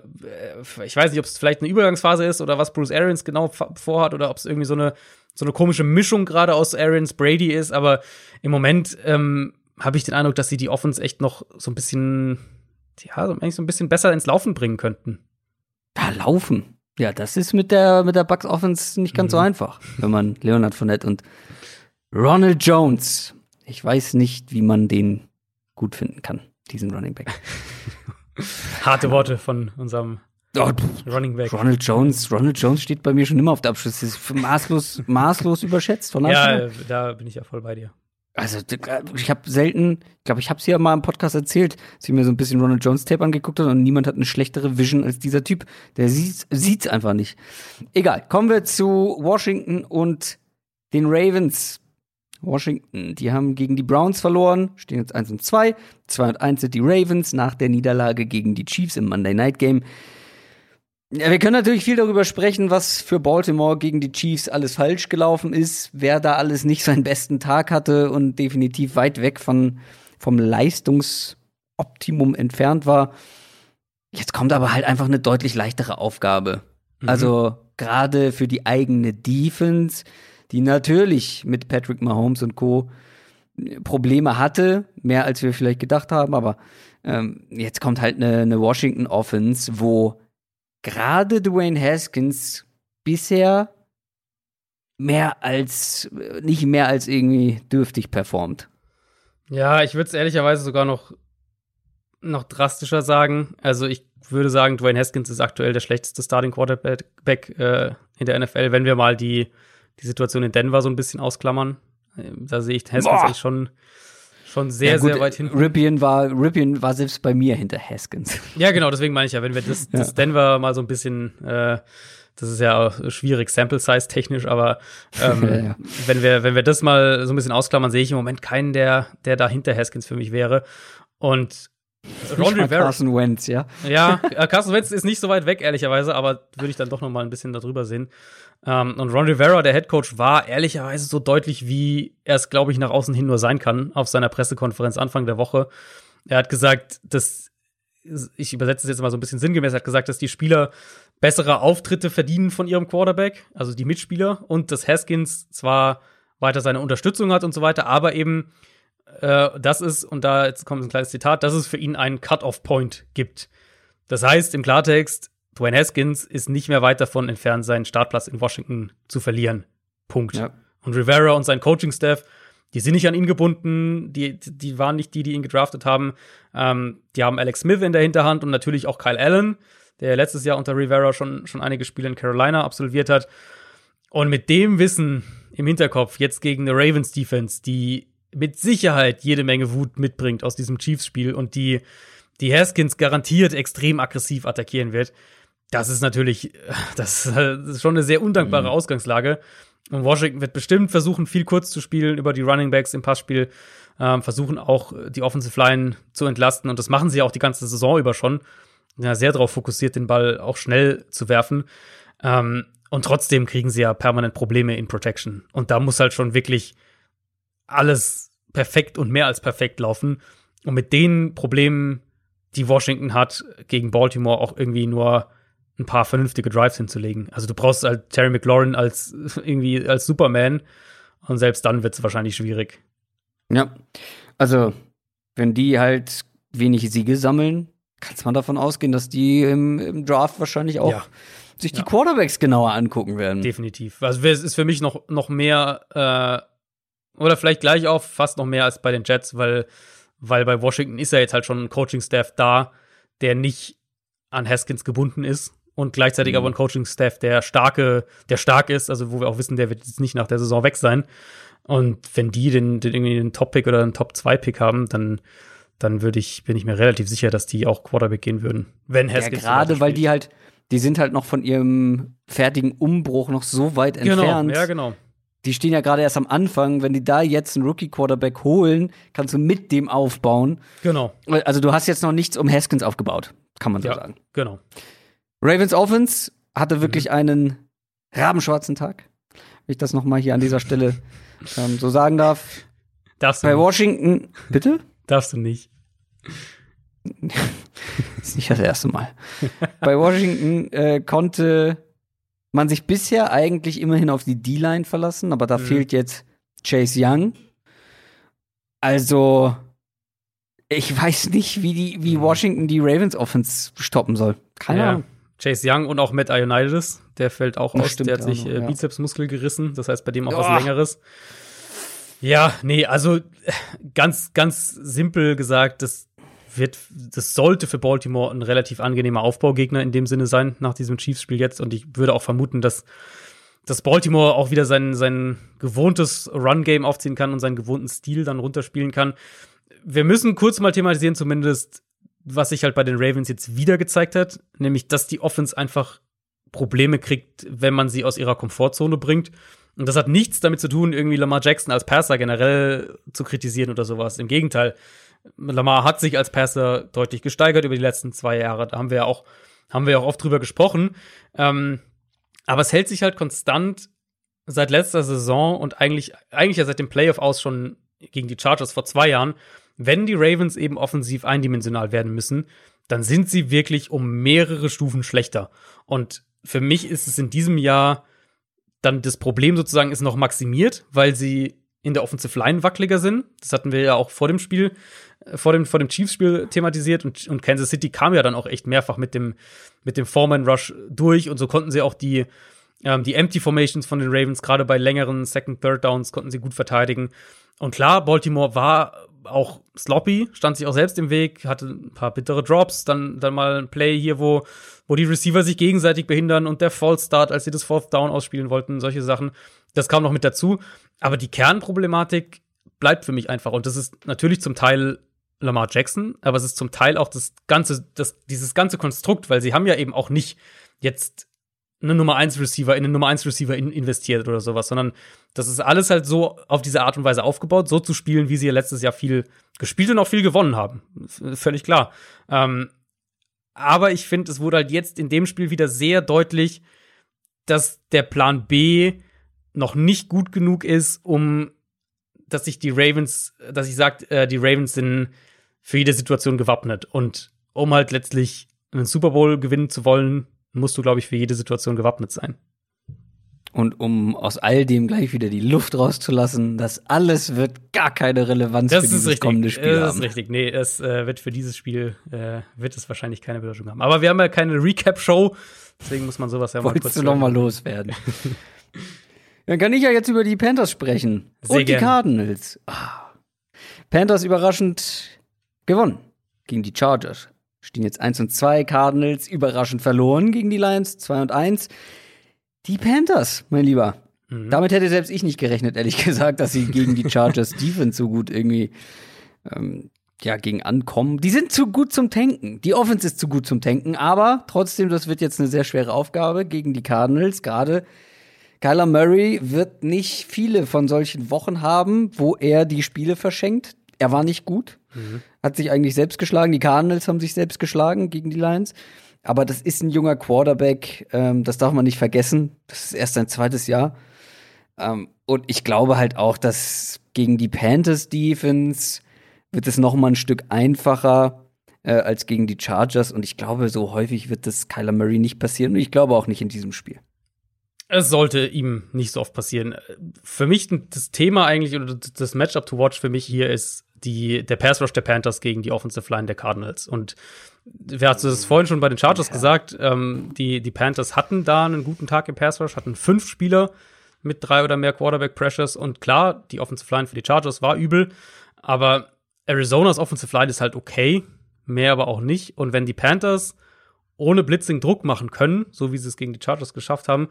Speaker 2: ich weiß nicht, ob es vielleicht eine Übergangsphase ist oder was Bruce Arians genau vorhat oder ob es irgendwie so eine so eine komische Mischung gerade aus Arians Brady ist. Aber im Moment ähm, habe ich den Eindruck, dass sie die Offense echt noch so ein bisschen, ja, eigentlich so ein bisschen besser ins Laufen bringen könnten.
Speaker 1: Da laufen. Ja, das ist mit der, mit der Bucks Offense nicht ganz mhm. so einfach, wenn man Leonard Fournette und Ronald Jones. Ich weiß nicht, wie man den gut finden kann, diesen Running Back.
Speaker 2: Harte Worte von unserem oh, Running Back.
Speaker 1: Ronald Jones, Ronald Jones steht bei mir schon immer auf der Abschluss. Das ist maßlos, maßlos überschätzt von
Speaker 2: Ja, da bin ich ja voll bei dir.
Speaker 1: Also ich habe selten, ich glaube, ich habe es ja mal im Podcast erzählt, dass ich mir so ein bisschen Ronald Jones Tape angeguckt habe und niemand hat eine schlechtere Vision als dieser Typ. Der sieht sieht's einfach nicht. Egal, kommen wir zu Washington und den Ravens. Washington, die haben gegen die Browns verloren, stehen jetzt 1 und 2. 2 und 1 sind die Ravens nach der Niederlage gegen die Chiefs im Monday Night Game. Ja, wir können natürlich viel darüber sprechen, was für Baltimore gegen die Chiefs alles falsch gelaufen ist, wer da alles nicht seinen besten Tag hatte und definitiv weit weg von, vom Leistungsoptimum entfernt war. Jetzt kommt aber halt einfach eine deutlich leichtere Aufgabe. Mhm. Also gerade für die eigene Defense, die natürlich mit Patrick Mahomes und Co. Probleme hatte, mehr als wir vielleicht gedacht haben, aber ähm, jetzt kommt halt eine, eine Washington Offense, wo gerade Dwayne Haskins bisher mehr als, nicht mehr als irgendwie dürftig performt.
Speaker 2: Ja, ich würde es ehrlicherweise sogar noch, noch drastischer sagen. Also ich würde sagen, Dwayne Haskins ist aktuell der schlechteste Starting Quarterback äh, in der NFL, wenn wir mal die, die Situation in Denver so ein bisschen ausklammern. Ähm, da sehe ich Haskins Boah. eigentlich schon schon sehr, ja, gut, sehr weit hinten.
Speaker 1: Ripien war, Ripien war selbst bei mir hinter Haskins.
Speaker 2: Ja, genau, deswegen meine ich ja, wenn wir das, das Denver mal so ein bisschen, äh, das ist ja auch schwierig, Sample Size technisch, aber ähm, ja, ja. wenn wir, wenn wir das mal so ein bisschen ausklammern, sehe ich im Moment keinen, der, der da hinter Haskins für mich wäre. Und
Speaker 1: Ron Rivera. Carson Wentz, ja.
Speaker 2: Ja, äh, Carson Wentz ist nicht so weit weg, ehrlicherweise, aber würde ich dann doch noch mal ein bisschen darüber sehen. Ähm, und Ron Rivera, der Head Coach, war ehrlicherweise so deutlich, wie er es, glaube ich, nach außen hin nur sein kann, auf seiner Pressekonferenz Anfang der Woche. Er hat gesagt, dass, ich übersetze es jetzt mal so ein bisschen sinngemäß, er hat gesagt, dass die Spieler bessere Auftritte verdienen von ihrem Quarterback, also die Mitspieler, und dass Haskins zwar weiter seine Unterstützung hat und so weiter, aber eben äh, das ist, und da jetzt kommt ein kleines Zitat, dass es für ihn einen Cut-off-Point gibt. Das heißt im Klartext, Dwayne Haskins ist nicht mehr weit davon entfernt, seinen Startplatz in Washington zu verlieren. Punkt. Ja. Und Rivera und sein Coaching-Staff, die sind nicht an ihn gebunden, die, die waren nicht die, die ihn gedraftet haben. Ähm, die haben Alex Smith in der Hinterhand und natürlich auch Kyle Allen, der letztes Jahr unter Rivera schon, schon einige Spiele in Carolina absolviert hat. Und mit dem Wissen im Hinterkopf jetzt gegen eine Ravens Defense, die mit Sicherheit jede Menge Wut mitbringt aus diesem Chiefs-Spiel und die, die Haskins garantiert extrem aggressiv attackieren wird, das ist natürlich, das ist schon eine sehr undankbare mhm. Ausgangslage. Und Washington wird bestimmt versuchen, viel kurz zu spielen über die Running Backs im Passspiel, ähm, versuchen auch die Offensive Line zu entlasten. Und das machen sie auch die ganze Saison über schon. Ja, sehr darauf fokussiert, den Ball auch schnell zu werfen. Ähm, und trotzdem kriegen sie ja permanent Probleme in Protection. Und da muss halt schon wirklich alles perfekt und mehr als perfekt laufen. Und mit den Problemen, die Washington hat, gegen Baltimore auch irgendwie nur ein paar vernünftige Drives hinzulegen. Also du brauchst halt Terry McLaurin als irgendwie als Superman und selbst dann wird es wahrscheinlich schwierig.
Speaker 1: Ja, also wenn die halt wenig Siege sammeln, kann man davon ausgehen, dass die im, im Draft wahrscheinlich auch ja. sich die ja. Quarterbacks genauer angucken werden.
Speaker 2: Definitiv. Also es ist für mich noch, noch mehr äh, oder vielleicht gleich auch fast noch mehr als bei den Jets, weil, weil bei Washington ist ja jetzt halt schon ein Coaching-Staff da, der nicht an Haskins gebunden ist und gleichzeitig mhm. aber ein Coaching-Staff, der starke, der stark ist, also wo wir auch wissen, der wird jetzt nicht nach der Saison weg sein. Und wenn die den, den irgendwie einen Top-Pick oder einen Top-2-Pick haben, dann, dann würde ich, bin ich mir relativ sicher, dass die auch Quarterback gehen würden. Wenn Haskins
Speaker 1: ja, gerade weil die halt, die sind halt noch von ihrem fertigen Umbruch noch so weit
Speaker 2: genau,
Speaker 1: entfernt.
Speaker 2: Ja, genau.
Speaker 1: Die stehen ja gerade erst am Anfang. Wenn die da jetzt einen Rookie-Quarterback holen, kannst du mit dem aufbauen.
Speaker 2: Genau.
Speaker 1: Also du hast jetzt noch nichts um Haskins aufgebaut, kann man so
Speaker 2: ja,
Speaker 1: sagen.
Speaker 2: Genau.
Speaker 1: Ravens Offense hatte wirklich mhm. einen rabenschwarzen Tag, wenn ich das noch mal hier an dieser Stelle ähm, so sagen darf.
Speaker 2: Darfst
Speaker 1: du Bei nicht. Washington, bitte?
Speaker 2: Darfst du nicht.
Speaker 1: das ist nicht das erste Mal. Bei Washington äh, konnte man sich bisher eigentlich immerhin auf die D-Line verlassen, aber da mhm. fehlt jetzt Chase Young. Also, ich weiß nicht, wie, die, wie mhm. Washington die Ravens Offense stoppen soll. Keine ja. Ahnung.
Speaker 2: Chase Young und auch Matt Ionides, der fällt auch aus. Stimmt, der hat sich noch, äh, ja. Bizepsmuskel gerissen, das heißt bei dem auch oh. was Längeres. Ja, nee, also ganz, ganz simpel gesagt, das wird, das sollte für Baltimore ein relativ angenehmer Aufbaugegner in dem Sinne sein, nach diesem Chiefs-Spiel jetzt. Und ich würde auch vermuten, dass, dass Baltimore auch wieder sein, sein gewohntes Run-Game aufziehen kann und seinen gewohnten Stil dann runterspielen kann. Wir müssen kurz mal thematisieren, zumindest was sich halt bei den Ravens jetzt wieder gezeigt hat, nämlich dass die Offense einfach Probleme kriegt, wenn man sie aus ihrer Komfortzone bringt. Und das hat nichts damit zu tun, irgendwie Lamar Jackson als Passer generell zu kritisieren oder sowas. Im Gegenteil. Lamar hat sich als Passer deutlich gesteigert über die letzten zwei Jahre. Da haben wir ja auch, haben wir auch oft drüber gesprochen. Ähm, aber es hält sich halt konstant seit letzter Saison und eigentlich, eigentlich ja seit dem Playoff aus schon gegen die Chargers vor zwei Jahren, wenn die Ravens eben offensiv eindimensional werden müssen, dann sind sie wirklich um mehrere Stufen schlechter. Und für mich ist es in diesem Jahr dann das Problem sozusagen ist noch maximiert, weil sie in der Offensive Line wackeliger sind. Das hatten wir ja auch vor dem Spiel, äh, vor dem, vor dem Chiefs-Spiel thematisiert und, und Kansas City kam ja dann auch echt mehrfach mit dem, mit dem Foreman Rush durch und so konnten sie auch die, ähm, die Empty Formations von den Ravens, gerade bei längeren Second, Third Downs, konnten sie gut verteidigen. Und klar, Baltimore war auch sloppy, stand sich auch selbst im Weg, hatte ein paar bittere Drops, dann, dann mal ein Play hier, wo, wo die Receiver sich gegenseitig behindern und der False Start, als sie das Fourth Down ausspielen wollten, solche Sachen. Das kam noch mit dazu. Aber die Kernproblematik bleibt für mich einfach. Und das ist natürlich zum Teil Lamar Jackson, aber es ist zum Teil auch das ganze, das, dieses ganze Konstrukt, weil sie haben ja eben auch nicht jetzt eine Nummer 1 Receiver in einen Nummer 1 Receiver in investiert oder sowas, sondern das ist alles halt so auf diese Art und Weise aufgebaut, so zu spielen, wie sie ja letztes Jahr viel gespielt und auch viel gewonnen haben. Völlig klar. Ähm, aber ich finde, es wurde halt jetzt in dem Spiel wieder sehr deutlich, dass der Plan B noch nicht gut genug ist, um dass sich die Ravens, dass ich sage, äh, die Ravens sind für jede Situation gewappnet. Und um halt letztlich einen Super Bowl gewinnen zu wollen, musst du, glaube ich, für jede Situation gewappnet sein.
Speaker 1: Und um aus all dem gleich wieder die Luft rauszulassen, das alles wird gar keine Relevanz
Speaker 2: das
Speaker 1: für dieses
Speaker 2: richtig.
Speaker 1: kommende Spiel
Speaker 2: das
Speaker 1: haben.
Speaker 2: ist richtig. Nee, es äh, wird für dieses Spiel äh, wird es wahrscheinlich keine Bedeutung haben. Aber wir haben ja keine Recap-Show, deswegen muss man sowas ja mal kurz
Speaker 1: Wolltest du noch mal loswerden? Dann kann ich ja jetzt über die Panthers sprechen.
Speaker 2: Sehr
Speaker 1: Und die
Speaker 2: gerne.
Speaker 1: Cardinals. Ah. Panthers überraschend gewonnen gegen die Chargers. Stehen jetzt 1 und 2. Cardinals überraschend verloren gegen die Lions 2 und 1. Die Panthers, mein Lieber.
Speaker 2: Mhm.
Speaker 1: Damit hätte selbst ich nicht gerechnet, ehrlich gesagt, dass sie gegen die Chargers Defense so gut irgendwie ähm, ja, gegen ankommen. Die sind zu gut zum Tanken. Die Offense ist zu gut zum Tanken, aber trotzdem, das wird jetzt eine sehr schwere Aufgabe gegen die Cardinals. Gerade Kyler Murray wird nicht viele von solchen Wochen haben, wo er die Spiele verschenkt. Er war nicht gut, hat sich eigentlich selbst geschlagen. Die Cardinals haben sich selbst geschlagen gegen die Lions. Aber das ist ein junger Quarterback, ähm, das darf man nicht vergessen. Das ist erst sein zweites Jahr. Ähm, und ich glaube halt auch, dass gegen die Panthers Defense wird es noch mal ein Stück einfacher äh, als gegen die Chargers. Und ich glaube, so häufig wird das Kyler Murray nicht passieren. Und ich glaube auch nicht in diesem Spiel.
Speaker 2: Es sollte ihm nicht so oft passieren. Für mich das Thema eigentlich oder das Matchup to watch für mich hier ist die, der Pass Rush der Panthers gegen die Offensive Line der Cardinals. Und wir hatten es vorhin schon bei den Chargers gesagt, ähm, die, die Panthers hatten da einen guten Tag im Pass Rush, hatten fünf Spieler mit drei oder mehr Quarterback Pressures. Und klar, die Offensive Line für die Chargers war übel, aber Arizonas Offensive Line ist halt okay, mehr aber auch nicht. Und wenn die Panthers ohne Blitzing Druck machen können, so wie sie es gegen die Chargers geschafft haben,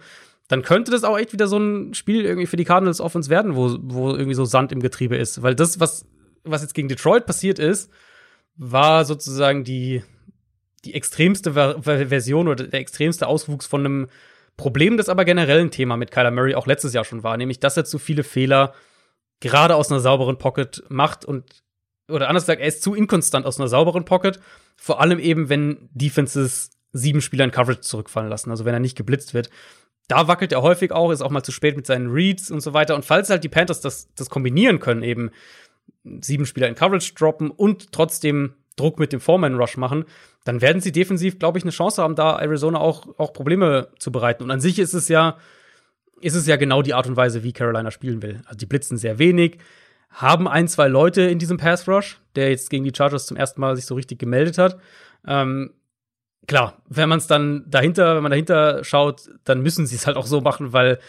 Speaker 2: dann könnte das auch echt wieder so ein Spiel irgendwie für die Cardinals Offense werden, wo, wo irgendwie so Sand im Getriebe ist. Weil das, was, was jetzt gegen Detroit passiert ist, war sozusagen die, die extremste Ver Ver Version oder der extremste Auswuchs von einem Problem, das aber generell ein Thema mit Kyler Murray auch letztes Jahr schon war, nämlich dass er zu viele Fehler gerade aus einer sauberen Pocket macht und oder anders gesagt, er ist zu inkonstant aus einer sauberen Pocket, vor allem eben, wenn Defenses sieben Spieler in Coverage zurückfallen lassen, also wenn er nicht geblitzt wird. Da wackelt er häufig auch, ist auch mal zu spät mit seinen Reads und so weiter. Und falls halt die Panthers das, das kombinieren können, eben sieben Spieler in Coverage droppen und trotzdem Druck mit dem Foreman Rush machen, dann werden sie defensiv, glaube ich, eine Chance haben, da Arizona auch, auch Probleme zu bereiten. Und an sich ist es ja, ist es ja genau die Art und Weise, wie Carolina spielen will. Also die blitzen sehr wenig, haben ein, zwei Leute in diesem Pass Rush, der jetzt gegen die Chargers zum ersten Mal sich so richtig gemeldet hat. Ähm, klar, wenn man es dann dahinter, wenn man dahinter schaut, dann müssen sie es halt auch so machen, weil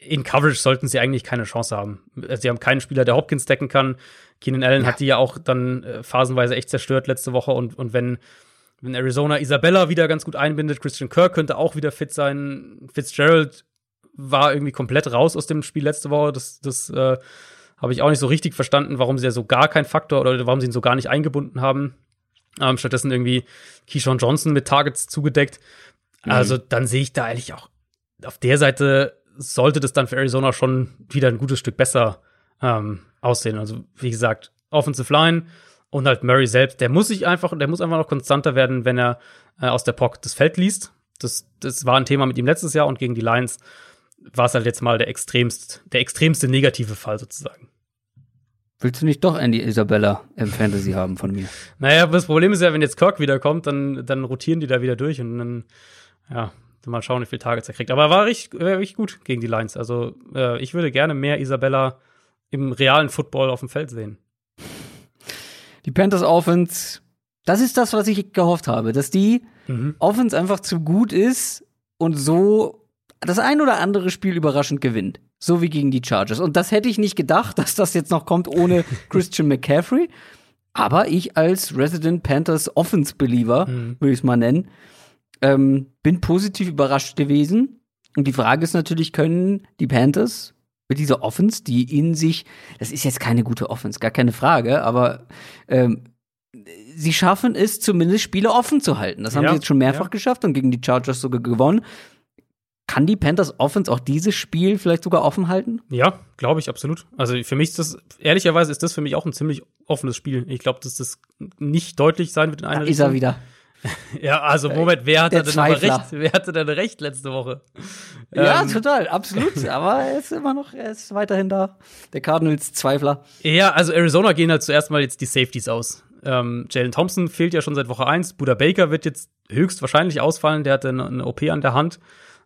Speaker 2: in Coverage sollten sie eigentlich keine Chance haben. Sie haben keinen Spieler, der Hopkins decken kann. Keenan Allen
Speaker 1: Ja.
Speaker 2: hat die ja auch dann äh, phasenweise echt zerstört letzte Woche und, und wenn, wenn Arizona Isabella wieder ganz gut einbindet, Christian Kirk könnte auch wieder fit sein. Fitzgerald war irgendwie komplett raus aus dem Spiel letzte Woche. Das, das äh, habe ich auch nicht so richtig verstanden, warum sie ja so gar kein Faktor oder warum sie ihn so gar nicht eingebunden haben. Ähm, stattdessen irgendwie Keyshawn Johnson mit Targets zugedeckt.
Speaker 1: Mhm.
Speaker 2: Also dann sehe ich da eigentlich auch auf der Seite sollte das dann für Arizona schon wieder ein gutes Stück besser ähm, aussehen. Also, wie gesagt, Offensive Line und halt Murray selbst, der muss sich einfach, der muss einfach noch konstanter werden, wenn er äh, aus der Pocket das Feld liest. Das, das war ein Thema mit ihm letztes Jahr und gegen die Lions war es halt jetzt mal der extremst, der extremste negative Fall sozusagen.
Speaker 1: Willst du nicht doch Andy Isabella im Fantasy haben von mir?
Speaker 2: Naja, das Problem ist ja, wenn jetzt Kirk wiederkommt, dann, dann rotieren die da wieder durch und dann, ja, mal schauen, wie viele Targets er kriegt. Aber er war richtig, richtig gut gegen die Lions. Also äh, ich würde gerne mehr Isabella im realen Football auf dem Feld sehen.
Speaker 1: Die Panthers Offense, das ist das, was ich gehofft habe, dass die mhm. Offense einfach zu gut ist und so das ein oder andere Spiel überraschend gewinnt. So wie gegen die Chargers. Und das hätte ich nicht gedacht, dass das jetzt noch kommt ohne Christian McCaffrey. Aber ich als Resident Panthers Offense Believer, mhm. würde ich es mal nennen, ähm, bin positiv überrascht gewesen. Und die Frage ist natürlich, können die Panthers mit dieser Offense, die in sich, das ist jetzt keine gute Offense, gar keine Frage, aber ähm, sie schaffen es zumindest Spiele offen zu halten. Das haben ja, sie jetzt schon mehrfach ja. geschafft und gegen die Chargers sogar gewonnen. Kann die Panthers Offense auch dieses Spiel vielleicht sogar offen halten?
Speaker 2: Ja, glaube ich absolut. Also für mich ist das, ehrlicherweise ist das für mich auch ein ziemlich offenes Spiel. Ich glaube, dass das nicht deutlich sein wird in einer
Speaker 1: da Ist er wieder.
Speaker 2: Ja, also Moment, wer hatte denn aber recht? Wer hatte denn recht letzte Woche?
Speaker 1: Ja, ähm, total, absolut. aber er ist immer noch, er ist weiterhin da. Der Cardinals Zweifler.
Speaker 2: Ja, also Arizona gehen halt zuerst mal jetzt die Safeties aus. Ähm, Jalen Thompson fehlt ja schon seit Woche 1. Buda Baker wird jetzt höchstwahrscheinlich ausfallen. Der hatte eine, eine OP an der Hand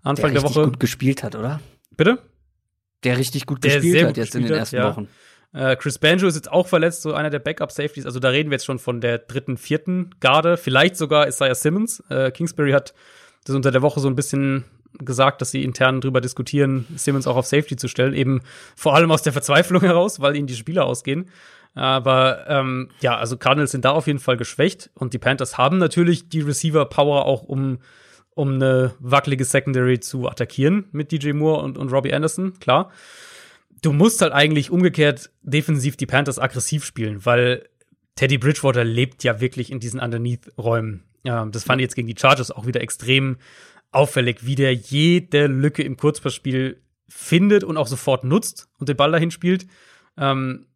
Speaker 2: Anfang der, der Woche. Der
Speaker 1: gut gespielt hat, oder?
Speaker 2: Bitte?
Speaker 1: Der richtig gut der gespielt hat jetzt in den ersten hat, ja. Wochen.
Speaker 2: Äh, Chris Banjo ist jetzt auch verletzt, so einer der Backup-Safeties. Also da reden wir jetzt schon von der dritten, vierten Garde. Vielleicht sogar Isaiah Simmons. Äh, Kingsbury hat das unter der Woche so ein bisschen gesagt, dass sie intern drüber diskutieren, Simmons auch auf Safety zu stellen. Eben vor allem aus der Verzweiflung heraus, weil ihnen die Spieler ausgehen. Aber ähm, ja, also Cardinals sind da auf jeden Fall geschwächt und die Panthers haben natürlich die Receiver-Power auch, um, um eine wackelige Secondary zu attackieren mit DJ Moore und, und Robbie Anderson, klar du musst halt eigentlich umgekehrt defensiv die Panthers aggressiv spielen, weil Teddy Bridgewater lebt ja wirklich in diesen Underneath-Räumen. Ja, das fand ich jetzt gegen die Chargers auch wieder extrem auffällig, wie der jede Lücke im Kurzpassspiel findet und auch sofort nutzt und den Ball dahin spielt. Ähm,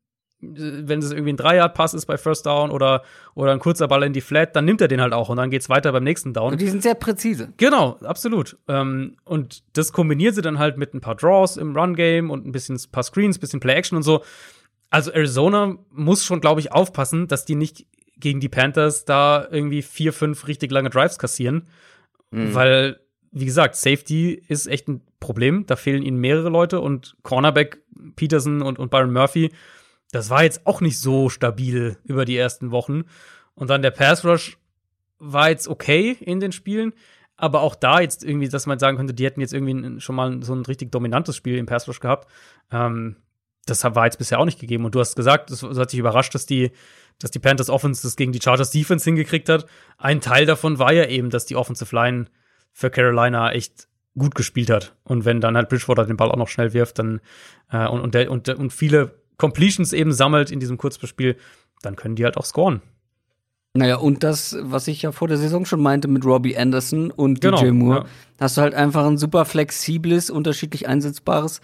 Speaker 2: wenn es irgendwie ein Dreiyard-Pass ist bei First Down oder, oder ein kurzer Ball in die Flat, dann nimmt er den halt auch und dann geht's weiter beim nächsten Down.
Speaker 1: Und die sind sehr präzise.
Speaker 2: Genau, absolut. Ähm, und das kombiniert sie dann halt mit ein paar Draws im Run-Game und ein bisschen ein paar Screens, ein bisschen Play-Action und so. Also Arizona muss schon, glaube ich, aufpassen, dass die nicht gegen die Panthers da irgendwie vier, fünf richtig lange Drives kassieren. Mhm. Weil, wie gesagt, Safety ist echt ein Problem. Da fehlen ihnen mehrere Leute und Cornerback Peterson und, und Byron Murphy das war jetzt auch nicht so stabil über die ersten Wochen. Und dann der Pass Rush war jetzt okay in den Spielen, aber auch da jetzt irgendwie, dass man sagen könnte, die hätten jetzt irgendwie schon mal so ein richtig dominantes Spiel im Pass Rush gehabt. Ähm, das war jetzt bisher auch nicht gegeben. Und du hast gesagt, es hat sich überrascht, dass die, dass die Panthers Offense das gegen die Chargers Defense hingekriegt hat. Ein Teil davon war ja eben, dass die Offensive Line für Carolina echt gut gespielt hat. Und wenn dann halt Bridgewater den Ball auch noch schnell wirft, dann äh, und, und, der, und, und viele Completions eben sammelt in diesem Kurzspiel, dann können die halt auch scoren.
Speaker 1: Naja, und das, was ich ja vor der Saison schon meinte mit Robbie Anderson und genau, DJ Moore, ja. hast du halt einfach ein super flexibles, unterschiedlich einsetzbares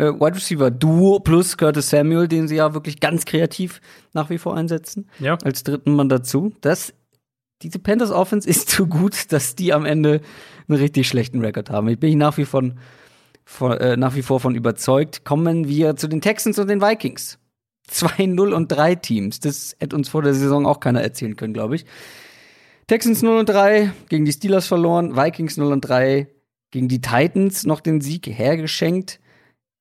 Speaker 1: äh, Wide Receiver Duo plus Curtis Samuel, den sie ja wirklich ganz kreativ nach wie vor einsetzen. Ja. Als dritten Mann dazu. Das, diese Panthers Offense ist zu gut, dass die am Ende einen richtig schlechten Rekord haben. Ich bin nach wie vor von, äh, nach wie vor von überzeugt. Kommen wir zu den Texans und den Vikings. 2-0 und 3 Teams. Das hätte uns vor der Saison auch keiner erzählen können, glaube ich. Texans 0 und 3 gegen die Steelers verloren, Vikings 0 und 3 gegen die Titans noch den Sieg hergeschenkt.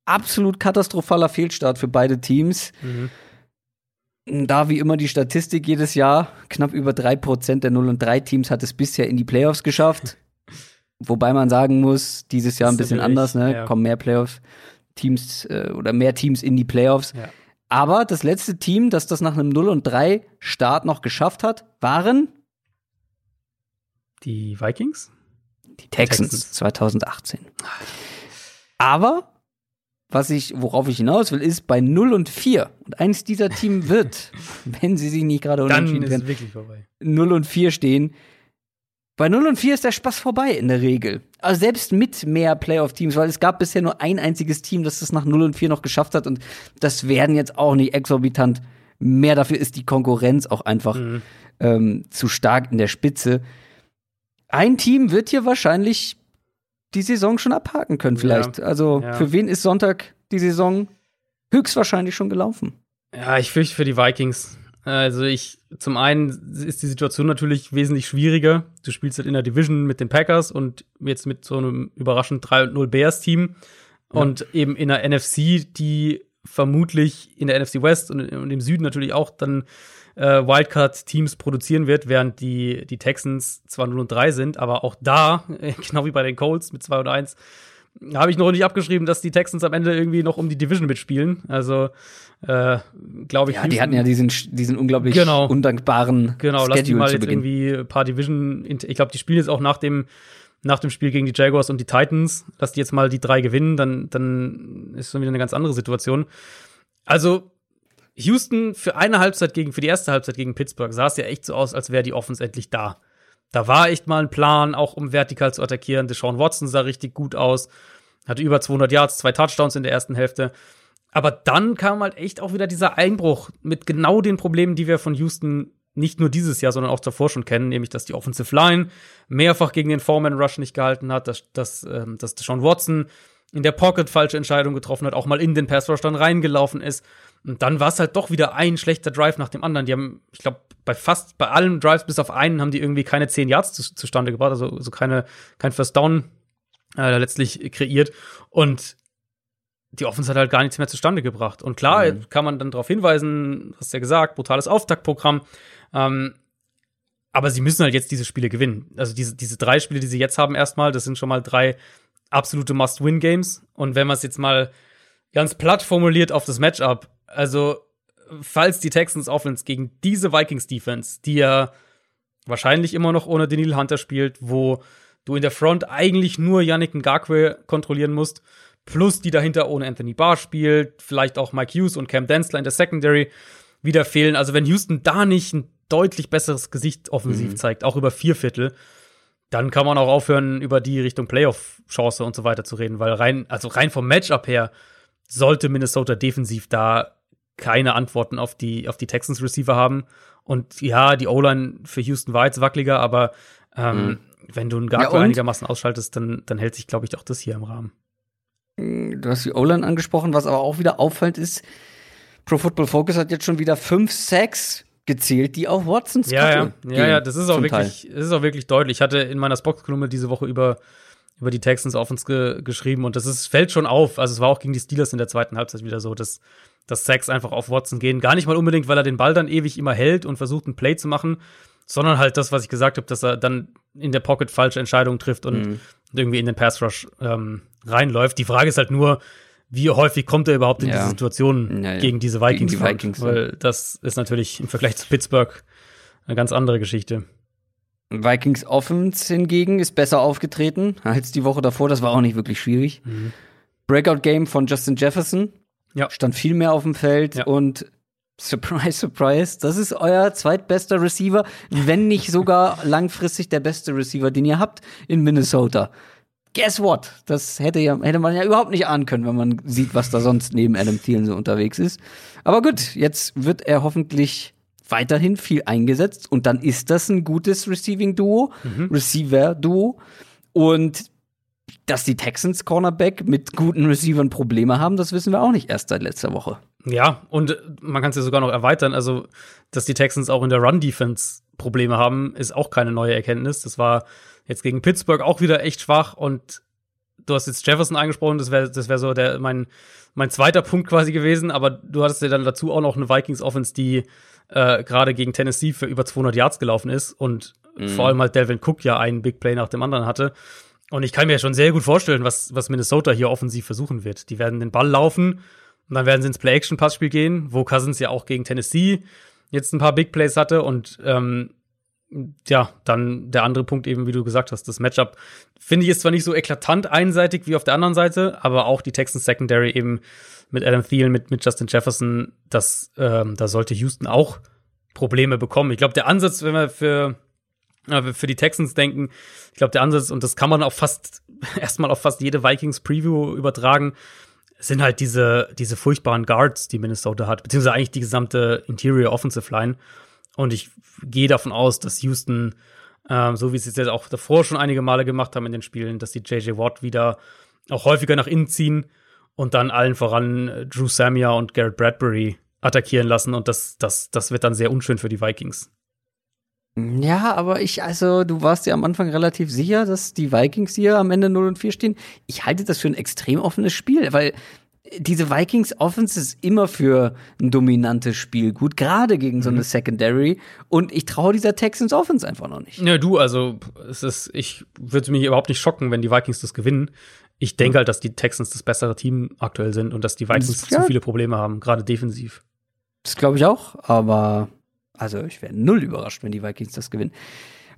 Speaker 1: Absolut katastrophaler Fehlstart für beide Teams. Mhm. Da wie immer die Statistik jedes Jahr, knapp über 3% der 0 und 3 Teams hat es bisher in die Playoffs geschafft. Wobei man sagen muss, dieses Jahr ein bisschen anders, ne? Ja. Kommen mehr Playoff-Teams äh, oder mehr Teams in die Playoffs. Ja. Aber das letzte Team, das das nach einem 0 und 3 Start noch geschafft hat, waren
Speaker 2: die Vikings?
Speaker 1: Die Texans, Texans. 2018. Aber was ich, worauf ich hinaus will, ist bei 0 und 4 und eins dieser Team wird, wenn sie sich nicht gerade unentschieden werden, 0 und 4 stehen, bei 0 und 4 ist der Spaß vorbei in der Regel. also selbst mit mehr Playoff-Teams, weil es gab bisher nur ein einziges Team, das es nach 0 und 4 noch geschafft hat und das werden jetzt auch nicht exorbitant mehr. Dafür ist die Konkurrenz auch einfach mhm. ähm, zu stark in der Spitze. Ein Team wird hier wahrscheinlich die Saison schon abhaken können, vielleicht. Ja. Also ja. für wen ist Sonntag die Saison höchstwahrscheinlich schon gelaufen?
Speaker 2: Ja, ich fürchte für die Vikings. Also ich, zum einen ist die Situation natürlich wesentlich schwieriger. Du spielst halt in der Division mit den Packers und jetzt mit so einem überraschend 3-0 Bears-Team. Ja. Und eben in der NFC, die vermutlich in der NFC West und, und im Süden natürlich auch dann äh, Wildcard-Teams produzieren wird, während die, die Texans zwar 0 und 3 sind, aber auch da, genau wie bei den Colts mit 2 und 1, habe ich noch nicht abgeschrieben, dass die Texans am Ende irgendwie noch um die Division mitspielen. Also äh, glaube ich.
Speaker 1: Ja, die hatten ja diesen, diesen unglaublich genau, undankbaren
Speaker 2: Genau, Schedule lass die mal jetzt irgendwie ein paar Division. Ich glaube, die spielen jetzt auch nach dem nach dem Spiel gegen die Jaguars und die Titans. Lass die jetzt mal die drei gewinnen, dann dann ist schon wieder eine ganz andere Situation. Also Houston für eine Halbzeit gegen, für die erste Halbzeit gegen Pittsburgh sah es ja echt so aus, als wäre die Offense endlich da. Da war echt mal ein Plan, auch um vertikal zu attackieren. Deshaun Watson sah richtig gut aus. Hatte über 200 Yards, zwei Touchdowns in der ersten Hälfte. Aber dann kam halt echt auch wieder dieser Einbruch mit genau den Problemen, die wir von Houston nicht nur dieses Jahr, sondern auch davor schon kennen, nämlich dass die Offensive Line mehrfach gegen den Foreman Rush nicht gehalten hat, dass, dass, ähm, dass Deshaun Watson in der Pocket falsche Entscheidungen getroffen hat, auch mal in den Pass Rush dann reingelaufen ist. Und dann war es halt doch wieder ein schlechter Drive nach dem anderen. Die haben, ich glaube, bei fast bei allen Drives bis auf einen haben die irgendwie keine zehn Yards zu, zustande gebracht, also, also keine, kein First Down äh, letztlich kreiert. Und die Offense hat halt gar nichts mehr zustande gebracht. Und klar, mhm. kann man dann darauf hinweisen, hast ja gesagt, brutales Auftaktprogramm. Ähm, aber sie müssen halt jetzt diese Spiele gewinnen. Also diese, diese drei Spiele, die sie jetzt haben, erstmal, das sind schon mal drei absolute Must-Win-Games. Und wenn man es jetzt mal ganz platt formuliert auf das Matchup, also falls die Texans Offense gegen diese Vikings Defense, die ja wahrscheinlich immer noch ohne Daniel Hunter spielt, wo du in der Front eigentlich nur Yannick Ngakwe kontrollieren musst, plus die dahinter ohne Anthony Barr spielt, vielleicht auch Mike Hughes und Cam Densler in der Secondary wieder fehlen. Also wenn Houston da nicht ein deutlich besseres Gesicht offensiv mhm. zeigt, auch über vier Viertel, dann kann man auch aufhören, über die Richtung Playoff-Chance und so weiter zu reden, weil rein, also rein vom Matchup her sollte Minnesota defensiv da keine Antworten auf die, auf die Texans Receiver haben. Und ja, die O-Line für Houston war jetzt wackeliger, aber ähm, mhm. wenn du einen Gargo ja, einigermaßen ausschaltest, dann, dann hält sich, glaube ich, auch das hier im Rahmen.
Speaker 1: Du hast die O-Line angesprochen, was aber auch wieder auffällt ist, Pro Football Focus hat jetzt schon wieder fünf Sacks gezählt, die auf Watsons
Speaker 2: ja, ja, ja, ja, das ist auch wirklich, das ist auch wirklich deutlich. Ich hatte in meiner Spox-Kolumne diese Woche über über die Texans uns ge geschrieben und das ist, fällt schon auf. Also es war auch gegen die Steelers in der zweiten Halbzeit wieder so, dass, dass Sacks einfach auf Watson gehen. Gar nicht mal unbedingt, weil er den Ball dann ewig immer hält und versucht, ein Play zu machen, sondern halt das, was ich gesagt habe, dass er dann in der Pocket falsche Entscheidungen trifft und mhm. Irgendwie in den Pass Rush ähm, reinläuft. Die Frage ist halt nur, wie häufig kommt er überhaupt in ja. diese Situation ja, ja. gegen diese Vikings? Gegen die Vikings Weil das ist natürlich im Vergleich zu Pittsburgh eine ganz andere Geschichte.
Speaker 1: Vikings Offense hingegen ist besser aufgetreten als die Woche davor. Das war auch nicht wirklich schwierig. Mhm. Breakout Game von Justin Jefferson. Ja. Stand viel mehr auf dem Feld und Surprise, surprise, das ist euer zweitbester Receiver, wenn nicht sogar langfristig der beste Receiver, den ihr habt in Minnesota. Guess what? Das hätte, ja, hätte man ja überhaupt nicht ahnen können, wenn man sieht, was da sonst neben Adam Thielen so unterwegs ist. Aber gut, jetzt wird er hoffentlich weiterhin viel eingesetzt und dann ist das ein gutes Receiving-Duo, mhm. Receiver-Duo. Und dass die Texans Cornerback mit guten Receivern Probleme haben, das wissen wir auch nicht erst seit letzter Woche.
Speaker 2: Ja, und man kann es ja sogar noch erweitern. Also, dass die Texans auch in der Run-Defense Probleme haben, ist auch keine neue Erkenntnis. Das war jetzt gegen Pittsburgh auch wieder echt schwach und du hast jetzt Jefferson angesprochen, das wäre das wär so der, mein, mein zweiter Punkt quasi gewesen, aber du hattest ja dann dazu auch noch eine Vikings-Offense, die äh, gerade gegen Tennessee für über 200 Yards gelaufen ist und mhm. vor allem halt Delvin Cook ja einen Big Play nach dem anderen hatte. Und ich kann mir schon sehr gut vorstellen, was, was Minnesota hier offensiv versuchen wird. Die werden den Ball laufen und dann werden sie ins Play-Action-Passspiel gehen, wo Cousins ja auch gegen Tennessee jetzt ein paar Big Plays hatte und ähm, ja, dann der andere Punkt eben, wie du gesagt hast, das Matchup finde ich ist zwar nicht so eklatant einseitig wie auf der anderen Seite, aber auch die Texans Secondary eben mit Adam Thielen, mit, mit Justin Jefferson, das, ähm, da sollte Houston auch Probleme bekommen. Ich glaube, der Ansatz, wenn wir für für die Texans denken. Ich glaube, der Ansatz, und das kann man auch fast erstmal auf fast jede Vikings-Preview übertragen, sind halt diese, diese furchtbaren Guards, die Minnesota hat, beziehungsweise eigentlich die gesamte Interior Offensive Line. Und ich gehe davon aus, dass Houston, ähm, so wie sie es jetzt auch davor schon einige Male gemacht haben in den Spielen, dass die JJ Watt wieder auch häufiger nach innen ziehen und dann allen voran Drew Samia und Garrett Bradbury attackieren lassen. Und das, das, das wird dann sehr unschön für die Vikings.
Speaker 1: Ja, aber ich, also, du warst ja am Anfang relativ sicher, dass die Vikings hier am Ende 0 und 4 stehen. Ich halte das für ein extrem offenes Spiel, weil diese Vikings Offense ist immer für ein dominantes Spiel gut, gerade gegen so eine mhm. Secondary. Und ich traue dieser Texans Offense einfach noch nicht.
Speaker 2: Ja, du, also, es ist, ich würde mich überhaupt nicht schocken, wenn die Vikings das gewinnen. Ich denke halt, dass die Texans das bessere Team aktuell sind und dass die Vikings ja. zu viele Probleme haben, gerade defensiv.
Speaker 1: Das glaube ich auch, aber also ich wäre null überrascht, wenn die Vikings das gewinnen.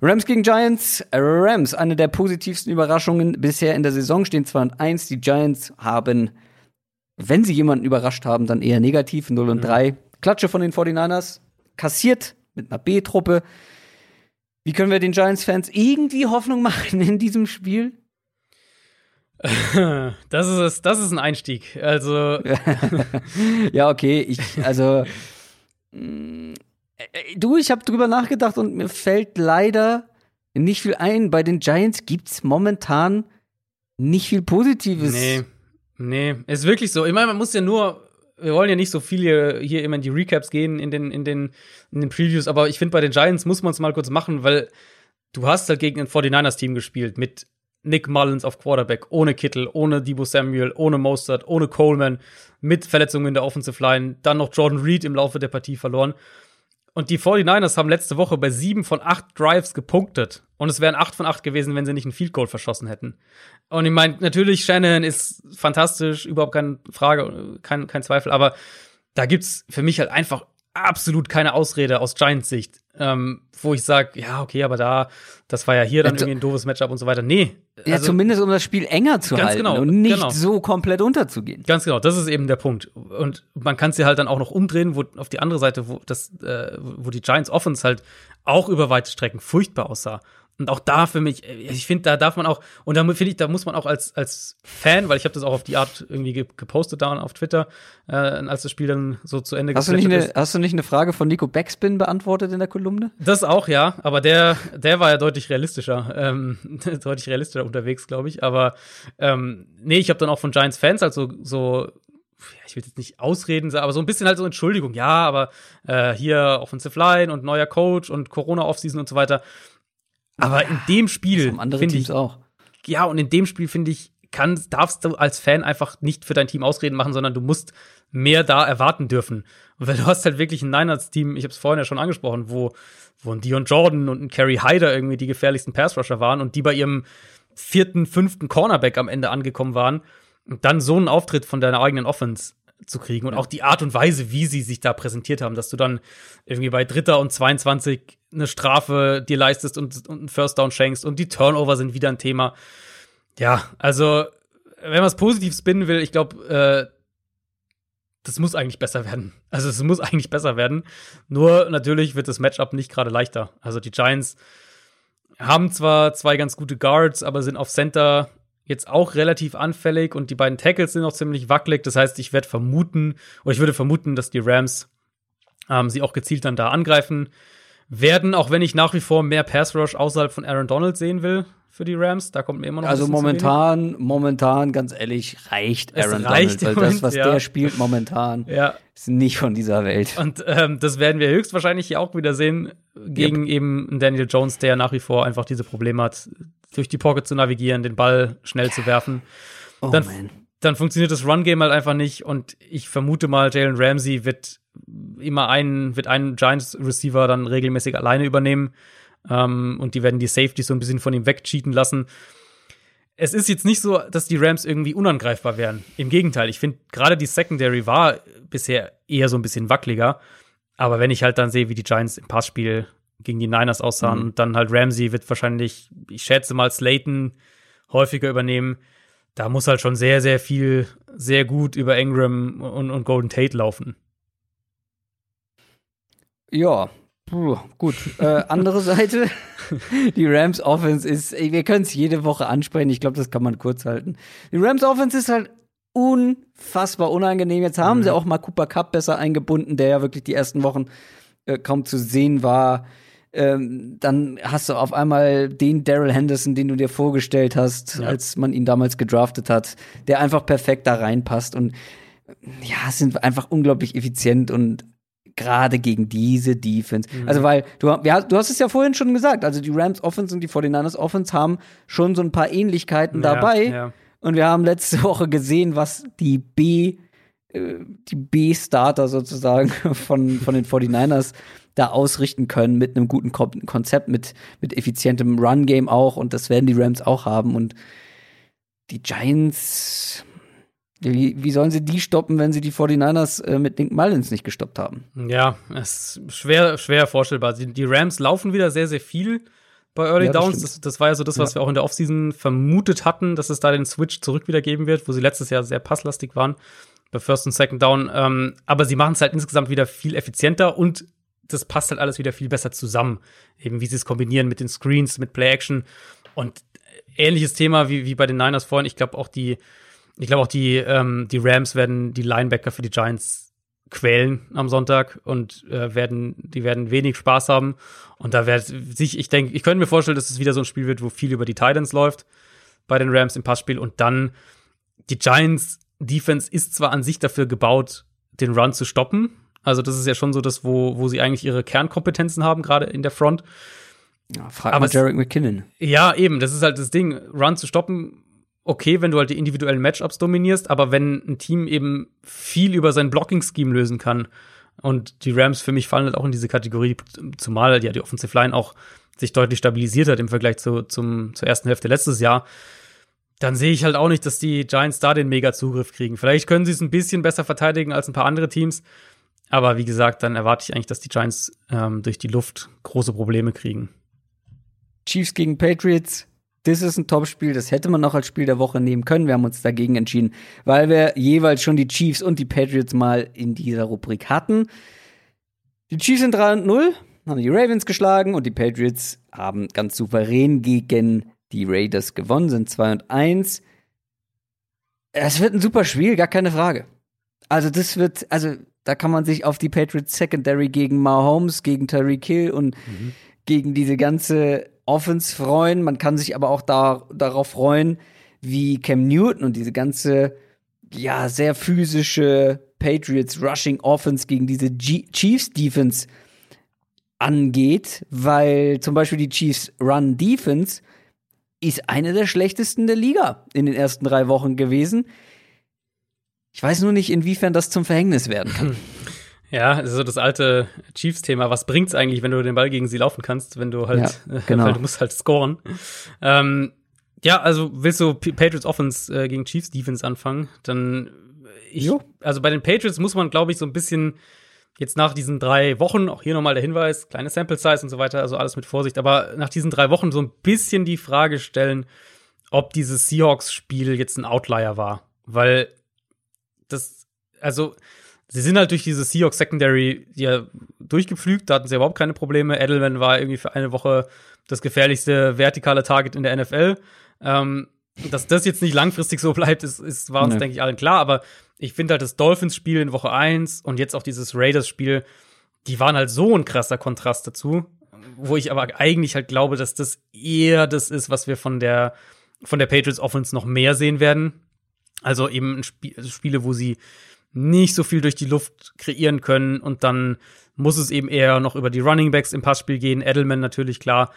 Speaker 1: Rams gegen Giants. Rams, eine der positivsten Überraschungen bisher in der Saison, stehen 2 und 1. Die Giants haben, wenn sie jemanden überrascht haben, dann eher negativ, 0 und 3. Mhm. Klatsche von den 49ers, kassiert mit einer B-Truppe. Wie können wir den Giants-Fans irgendwie Hoffnung machen in diesem Spiel?
Speaker 2: Das ist, das ist ein Einstieg. Also.
Speaker 1: ja, okay. Ich, also. Mm, äh, du, ich habe drüber nachgedacht und mir fällt leider nicht viel ein. Bei den Giants gibt's momentan nicht viel Positives.
Speaker 2: Nee, nee, ist wirklich so. Ich meine, man muss ja nur, wir wollen ja nicht so viel hier, hier immer in die Recaps gehen, in den, in den, in den Previews, aber ich finde, bei den Giants muss man es mal kurz machen, weil du hast halt gegen ein 49ers-Team gespielt mit Nick Mullins auf Quarterback, ohne Kittel, ohne Debo Samuel, ohne Mostert, ohne Coleman, mit Verletzungen in der Offensive Line, dann noch Jordan Reed im Laufe der Partie verloren. Und die 49ers haben letzte Woche bei sieben von acht Drives gepunktet. Und es wären acht von acht gewesen, wenn sie nicht einen Field Goal verschossen hätten. Und ich meine, natürlich, Shannon ist fantastisch, überhaupt keine Frage, kein, kein Zweifel, aber da gibt's für mich halt einfach absolut keine Ausrede aus Giants Sicht, ähm, wo ich sage, ja, okay, aber da, das war ja hier dann ja, irgendwie ein doofes Matchup und so weiter. Nee.
Speaker 1: Ja, also, zumindest um das Spiel enger zu halten genau, und nicht genau. so komplett unterzugehen.
Speaker 2: Ganz genau, das ist eben der Punkt. Und man kann es ja halt dann auch noch umdrehen, wo auf die andere Seite, wo das, äh, wo die Giants Offense halt auch über weite Strecken furchtbar aussah. Und auch da für mich, äh, ich finde, da darf man auch, und da finde ich, da muss man auch als, als Fan, weil ich habe das auch auf die Art irgendwie gepostet da auf Twitter, äh, als das Spiel dann so zu Ende
Speaker 1: hast du nicht eine. Hast du nicht eine Frage von Nico Backspin beantwortet in der Kolumne?
Speaker 2: Das auch, ja, aber der, der war ja deutlich realistischer, ähm, deutlich realistischer unterwegs, glaube ich. Aber ähm, nee, ich habe dann auch von Giants Fans also so ich will jetzt nicht ausreden, aber so ein bisschen halt so Entschuldigung, ja, aber äh, hier Offensive Line und neuer Coach und Corona Offseason und so weiter. Aber in dem Spiel
Speaker 1: finde ich auch.
Speaker 2: Ja, und in dem Spiel finde ich, kann, darfst du als Fan einfach nicht für dein Team Ausreden machen, sondern du musst mehr da erwarten dürfen. Weil du hast halt wirklich ein Niners-Team, ich habe es vorhin ja schon angesprochen, wo, wo ein Dion Jordan und ein Kerry Hyder irgendwie die gefährlichsten Pass-Rusher waren und die bei ihrem vierten, fünften Cornerback am Ende angekommen waren. Und dann so einen Auftritt von deiner eigenen Offense zu kriegen und auch die Art und Weise, wie sie sich da präsentiert haben, dass du dann irgendwie bei Dritter und 22 eine Strafe dir leistest und, und einen First Down schenkst und die Turnover sind wieder ein Thema. Ja, also, wenn man es positiv spinnen will, ich glaube, äh, das muss eigentlich besser werden. Also, es muss eigentlich besser werden. Nur natürlich wird das Matchup nicht gerade leichter. Also, die Giants haben zwar zwei ganz gute Guards, aber sind auf Center jetzt auch relativ anfällig und die beiden Tackles sind auch ziemlich wackelig. Das heißt, ich werde vermuten, oder ich würde vermuten, dass die Rams ähm, sie auch gezielt dann da angreifen werden, auch wenn ich nach wie vor mehr Pass Rush außerhalb von Aaron Donald sehen will für die Rams. Da kommt mir immer noch
Speaker 1: Also momentan, momentan, ganz ehrlich, reicht Aaron reicht Donald, weil das, was ja. der spielt momentan, ja. ist nicht von dieser Welt.
Speaker 2: Und ähm, das werden wir höchstwahrscheinlich hier auch wieder sehen gegen yep. eben Daniel Jones, der nach wie vor einfach diese Probleme hat, durch die Pocket zu navigieren, den Ball schnell zu werfen. Oh, dann, man. Dann funktioniert das Run-Game halt einfach nicht und ich vermute mal, Jalen Ramsey wird immer einen, wird einen Giants Receiver dann regelmäßig alleine übernehmen. Ähm, und die werden die Safety so ein bisschen von ihm wegcheaten lassen. Es ist jetzt nicht so, dass die Rams irgendwie unangreifbar wären. Im Gegenteil, ich finde, gerade die Secondary war bisher eher so ein bisschen wackeliger. Aber wenn ich halt dann sehe, wie die Giants im Passspiel gegen die Niners aussahen, mhm. und dann halt Ramsey wird wahrscheinlich, ich schätze mal, Slayton häufiger übernehmen. Da muss halt schon sehr, sehr viel, sehr gut über Ingram und, und Golden Tate laufen.
Speaker 1: Ja, Puh, gut. Äh, andere Seite, die Rams Offense ist, wir können es jede Woche ansprechen, ich glaube, das kann man kurz halten. Die Rams Offense ist halt unfassbar unangenehm. Jetzt haben mhm. sie auch mal Cooper Cup besser eingebunden, der ja wirklich die ersten Wochen äh, kaum zu sehen war. Ähm, dann hast du auf einmal den Daryl Henderson, den du dir vorgestellt hast, ja. als man ihn damals gedraftet hat, der einfach perfekt da reinpasst und ja, sind einfach unglaublich effizient und gerade gegen diese Defense. Mhm. Also, weil du, ja, du hast es ja vorhin schon gesagt, also die Rams Offense und die 49ers Offense haben schon so ein paar Ähnlichkeiten ja, dabei. Ja. Und wir haben letzte Woche gesehen, was die B, die B-Starter sozusagen von, von den 49ers da ausrichten können mit einem guten Konzept, mit, mit effizientem Run-Game auch. Und das werden die Rams auch haben. Und die Giants, wie, wie sollen sie die stoppen, wenn sie die 49ers äh, mit Nick Mullins nicht gestoppt haben?
Speaker 2: Ja, es ist schwer, schwer vorstellbar. Die, die Rams laufen wieder sehr, sehr viel bei Early ja, das Downs. Das, das, war ja so das, was ja. wir auch in der Offseason vermutet hatten, dass es da den Switch zurück wieder geben wird, wo sie letztes Jahr sehr passlastig waren bei First und Second Down. Ähm, aber sie machen es halt insgesamt wieder viel effizienter und das passt halt alles wieder viel besser zusammen. Eben wie sie es kombinieren mit den Screens, mit Play Action und ähnliches Thema wie, wie bei den Niners vorhin. Ich glaube auch die, ich glaube auch die, ähm, die Rams werden die Linebacker für die Giants quälen am Sonntag und äh, werden, die werden wenig Spaß haben. Und da wird sich, ich denke, ich könnte mir vorstellen, dass es wieder so ein Spiel wird, wo viel über die Titans läuft bei den Rams im Passspiel und dann die Giants Defense ist zwar an sich dafür gebaut, den Run zu stoppen. Also das ist ja schon so das, wo, wo sie eigentlich ihre Kernkompetenzen haben, gerade in der Front.
Speaker 1: Ja, frag Aber mal Jarek McKinnon.
Speaker 2: Ja, eben, das ist halt das Ding. Run zu stoppen, okay, wenn du halt die individuellen Matchups dominierst, aber wenn ein Team eben viel über sein Blocking-Scheme lösen kann, und die Rams für mich fallen halt auch in diese Kategorie, zumal ja die Offensive Line auch sich deutlich stabilisiert hat im Vergleich zu, zum, zur ersten Hälfte letztes Jahr dann sehe ich halt auch nicht, dass die Giants da den Mega-Zugriff kriegen. Vielleicht können sie es ein bisschen besser verteidigen als ein paar andere Teams. Aber wie gesagt, dann erwarte ich eigentlich, dass die Giants ähm, durch die Luft große Probleme kriegen.
Speaker 1: Chiefs gegen Patriots. Das ist ein Topspiel, das hätte man noch als Spiel der Woche nehmen können. Wir haben uns dagegen entschieden, weil wir jeweils schon die Chiefs und die Patriots mal in dieser Rubrik hatten. Die Chiefs sind 3 und 0, haben die Ravens geschlagen und die Patriots haben ganz souverän gegen die Raiders gewonnen, sind 2 und 1. Es wird ein super Spiel, gar keine Frage. Also, das wird, also, da kann man sich auf die Patriots Secondary gegen Mahomes, gegen Tyreek Hill und mhm. gegen diese ganze Offense freuen. Man kann sich aber auch da, darauf freuen, wie Cam Newton und diese ganze, ja, sehr physische Patriots Rushing Offense gegen diese G Chiefs Defense angeht, weil zum Beispiel die Chiefs Run Defense ist eine der schlechtesten der Liga in den ersten drei Wochen gewesen. Ich weiß nur nicht, inwiefern das zum Verhängnis werden kann.
Speaker 2: Ja, also das alte Chiefs-Thema. Was bringt's eigentlich, wenn du den Ball gegen sie laufen kannst, wenn du halt, ja, genau. weil du musst halt scoren. Ähm, ja, also willst du Patriots Offense äh, gegen Chiefs Defense anfangen, dann ich, jo. also bei den Patriots muss man, glaube ich, so ein bisschen jetzt nach diesen drei Wochen, auch hier nochmal der Hinweis, kleine Sample Size und so weiter, also alles mit Vorsicht, aber nach diesen drei Wochen so ein bisschen die Frage stellen, ob dieses Seahawks-Spiel jetzt ein Outlier war. Weil das, also, sie sind halt durch diese Seahawks Secondary ja durchgepflügt, da hatten sie überhaupt keine Probleme. Edelman war irgendwie für eine Woche das gefährlichste vertikale Target in der NFL. Ähm, dass das jetzt nicht langfristig so bleibt, ist, ist war uns, nee. denke ich, allen klar. Aber ich finde halt das Dolphins-Spiel in Woche 1 und jetzt auch dieses Raiders-Spiel, die waren halt so ein krasser Kontrast dazu, wo ich aber eigentlich halt glaube, dass das eher das ist, was wir von der, von der Patriots Offense noch mehr sehen werden. Also eben Sp Spiele, wo sie nicht so viel durch die Luft kreieren können und dann muss es eben eher noch über die Running Backs im Passspiel gehen. Edelman natürlich klar.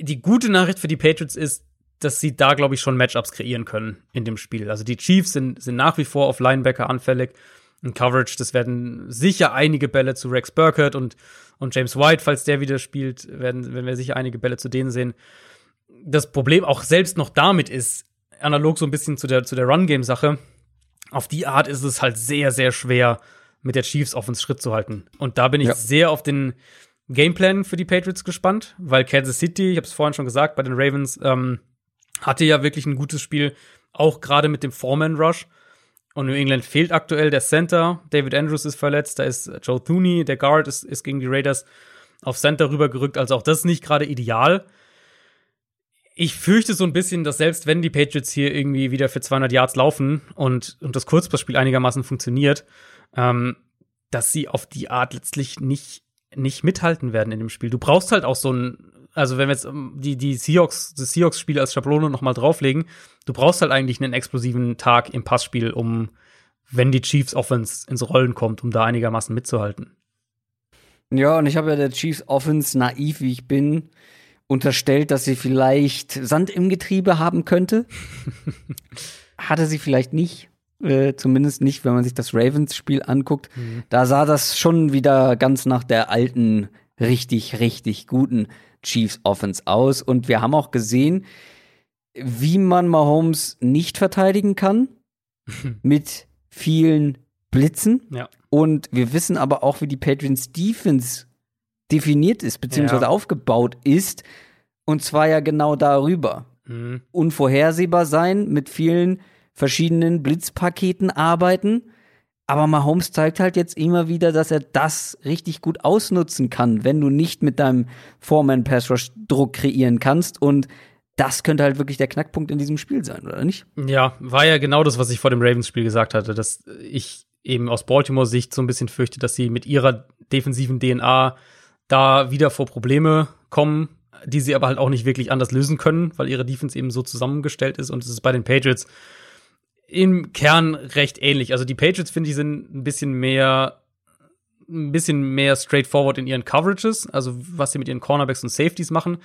Speaker 2: Die gute Nachricht für die Patriots ist, dass sie da, glaube ich, schon Matchups kreieren können in dem Spiel. Also die Chiefs sind, sind nach wie vor auf Linebacker anfällig. In Coverage, das werden sicher einige Bälle zu Rex Burkett und, und James White, falls der wieder spielt, werden, werden wir sicher einige Bälle zu denen sehen. Das Problem auch selbst noch damit ist, analog so ein bisschen zu der, zu der Run-Game-Sache, auf die Art ist es halt sehr, sehr schwer, mit der Chiefs auf uns Schritt zu halten. Und da bin ich ja. sehr auf den Gameplan für die Patriots gespannt, weil Kansas City, ich habe es vorhin schon gesagt, bei den Ravens ähm, hatte ja wirklich ein gutes Spiel, auch gerade mit dem Foreman Rush. Und New England fehlt aktuell der Center. David Andrews ist verletzt. Da ist Joe Thuney, der Guard, ist, ist gegen die Raiders auf Center rübergerückt. Also auch das ist nicht gerade ideal. Ich fürchte so ein bisschen, dass selbst wenn die Patriots hier irgendwie wieder für 200 Yards laufen und, und das Kurzpassspiel einigermaßen funktioniert, ähm, dass sie auf die Art letztlich nicht, nicht mithalten werden in dem Spiel. Du brauchst halt auch so ein, also wenn wir jetzt ähm, die, die Seahawks, das Seahawks-Spiel als Schablone noch mal drauflegen, du brauchst halt eigentlich einen explosiven Tag im Passspiel, um, wenn die Chiefs Offense ins Rollen kommt, um da einigermaßen mitzuhalten.
Speaker 1: Ja, und ich habe ja der Chiefs Offense, naiv wie ich bin, unterstellt, dass sie vielleicht Sand im Getriebe haben könnte. Hatte sie vielleicht nicht. Äh, zumindest nicht, wenn man sich das Ravens-Spiel anguckt. Mhm. Da sah das schon wieder ganz nach der alten, richtig, richtig guten Chiefs Offense aus. Und wir haben auch gesehen, wie man Mahomes nicht verteidigen kann. mit vielen Blitzen.
Speaker 2: Ja.
Speaker 1: Und wir wissen aber auch, wie die Patriots Defense definiert ist, beziehungsweise ja. aufgebaut ist. Und zwar ja genau darüber. Mhm. Unvorhersehbar sein, mit vielen verschiedenen Blitzpaketen arbeiten. Aber Mahomes zeigt halt jetzt immer wieder, dass er das richtig gut ausnutzen kann, wenn du nicht mit deinem Foreman-Pass-Rush Druck kreieren kannst. Und das könnte halt wirklich der Knackpunkt in diesem Spiel sein, oder nicht?
Speaker 2: Ja, war ja genau das, was ich vor dem Ravens-Spiel gesagt hatte, dass ich eben aus Baltimore-Sicht so ein bisschen fürchte, dass sie mit ihrer defensiven DNA da wieder vor Probleme kommen, die sie aber halt auch nicht wirklich anders lösen können, weil ihre Defense eben so zusammengestellt ist. Und es ist bei den Patriots im Kern recht ähnlich. Also die Patriots, finde ich, sind ein bisschen mehr ein bisschen mehr straightforward in ihren Coverages, also was sie mit ihren Cornerbacks und Safeties machen.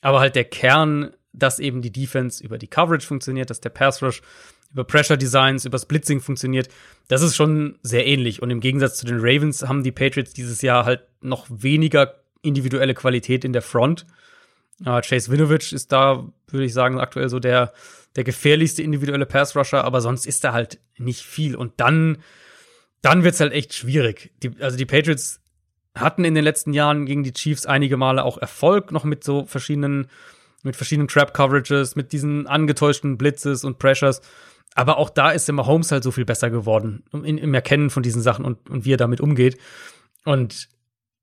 Speaker 2: Aber halt der Kern, dass eben die Defense über die Coverage funktioniert, dass der Pass Rush über Pressure Designs, über Blitzing funktioniert, das ist schon sehr ähnlich. Und im Gegensatz zu den Ravens haben die Patriots dieses Jahr halt noch weniger individuelle Qualität in der Front. Uh, Chase Winovich ist da, würde ich sagen, aktuell so der der gefährlichste individuelle Pass-Rusher, aber sonst ist da halt nicht viel. Und dann, dann wird's halt echt schwierig. Die, also die Patriots hatten in den letzten Jahren gegen die Chiefs einige Male auch Erfolg, noch mit so verschiedenen, mit verschiedenen Trap-Coverages, mit diesen angetäuschten Blitzes und Pressures. Aber auch da ist immer Holmes halt so viel besser geworden in, im Erkennen von diesen Sachen und, und wie er damit umgeht. Und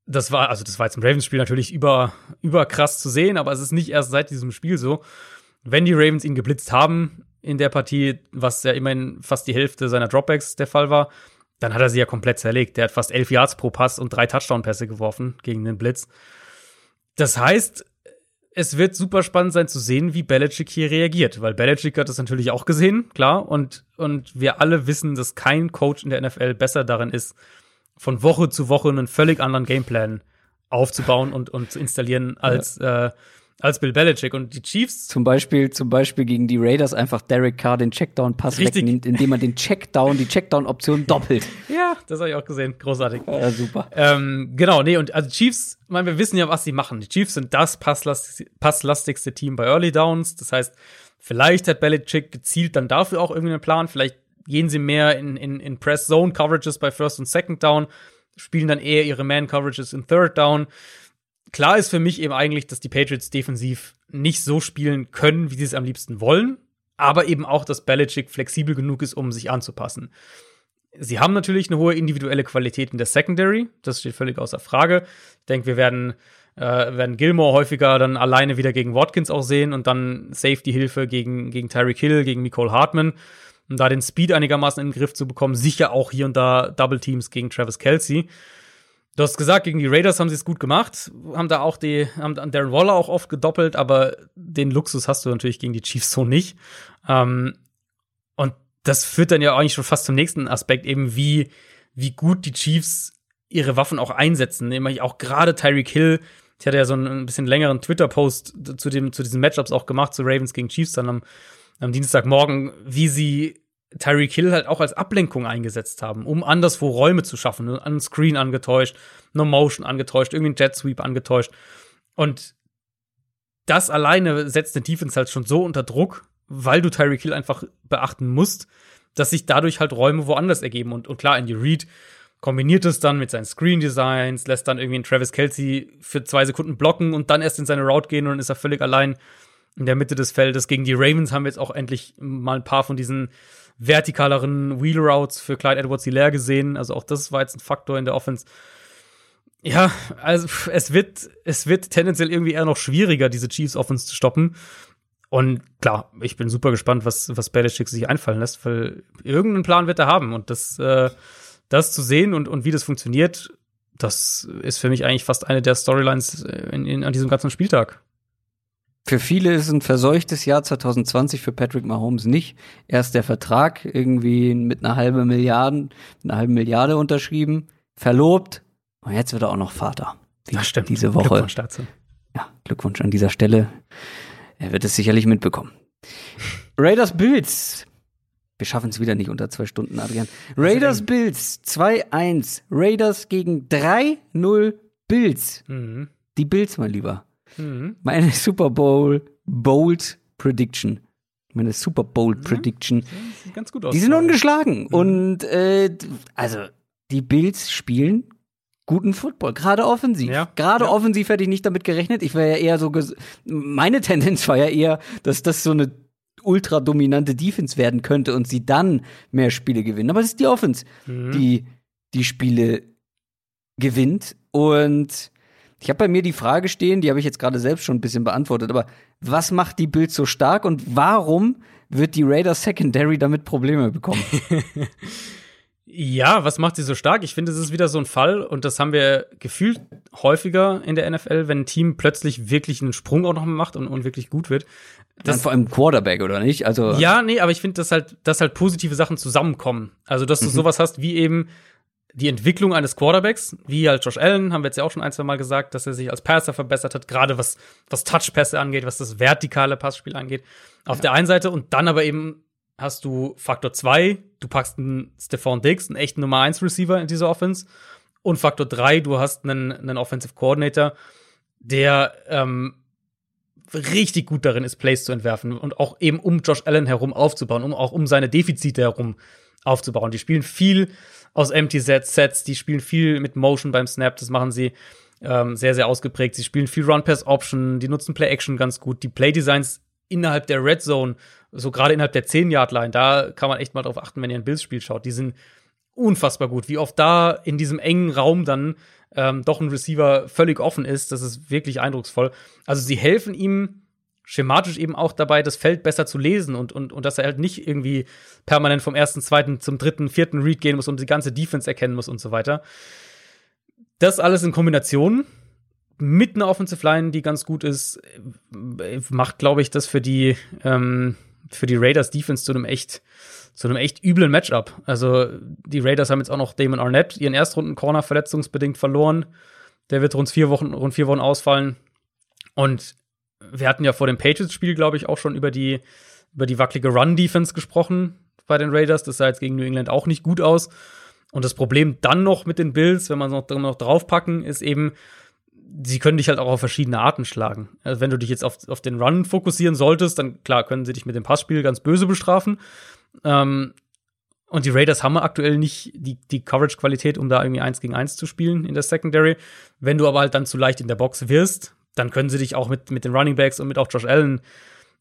Speaker 2: das war, also das war jetzt im Ravens-Spiel natürlich über, über krass zu sehen, aber es ist nicht erst seit diesem Spiel so wenn die Ravens ihn geblitzt haben in der Partie, was ja immerhin fast die Hälfte seiner Dropbacks der Fall war, dann hat er sie ja komplett zerlegt. Der hat fast elf Yards pro Pass und drei Touchdown-Pässe geworfen gegen den Blitz. Das heißt, es wird super spannend sein zu sehen, wie Belichick hier reagiert, weil Belichick hat das natürlich auch gesehen, klar, und, und wir alle wissen, dass kein Coach in der NFL besser darin ist, von Woche zu Woche einen völlig anderen Gameplan aufzubauen und, und zu installieren, als ja. äh, als Bill Belichick und die Chiefs.
Speaker 1: Zum Beispiel, zum Beispiel gegen die Raiders einfach Derek Carr den Checkdown-Pass wegnimmt, indem man den Checkdown, die Checkdown-Option doppelt.
Speaker 2: ja, das habe ich auch gesehen. Großartig.
Speaker 1: Ja, super.
Speaker 2: Ähm, genau, nee, und also Chiefs, ich meine, wir wissen ja, was sie machen. Die Chiefs sind das passlastigste Team bei Early Downs. Das heißt, vielleicht hat Belichick gezielt dann dafür auch irgendwie einen Plan. Vielleicht gehen sie mehr in, in, in Press-Zone-Coverages bei First und Second Down, spielen dann eher ihre Man-Coverages in Third Down klar ist für mich eben eigentlich, dass die Patriots defensiv nicht so spielen können, wie sie es am liebsten wollen, aber eben auch, dass Belichick flexibel genug ist, um sich anzupassen. Sie haben natürlich eine hohe individuelle Qualität in der Secondary, das steht völlig außer Frage. Ich denke, wir werden, äh, werden Gilmore häufiger dann alleine wieder gegen Watkins auch sehen und dann Safety-Hilfe gegen, gegen Tyreek Hill, gegen Nicole Hartman, um da den Speed einigermaßen in den Griff zu bekommen. Sicher auch hier und da Double Teams gegen Travis Kelsey. Du hast gesagt, gegen die Raiders haben sie es gut gemacht, haben da auch die, haben Darren Waller auch oft gedoppelt, aber den Luxus hast du natürlich gegen die Chiefs so nicht. Ähm, und das führt dann ja eigentlich schon fast zum nächsten Aspekt, eben wie, wie gut die Chiefs ihre Waffen auch einsetzen. Nämlich auch gerade Tyreek Hill, ich hatte ja so einen ein bisschen längeren Twitter-Post zu, dem, zu diesen Matchups auch gemacht, zu Ravens gegen Chiefs dann am, am Dienstagmorgen, wie sie Tyreek Hill halt auch als Ablenkung eingesetzt haben, um anderswo Räume zu schaffen. Ne? Einen Screen angetäuscht, No Motion angetäuscht, irgendwie einen Jet Sweep angetäuscht. Und das alleine setzt den Defense halt schon so unter Druck, weil du Tyreek Hill einfach beachten musst, dass sich dadurch halt Räume woanders ergeben. Und, und klar, Andy Reid kombiniert es dann mit seinen Screen Designs, lässt dann irgendwie einen Travis Kelsey für zwei Sekunden blocken und dann erst in seine Route gehen und dann ist er völlig allein in der Mitte des Feldes. Gegen die Ravens haben wir jetzt auch endlich mal ein paar von diesen vertikaleren Wheel Routes für Clyde Edwards leer gesehen. Also auch das war jetzt ein Faktor in der Offense. Ja, also es wird, es wird tendenziell irgendwie eher noch schwieriger, diese Chiefs Offense zu stoppen. Und klar, ich bin super gespannt, was, was Belichick sich einfallen lässt, weil irgendeinen Plan wird er haben. Und das, äh, das zu sehen und, und wie das funktioniert, das ist für mich eigentlich fast eine der Storylines äh, in, in, an diesem ganzen Spieltag.
Speaker 1: Für viele ist ein verseuchtes Jahr 2020 für Patrick Mahomes nicht. Erst der Vertrag irgendwie mit einer halben Milliarde, einer halben Milliarde unterschrieben, verlobt und jetzt wird er auch noch Vater.
Speaker 2: Die, das stimmt.
Speaker 1: Diese Woche.
Speaker 2: Glückwunsch dazu.
Speaker 1: Ja, Glückwunsch an dieser Stelle. Er wird es sicherlich mitbekommen. Raiders Bills. Wir schaffen es wieder nicht unter zwei Stunden, Adrian. Raiders Bills 2-1. Raiders gegen 3-0 Bills. Mhm. Die Bills, mein Lieber. Mhm. Meine Super Bowl Bold Prediction. Meine Super Bowl Prediction.
Speaker 2: Ja, ganz gut aus.
Speaker 1: Die sind ungeschlagen. Mhm. Und äh, also die Bills spielen guten Football, gerade offensiv. Ja. Gerade ja. offensiv hätte ich nicht damit gerechnet. Ich wäre ja eher so, meine Tendenz war ja eher, dass das so eine ultra dominante Defense werden könnte und sie dann mehr Spiele gewinnen. Aber es ist die Offense, mhm. die die Spiele gewinnt. Und ich habe bei mir die Frage stehen, die habe ich jetzt gerade selbst schon ein bisschen beantwortet, aber was macht die Bild so stark und warum wird die Raiders Secondary damit Probleme bekommen?
Speaker 2: Ja, was macht sie so stark? Ich finde, es ist wieder so ein Fall und das haben wir gefühlt häufiger in der NFL, wenn ein Team plötzlich wirklich einen Sprung auch noch macht und, und wirklich gut wird.
Speaker 1: Das Dann vor allem Quarterback, oder nicht? Also
Speaker 2: ja, nee, aber ich finde, dass halt, dass halt positive Sachen zusammenkommen. Also, dass du mhm. sowas hast wie eben die Entwicklung eines Quarterbacks, wie halt Josh Allen, haben wir jetzt ja auch schon ein, zwei Mal gesagt, dass er sich als Passer verbessert hat, gerade was, was Touchpässe angeht, was das vertikale Passspiel angeht. Auf ja. der einen Seite und dann aber eben hast du Faktor 2, du packst einen Stephon Diggs, einen echten Nummer 1 Receiver in dieser Offense. Und Faktor 3, du hast einen, einen Offensive Coordinator, der ähm, richtig gut darin ist, Plays zu entwerfen und auch eben um Josh Allen herum aufzubauen, um auch um seine Defizite herum aufzubauen. Die spielen viel aus Empty Sets, Sets, die spielen viel mit Motion beim Snap, das machen sie ähm, sehr, sehr ausgeprägt. Sie spielen viel Run-Pass-Option, die nutzen Play-Action ganz gut. Die Play-Designs innerhalb der Red Zone so gerade innerhalb der 10-Yard-Line, da kann man echt mal drauf achten, wenn ihr ein Bills-Spiel schaut. Die sind unfassbar gut. Wie oft da in diesem engen Raum dann ähm, doch ein Receiver völlig offen ist, das ist wirklich eindrucksvoll. Also sie helfen ihm schematisch eben auch dabei, das Feld besser zu lesen und, und, und dass er halt nicht irgendwie permanent vom ersten, zweiten zum dritten, vierten Read gehen muss und die ganze Defense erkennen muss und so weiter. Das alles in Kombination mit einer Offensive Line, die ganz gut ist, macht, glaube ich, das für die ähm, für die Raiders Defense zu einem echt zu einem echt üblen Matchup. Also die Raiders haben jetzt auch noch Damon Arnett, ihren Erstrunden Corner verletzungsbedingt verloren. Der wird rund vier Wochen rund vier Wochen ausfallen. Und wir hatten ja vor dem Patriots-Spiel, glaube ich, auch schon über die über die wackelige Run-Defense gesprochen bei den Raiders. Das sah jetzt gegen New England auch nicht gut aus. Und das Problem dann noch mit den Bills, wenn man es noch, noch draufpacken, ist eben, sie können dich halt auch auf verschiedene Arten schlagen. Also wenn du dich jetzt auf, auf den Run fokussieren solltest, dann klar können sie dich mit dem Passspiel ganz böse bestrafen. Ähm, und die Raiders haben aktuell nicht die, die Coverage-Qualität, um da irgendwie eins gegen eins zu spielen in der Secondary. Wenn du aber halt dann zu leicht in der Box wirst, dann können sie dich auch mit, mit den Running Backs und mit auch Josh Allen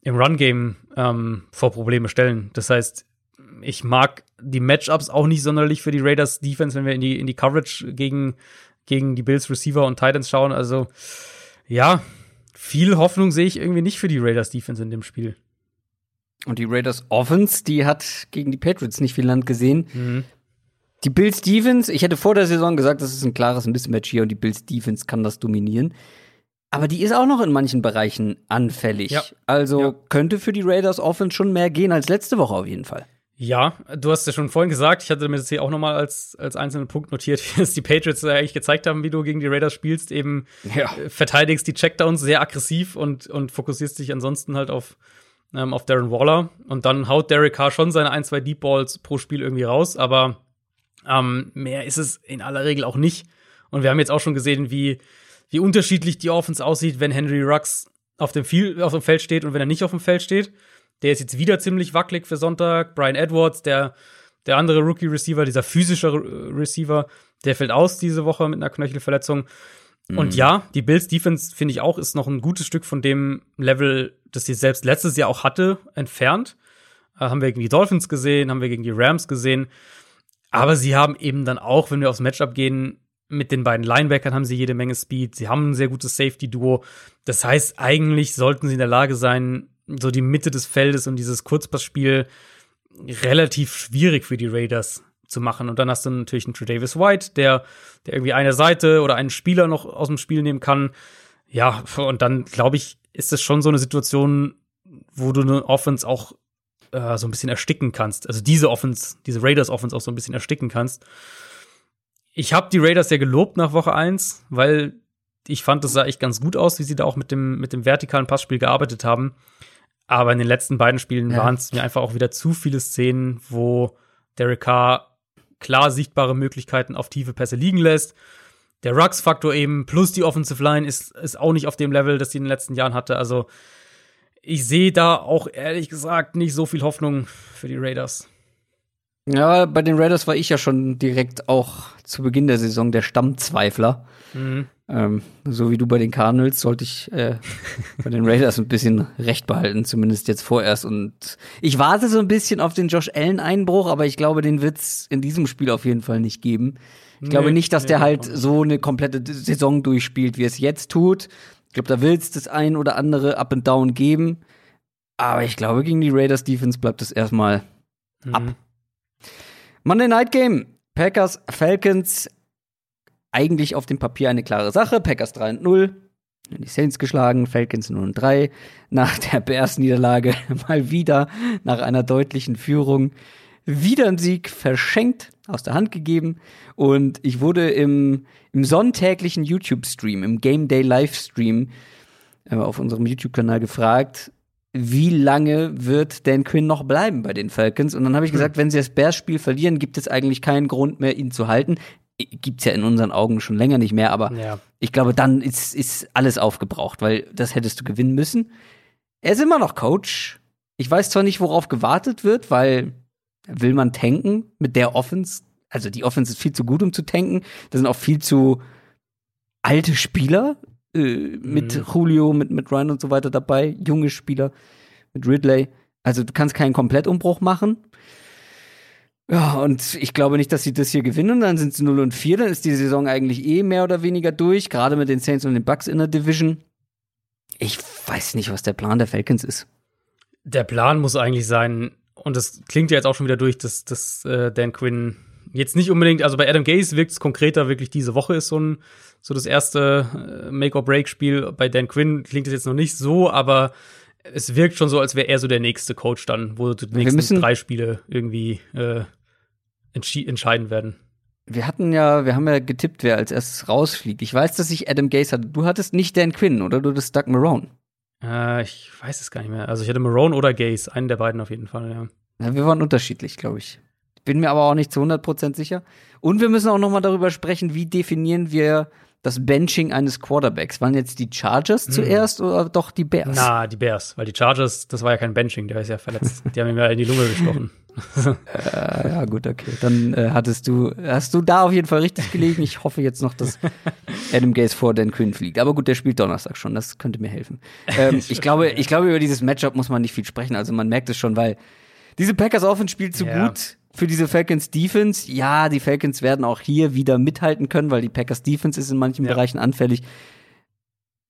Speaker 2: im Run-Game ähm, vor Probleme stellen. Das heißt, ich mag die Matchups auch nicht sonderlich für die Raiders Defense, wenn wir in die, in die Coverage gegen gegen die Bills Receiver und Titans schauen. Also ja, viel Hoffnung sehe ich irgendwie nicht für die Raiders Defense in dem Spiel.
Speaker 1: Und die Raiders Offense, die hat gegen die Patriots nicht viel Land gesehen. Mhm. Die Bills Defense, ich hätte vor der Saison gesagt, das ist ein klares Mismatch hier und die Bills Defense kann das dominieren. Aber die ist auch noch in manchen Bereichen anfällig. Ja. Also ja. könnte für die Raiders Offense schon mehr gehen als letzte Woche auf jeden Fall.
Speaker 2: Ja, du hast ja schon vorhin gesagt, ich hatte mir das hier auch nochmal als, als einzelnen Punkt notiert, wie es die Patriots eigentlich gezeigt haben, wie du gegen die Raiders spielst, eben ja. Äh, verteidigst die Checkdowns sehr aggressiv und, und fokussierst dich ansonsten halt auf, ähm, auf Darren Waller. Und dann haut Derek Carr schon seine ein, zwei Deep Balls pro Spiel irgendwie raus, aber ähm, mehr ist es in aller Regel auch nicht. Und wir haben jetzt auch schon gesehen, wie, wie unterschiedlich die Offense aussieht, wenn Henry Rux auf dem, Field, auf dem Feld steht und wenn er nicht auf dem Feld steht. Der ist jetzt wieder ziemlich wackelig für Sonntag. Brian Edwards, der, der andere Rookie-Receiver, dieser physische Receiver, der fällt aus diese Woche mit einer Knöchelverletzung. Mhm. Und ja, die Bills Defense, finde ich auch, ist noch ein gutes Stück von dem Level, das sie selbst letztes Jahr auch hatte, entfernt. Äh, haben wir gegen die Dolphins gesehen, haben wir gegen die Rams gesehen. Aber sie haben eben dann auch, wenn wir aufs Matchup gehen, mit den beiden Linebackern haben sie jede Menge Speed. Sie haben ein sehr gutes Safety-Duo. Das heißt, eigentlich sollten sie in der Lage sein, so die Mitte des Feldes und dieses Kurzpassspiel relativ schwierig für die Raiders zu machen. Und dann hast du natürlich einen Tredavis White, der, der irgendwie eine Seite oder einen Spieler noch aus dem Spiel nehmen kann. Ja, und dann glaube ich, ist es schon so eine Situation, wo du eine Offense auch äh, so ein bisschen ersticken kannst. Also diese Offense, diese Raiders Offense auch so ein bisschen ersticken kannst. Ich habe die Raiders ja gelobt nach Woche 1, weil ich fand, das sah echt ganz gut aus, wie sie da auch mit dem, mit dem vertikalen Passspiel gearbeitet haben. Aber in den letzten beiden Spielen ja. waren es mir einfach auch wieder zu viele Szenen, wo Derek Carr klar sichtbare Möglichkeiten auf tiefe Pässe liegen lässt. Der Rux-Faktor eben plus die Offensive Line ist, ist auch nicht auf dem Level, das sie in den letzten Jahren hatte. Also ich sehe da auch ehrlich gesagt nicht so viel Hoffnung für die Raiders.
Speaker 1: Ja, bei den Raiders war ich ja schon direkt auch zu Beginn der Saison der Stammzweifler. Mhm. Ähm, so wie du bei den Cardinals sollte ich äh, bei den Raiders ein bisschen recht behalten, zumindest jetzt vorerst. Und ich warte so ein bisschen auf den Josh Allen-Einbruch, aber ich glaube, den wird's in diesem Spiel auf jeden Fall nicht geben. Ich nee, glaube nicht, dass nee, der halt so eine komplette Saison durchspielt, wie es jetzt tut. Ich glaube, da wird's das ein oder andere Up and Down geben. Aber ich glaube, gegen die Raiders Defense bleibt es erstmal mhm. ab. Monday Night Game. Packers, Falcons. Eigentlich auf dem Papier eine klare Sache. Packers 3 und 0. Die Saints geschlagen, Falcons 0 und 3. Nach der Bears-Niederlage mal wieder nach einer deutlichen Führung wieder ein Sieg verschenkt, aus der Hand gegeben. Und ich wurde im, im sonntäglichen YouTube-Stream, im Game Day Livestream äh, auf unserem YouTube-Kanal gefragt, wie lange wird Dan Quinn noch bleiben bei den Falcons? Und dann habe ich gesagt, hm. wenn sie das Bears-Spiel verlieren, gibt es eigentlich keinen Grund mehr, ihn zu halten. Gibt's ja in unseren Augen schon länger nicht mehr, aber ja. ich glaube, dann ist, ist alles aufgebraucht, weil das hättest du gewinnen müssen. Er ist immer noch Coach. Ich weiß zwar nicht, worauf gewartet wird, weil will man tanken mit der Offense? Also die Offense ist viel zu gut, um zu tanken. Da sind auch viel zu alte Spieler äh, mit mhm. Julio, mit, mit Ryan und so weiter dabei, junge Spieler, mit Ridley. Also du kannst keinen Komplettumbruch machen. Ja, und ich glaube nicht, dass sie das hier gewinnen. Dann sind sie 0 und 4, dann ist die Saison eigentlich eh mehr oder weniger durch, gerade mit den Saints und den Bucks in der Division. Ich weiß nicht, was der Plan der Falcons ist.
Speaker 2: Der Plan muss eigentlich sein, und das klingt ja jetzt auch schon wieder durch, dass, dass äh, Dan Quinn jetzt nicht unbedingt, also bei Adam Gaze wirkt es konkreter, wirklich diese Woche ist so ein so das erste äh, Make-or-Break-Spiel. Bei Dan Quinn klingt es jetzt noch nicht so, aber es wirkt schon so, als wäre er so der nächste Coach dann, wo die nächsten drei Spiele irgendwie äh, entscheiden werden.
Speaker 1: Wir hatten ja, wir haben ja getippt, wer als erstes rausfliegt. Ich weiß, dass ich Adam Gaze hatte. Du hattest nicht Dan Quinn, oder? Du hattest Doug Marone.
Speaker 2: Äh, ich weiß es gar nicht mehr. Also ich hatte Marone oder Gaze, einen der beiden auf jeden Fall, ja.
Speaker 1: ja wir waren unterschiedlich, glaube ich. Bin mir aber auch nicht zu 100% sicher. Und wir müssen auch noch mal darüber sprechen, wie definieren wir das Benching eines Quarterbacks? Waren jetzt die Chargers hm. zuerst oder doch die Bears?
Speaker 2: Na, die Bears, weil die Chargers, das war ja kein Benching, der ist ja verletzt. die haben ihm ja in die Lunge gestochen.
Speaker 1: äh, ja, gut, okay. Dann äh, hattest du, hast du da auf jeden Fall richtig gelegen. Ich hoffe jetzt noch, dass Adam Gaze vor Dan Quinn fliegt. Aber gut, der spielt Donnerstag schon, das könnte mir helfen. Ähm, ich glaube, ich glaube, über dieses Matchup muss man nicht viel sprechen. Also man merkt es schon, weil diese Packers Offense spielt zu ja. gut für diese Falcons Defense. Ja, die Falcons werden auch hier wieder mithalten können, weil die Packers Defense ist in manchen ja. Bereichen anfällig.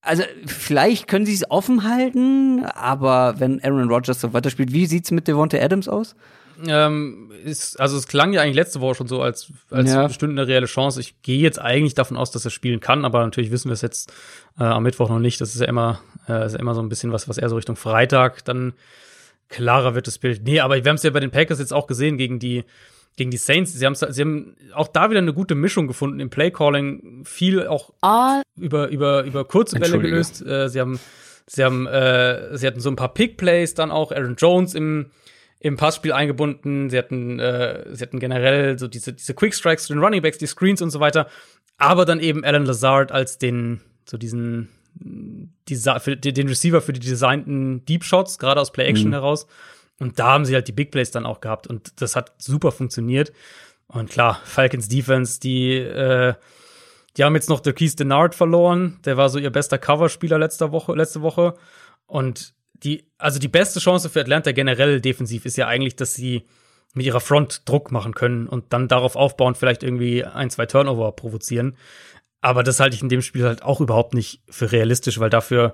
Speaker 1: Also, vielleicht können sie es offen halten, aber wenn Aaron Rodgers so weiterspielt, wie sieht's mit Devontae Adams aus?
Speaker 2: Ähm, ist, also es klang ja eigentlich letzte Woche schon so, als, als ja. bestünde eine reelle Chance. Ich gehe jetzt eigentlich davon aus, dass er spielen kann, aber natürlich wissen wir es jetzt äh, am Mittwoch noch nicht. Das ist ja immer, äh, ist ja immer so ein bisschen was, was eher so Richtung Freitag dann klarer wird das Bild. Nee, aber wir haben es ja bei den Packers jetzt auch gesehen gegen die, gegen die Saints. Sie, sie haben auch da wieder eine gute Mischung gefunden im Playcalling. Viel auch ah. über, über, über kurze Bälle gelöst. Äh, sie haben, sie haben, äh, sie hatten so ein paar Pick-Plays dann auch. Aaron Jones im, im Passspiel eingebunden. Sie hatten, äh, sie hatten generell so diese, diese Quick Strikes zu den Running Backs, die Screens und so weiter. Aber dann eben Alan Lazard als den, so diesen, für den Receiver für die designten Deep Shots, gerade aus Play Action mhm. heraus. Und da haben sie halt die Big Plays dann auch gehabt und das hat super funktioniert. Und klar, Falcons Defense, die, äh, die haben jetzt noch der Keith Denard verloren. Der war so ihr bester Coverspieler letzte Woche, letzte Woche. Und die, also die beste Chance für Atlanta generell defensiv ist ja eigentlich, dass sie mit ihrer Front Druck machen können und dann darauf aufbauen, vielleicht irgendwie ein, zwei Turnover provozieren. Aber das halte ich in dem Spiel halt auch überhaupt nicht für realistisch, weil dafür,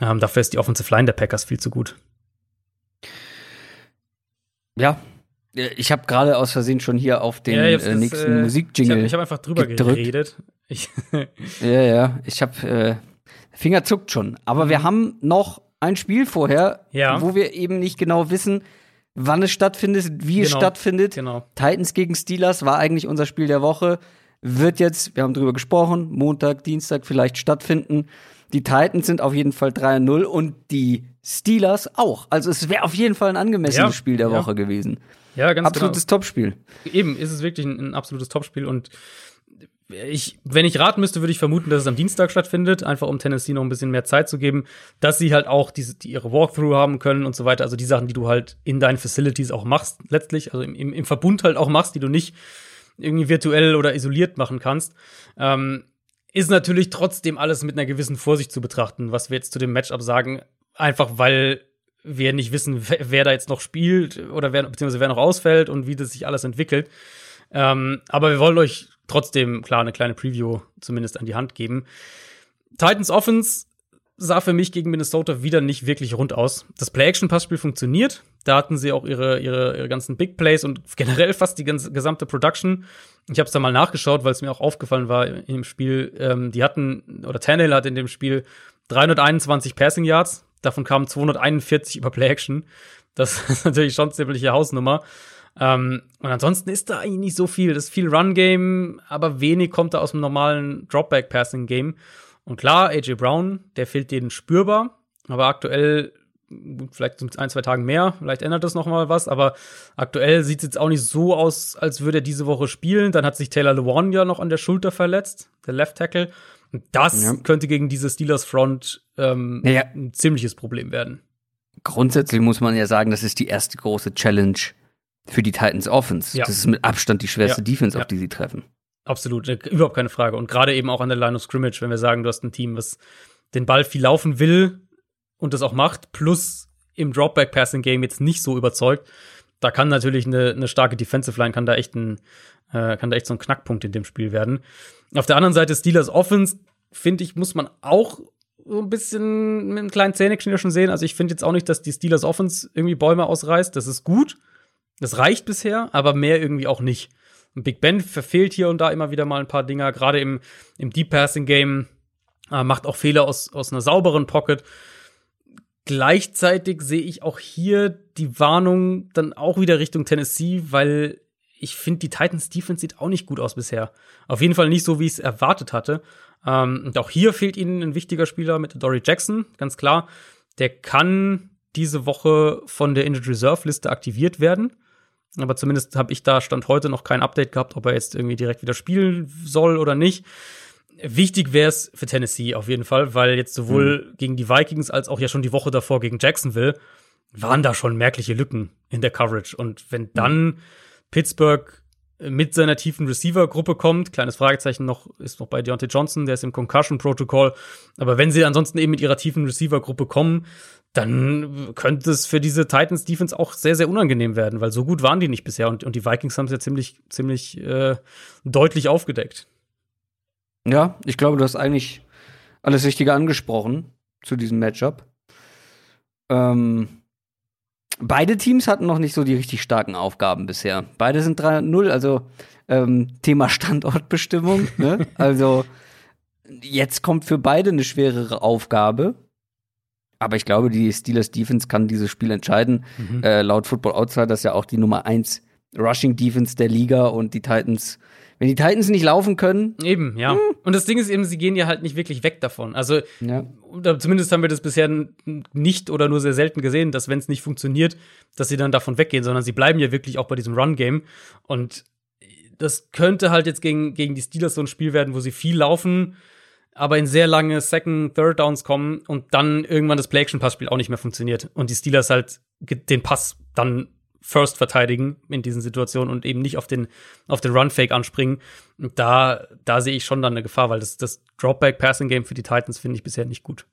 Speaker 2: ähm, dafür ist die Offensive Line der Packers viel zu gut.
Speaker 1: Ja, ich habe gerade aus Versehen schon hier auf den ja, äh, nächsten äh, Musikjingle.
Speaker 2: Ich habe hab einfach drüber gedrückt. geredet. Ich
Speaker 1: ja, ja, ich habe äh, Finger zuckt schon. Aber wir haben noch ein Spiel vorher, ja. wo wir eben nicht genau wissen, wann es stattfindet, wie genau. es stattfindet. Genau. Titans gegen Steelers war eigentlich unser Spiel der Woche. Wird jetzt, wir haben drüber gesprochen, Montag, Dienstag vielleicht stattfinden. Die Titans sind auf jeden Fall 3-0 und die Steelers auch. Also es wäre auf jeden Fall ein angemessenes ja, Spiel der ja. Woche gewesen.
Speaker 2: Ja, ganz
Speaker 1: Absolutes genau. Topspiel.
Speaker 2: Eben, ist es wirklich ein, ein absolutes Topspiel und ich, wenn ich raten müsste, würde ich vermuten, dass es am Dienstag stattfindet, einfach um Tennessee noch ein bisschen mehr Zeit zu geben, dass sie halt auch diese, die ihre Walkthrough haben können und so weiter. Also die Sachen, die du halt in deinen Facilities auch machst, letztlich, also im, im Verbund halt auch machst, die du nicht irgendwie virtuell oder isoliert machen kannst. Ähm, ist natürlich trotzdem alles mit einer gewissen Vorsicht zu betrachten, was wir jetzt zu dem Matchup sagen. Einfach weil wir nicht wissen, wer, da jetzt noch spielt oder wer, beziehungsweise wer noch ausfällt und wie das sich alles entwickelt. Ähm, aber wir wollen euch trotzdem klar eine kleine Preview zumindest an die Hand geben. Titans Offense sah für mich gegen Minnesota wieder nicht wirklich rund aus. Das Play-Action-Passspiel funktioniert. Da hatten sie auch ihre, ihre, ihre ganzen Big Plays und generell fast die ganze, gesamte Production. Ich habe es da mal nachgeschaut, weil es mir auch aufgefallen war im Spiel. Ähm, die hatten, oder Tannehill hat in dem Spiel 321 Passing Yards. Davon kamen 241 über Play-Action. Das ist natürlich schon ziemliche Hausnummer. Ähm, und ansonsten ist da eigentlich nicht so viel. Das ist viel Run-Game, aber wenig kommt da aus dem normalen Dropback-Passing-Game. Und klar, AJ Brown, der fehlt denen spürbar, aber aktuell vielleicht in ein, zwei Tagen mehr, vielleicht ändert das noch mal was, aber aktuell sieht es jetzt auch nicht so aus, als würde er diese Woche spielen. Dann hat sich Taylor Lewan ja noch an der Schulter verletzt, der Left Tackle. Und das ja. könnte gegen diese Steelers Front ähm, ja. ein ziemliches Problem werden.
Speaker 1: Grundsätzlich muss man ja sagen, das ist die erste große Challenge für die Titans Offense. Ja. Das ist mit Abstand die schwerste. Defense, auf die sie treffen.
Speaker 2: Absolut, äh, überhaupt keine Frage. Und gerade eben auch an der Line of Scrimmage, wenn wir sagen, du hast ein Team, was den Ball viel laufen will und das auch macht, plus im Dropback-Passing-Game jetzt nicht so überzeugt, da kann natürlich eine, eine starke Defensive Line, kann da echt ein, äh, kann da echt so ein Knackpunkt in dem Spiel werden. Auf der anderen Seite Steelers Offense, finde ich, muss man auch so ein bisschen mit einem kleinen Zähneknirschen sehen. Also ich finde jetzt auch nicht, dass die Steelers Offense irgendwie Bäume ausreißt. Das ist gut. Das reicht bisher, aber mehr irgendwie auch nicht. Und Big Ben verfehlt hier und da immer wieder mal ein paar Dinger, gerade im, im Deep Passing Game, äh, macht auch Fehler aus, aus einer sauberen Pocket. Gleichzeitig sehe ich auch hier die Warnung dann auch wieder Richtung Tennessee, weil ich finde, die Titans Defense sieht auch nicht gut aus bisher. Auf jeden Fall nicht so, wie ich es erwartet hatte. Ähm, und auch hier fehlt ihnen ein wichtiger Spieler mit Dory Jackson, ganz klar. Der kann diese Woche von der Injured Reserve Liste aktiviert werden. Aber zumindest habe ich da Stand heute noch kein Update gehabt, ob er jetzt irgendwie direkt wieder spielen soll oder nicht. Wichtig wäre es für Tennessee auf jeden Fall, weil jetzt sowohl mhm. gegen die Vikings als auch ja schon die Woche davor gegen Jacksonville waren da schon merkliche Lücken in der Coverage. Und wenn dann mhm. Pittsburgh mit seiner tiefen Receiver-Gruppe kommt. Kleines Fragezeichen noch ist noch bei Deontay Johnson, der ist im Concussion-Protokoll. Aber wenn sie ansonsten eben mit ihrer tiefen Receiver-Gruppe kommen, dann könnte es für diese Titans Defense auch sehr, sehr unangenehm werden, weil so gut waren die nicht bisher und, und die Vikings haben es ja ziemlich, ziemlich äh, deutlich aufgedeckt.
Speaker 1: Ja, ich glaube, du hast eigentlich alles Wichtige angesprochen zu diesem Matchup. Ähm, beide Teams hatten noch nicht so die richtig starken Aufgaben bisher. Beide sind 3-0, also ähm, Thema Standortbestimmung. ne? Also jetzt kommt für beide eine schwerere Aufgabe. Aber ich glaube, die Steelers Defense kann dieses Spiel entscheiden. Mhm. Äh, laut Football Outsiders ja auch die Nummer 1 Rushing Defense der Liga und die Titans wenn die Titans nicht laufen können.
Speaker 2: Eben, ja. Hm. Und das Ding ist eben, sie gehen ja halt nicht wirklich weg davon. Also, ja. zumindest haben wir das bisher nicht oder nur sehr selten gesehen, dass wenn es nicht funktioniert, dass sie dann davon weggehen, sondern sie bleiben ja wirklich auch bei diesem Run-Game. Und das könnte halt jetzt gegen, gegen die Steelers so ein Spiel werden, wo sie viel laufen, aber in sehr lange Second, Third Downs kommen und dann irgendwann das Play-Action-Passspiel auch nicht mehr funktioniert und die Steelers halt den Pass dann First verteidigen in diesen Situationen und eben nicht auf den, auf den Run-Fake anspringen. Und da, da sehe ich schon dann eine Gefahr, weil das, das Dropback-Passing-Game für die Titans finde ich bisher nicht gut.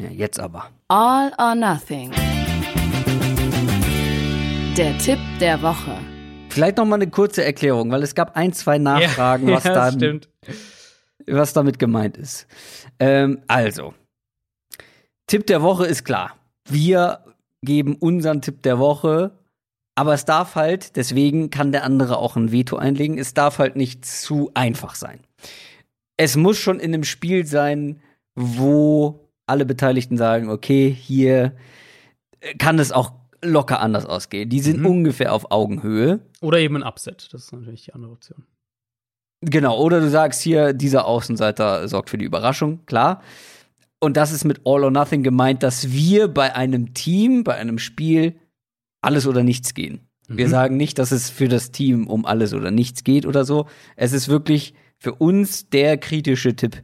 Speaker 1: Ja, jetzt aber.
Speaker 3: All or Nothing. Der Tipp der Woche.
Speaker 1: Vielleicht noch mal eine kurze Erklärung, weil es gab ein, zwei Nachfragen,
Speaker 2: ja,
Speaker 1: was,
Speaker 2: ja,
Speaker 1: dann,
Speaker 2: stimmt.
Speaker 1: was damit gemeint ist. Ähm, also, Tipp der Woche ist klar. Wir geben unseren Tipp der Woche, aber es darf halt, deswegen kann der andere auch ein Veto einlegen, es darf halt nicht zu einfach sein. Es muss schon in einem Spiel sein, wo alle Beteiligten sagen, okay, hier kann es auch locker anders ausgehen. Die sind
Speaker 2: Mhm.
Speaker 1: ungefähr auf Augenhöhe.
Speaker 2: Oder eben ein Upset. Das ist natürlich die andere Option.
Speaker 1: Genau, oder du sagst hier, dieser Außenseiter sorgt für die Überraschung, klar. Und das ist mit All or Nothing gemeint, dass wir bei einem Team, bei einem Spiel alles oder nichts gehen. Wir
Speaker 2: Mhm.
Speaker 1: sagen nicht, dass es für das Team um alles oder nichts geht oder so. Es ist wirklich für uns der kritische Tipp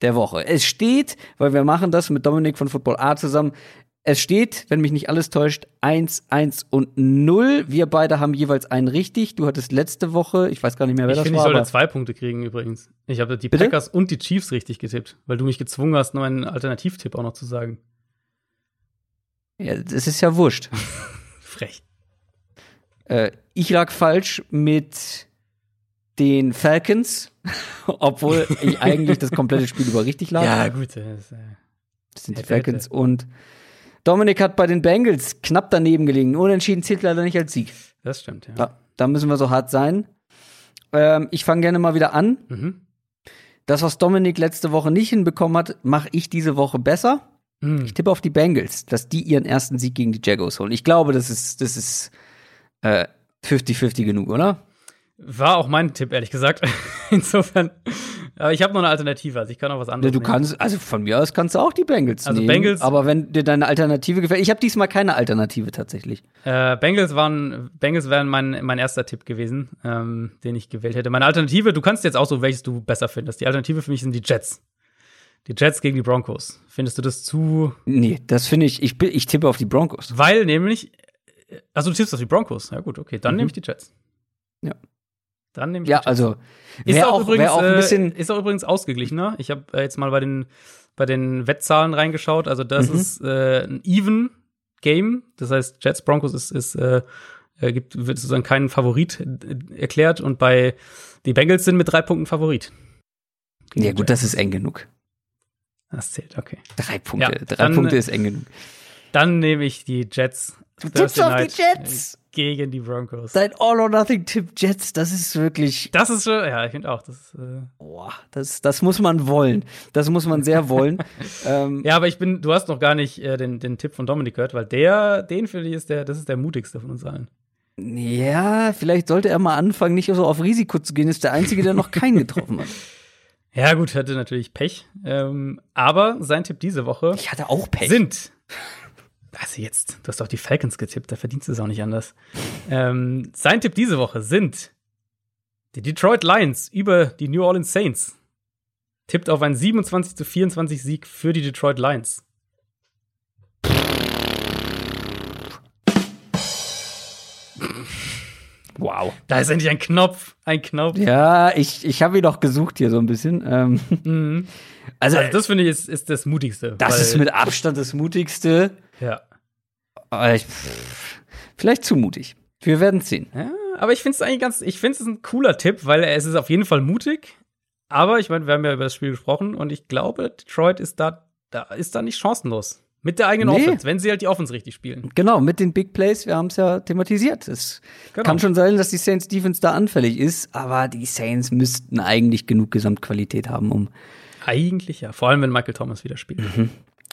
Speaker 1: der Woche. Es steht, weil wir machen das mit Dominik von Football A zusammen, es steht, wenn mich nicht alles täuscht, 1, 1 und 0. Wir beide haben jeweils einen richtig. Du hattest letzte Woche, ich weiß gar nicht mehr, wer
Speaker 2: Ich
Speaker 1: das
Speaker 2: finde, ich
Speaker 1: war.
Speaker 2: sollte
Speaker 1: aber-
Speaker 2: zwei Punkte kriegen übrigens. Ich habe die
Speaker 1: Bitte?
Speaker 2: Packers und die Chiefs richtig getippt, weil du mich gezwungen hast, noch einen Alternativtipp auch noch zu sagen.
Speaker 1: Ja, das ist ja wurscht.
Speaker 2: Frech.
Speaker 1: Äh, ich lag falsch mit den Falcons, obwohl ich eigentlich das komplette Spiel über richtig lag.
Speaker 2: Ja, gut. Das, äh,
Speaker 1: das sind die Falcons.
Speaker 2: hätte.
Speaker 1: Und Dominik hat bei den Bengals knapp daneben gelegen. Unentschieden zählt leider nicht als Sieg.
Speaker 2: das stimmt, ja.
Speaker 1: Da, da müssen wir so hart sein. Ähm, ich fange gerne mal wieder an.
Speaker 2: Mhm.
Speaker 1: Das, was Dominik letzte Woche nicht hinbekommen hat, mache ich diese Woche besser.
Speaker 2: Mhm.
Speaker 1: Ich tippe auf die Bengals, dass die ihren ersten Sieg gegen die Jaguars holen. Ich glaube, das ist, das ist äh, 50-50 genug, oder?
Speaker 2: War auch mein Tipp, ehrlich gesagt. Insofern. Aber ich habe noch eine Alternative, also ich kann auch was
Speaker 1: Ja,
Speaker 2: anderes.
Speaker 1: du
Speaker 2: nehmen.
Speaker 1: kannst, also von mir aus kannst du auch die Bengals
Speaker 2: Also
Speaker 1: nehmen.
Speaker 2: Bengals-
Speaker 1: aber wenn dir deine Alternative gefällt, ich habe diesmal keine Alternative tatsächlich.
Speaker 2: Äh, Bengals waren, Bengals wären mein, mein erster Tipp gewesen, ähm, den ich gewählt hätte. Meine Alternative, du kannst jetzt auch so, welches du besser findest. Die Alternative für mich sind die Jets. Die Jets gegen die Broncos. Findest du das zu.
Speaker 1: Nee, das finde ich, ich, ich tippe auf die Broncos.
Speaker 2: Weil nämlich. Also du tippst auf die Broncos. Ja, gut, okay. Dann
Speaker 1: Mhm.
Speaker 2: nehme ich die Jets.
Speaker 1: Ja.
Speaker 2: Dann nehme ich
Speaker 1: Ja,
Speaker 2: die Jets.
Speaker 1: also
Speaker 2: Ist auch,
Speaker 1: auch,
Speaker 2: übrigens,
Speaker 1: auch ein bisschen.
Speaker 2: äh, ist auch übrigens ausgeglichener. Ich habe äh, jetzt mal bei den, bei den Wettzahlen reingeschaut. Also, das
Speaker 1: Mhm.
Speaker 2: ist äh, ein Even Game. Das heißt, Jets Broncos ist, ist äh, äh, gibt, wird sozusagen keinen Favorit äh, erklärt. Und bei die Bengals sind mit drei Punkten Favorit.
Speaker 1: ja, gut, das ist eng genug.
Speaker 2: Das zählt, okay.
Speaker 1: Drei Punkte.
Speaker 2: Ja,
Speaker 1: Drei
Speaker 2: dann,
Speaker 1: Punkte
Speaker 2: äh,
Speaker 1: ist eng genug.
Speaker 2: Dann nehme ich die Jets.
Speaker 1: Du tippst auf die
Speaker 2: Night,
Speaker 1: Jets!
Speaker 2: äh, Gegen die Broncos.
Speaker 1: Dein All-or-Nothing-Tipp Jets, das ist wirklich.
Speaker 2: Das ist schon, ja, ich finde auch. Das, äh
Speaker 1: Boah, das, das muss man wollen. Das muss man sehr wollen. ähm,
Speaker 2: Ja, aber ich bin, du hast noch gar nicht äh, den, den Tipp von Dominik gehört, weil der, den finde ich, ist der, das ist der mutigste von uns allen.
Speaker 1: Ja, vielleicht sollte er mal anfangen, nicht so auf Risiko zu gehen. Ist der Einzige, der noch keinen getroffen hat.
Speaker 2: Ja, gut, hatte natürlich Pech. Ähm, aber sein Tipp diese Woche
Speaker 1: Ich hatte auch Pech.
Speaker 2: sind. Also jetzt, du hast doch die Falcons getippt, da verdienst du es auch nicht anders. ähm, sein Tipp diese Woche sind die Detroit Lions über die New Orleans Saints. Tippt auf einen 27 zu 24 Sieg für die Detroit Lions.
Speaker 1: Wow.
Speaker 2: Da ist endlich ein Knopf, ein Knopf.
Speaker 1: Ja, ich, ich habe ihn doch gesucht hier so ein bisschen. Ähm,
Speaker 2: Mhm.
Speaker 1: also,
Speaker 2: Also das finde ich ist, ist das Mutigste.
Speaker 1: das ist mit Abstand das Mutigste.
Speaker 2: ja.
Speaker 1: Ich, vielleicht zu mutig. Wir werden sehen.
Speaker 2: Ja, aber ich finde es eigentlich ganz, ich finde es ein cooler Tipp, weil es ist auf jeden Fall mutig. Aber ich meine, wir haben ja über das Spiel gesprochen und ich glaube, Detroit ist da, da ist da nicht chancenlos. Mit der eigenen
Speaker 1: Nee.
Speaker 2: Offense, wenn sie halt die Offense richtig spielen.
Speaker 1: Genau, mit den Big Plays, wir haben es ja thematisiert. Es
Speaker 2: Genau.
Speaker 1: kann schon sein, dass die Saints Defense da anfällig ist, aber die Saints müssten eigentlich genug Gesamtqualität haben, um
Speaker 2: Eigentlich ja. Vor allem, wenn Michael Thomas wieder spielt.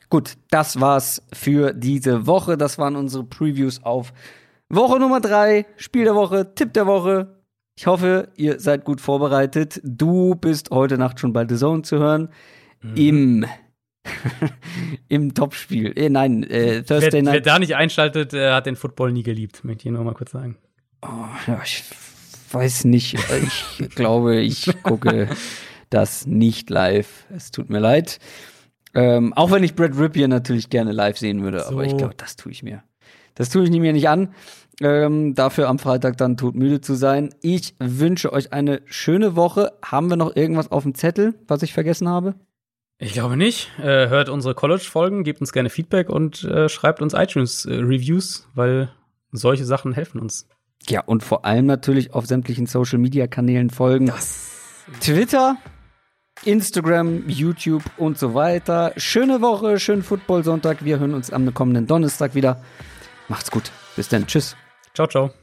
Speaker 1: Gut, das war's für diese Woche. Das waren unsere Previews auf Woche Nummer drei, Spiel der Woche, Tipp der Woche. Ich hoffe, ihr seid gut vorbereitet. Du bist heute Nacht schon bei The Zone zu hören. Im, im Topspiel. Äh, nein, äh,
Speaker 2: Wer,
Speaker 1: Thursday
Speaker 2: wer
Speaker 1: Night.
Speaker 2: da nicht einschaltet, äh, hat den Football nie geliebt, möchte ich nur mal kurz sagen.
Speaker 1: Oh, ja, ich weiß nicht. Ich glaube, ich gucke das nicht live. Es tut mir leid. Ähm, auch wenn ich Brad Ripien natürlich gerne live sehen würde, aber ich
Speaker 2: So.
Speaker 1: glaube, das tue ich mir. Das tue ich mir nicht an. Ähm, dafür am Freitag dann todmüde zu sein. Ich wünsche euch eine schöne Woche. Haben wir noch irgendwas auf dem Zettel, was ich vergessen habe?
Speaker 2: Ich glaube nicht. Äh, hört unsere College-Folgen, gebt uns gerne Feedback und äh, schreibt uns iTunes-Reviews, weil solche Sachen helfen uns.
Speaker 1: Ja, und vor allem natürlich auf sämtlichen Social-Media-Kanälen folgen.
Speaker 2: Das.
Speaker 1: Twitter, Instagram, YouTube und so weiter. Schöne Woche, schönen Football-Sonntag. Wir hören uns am kommenden Donnerstag wieder. Macht's gut. Bis dann. Tschüss.
Speaker 2: Ciao, ciao.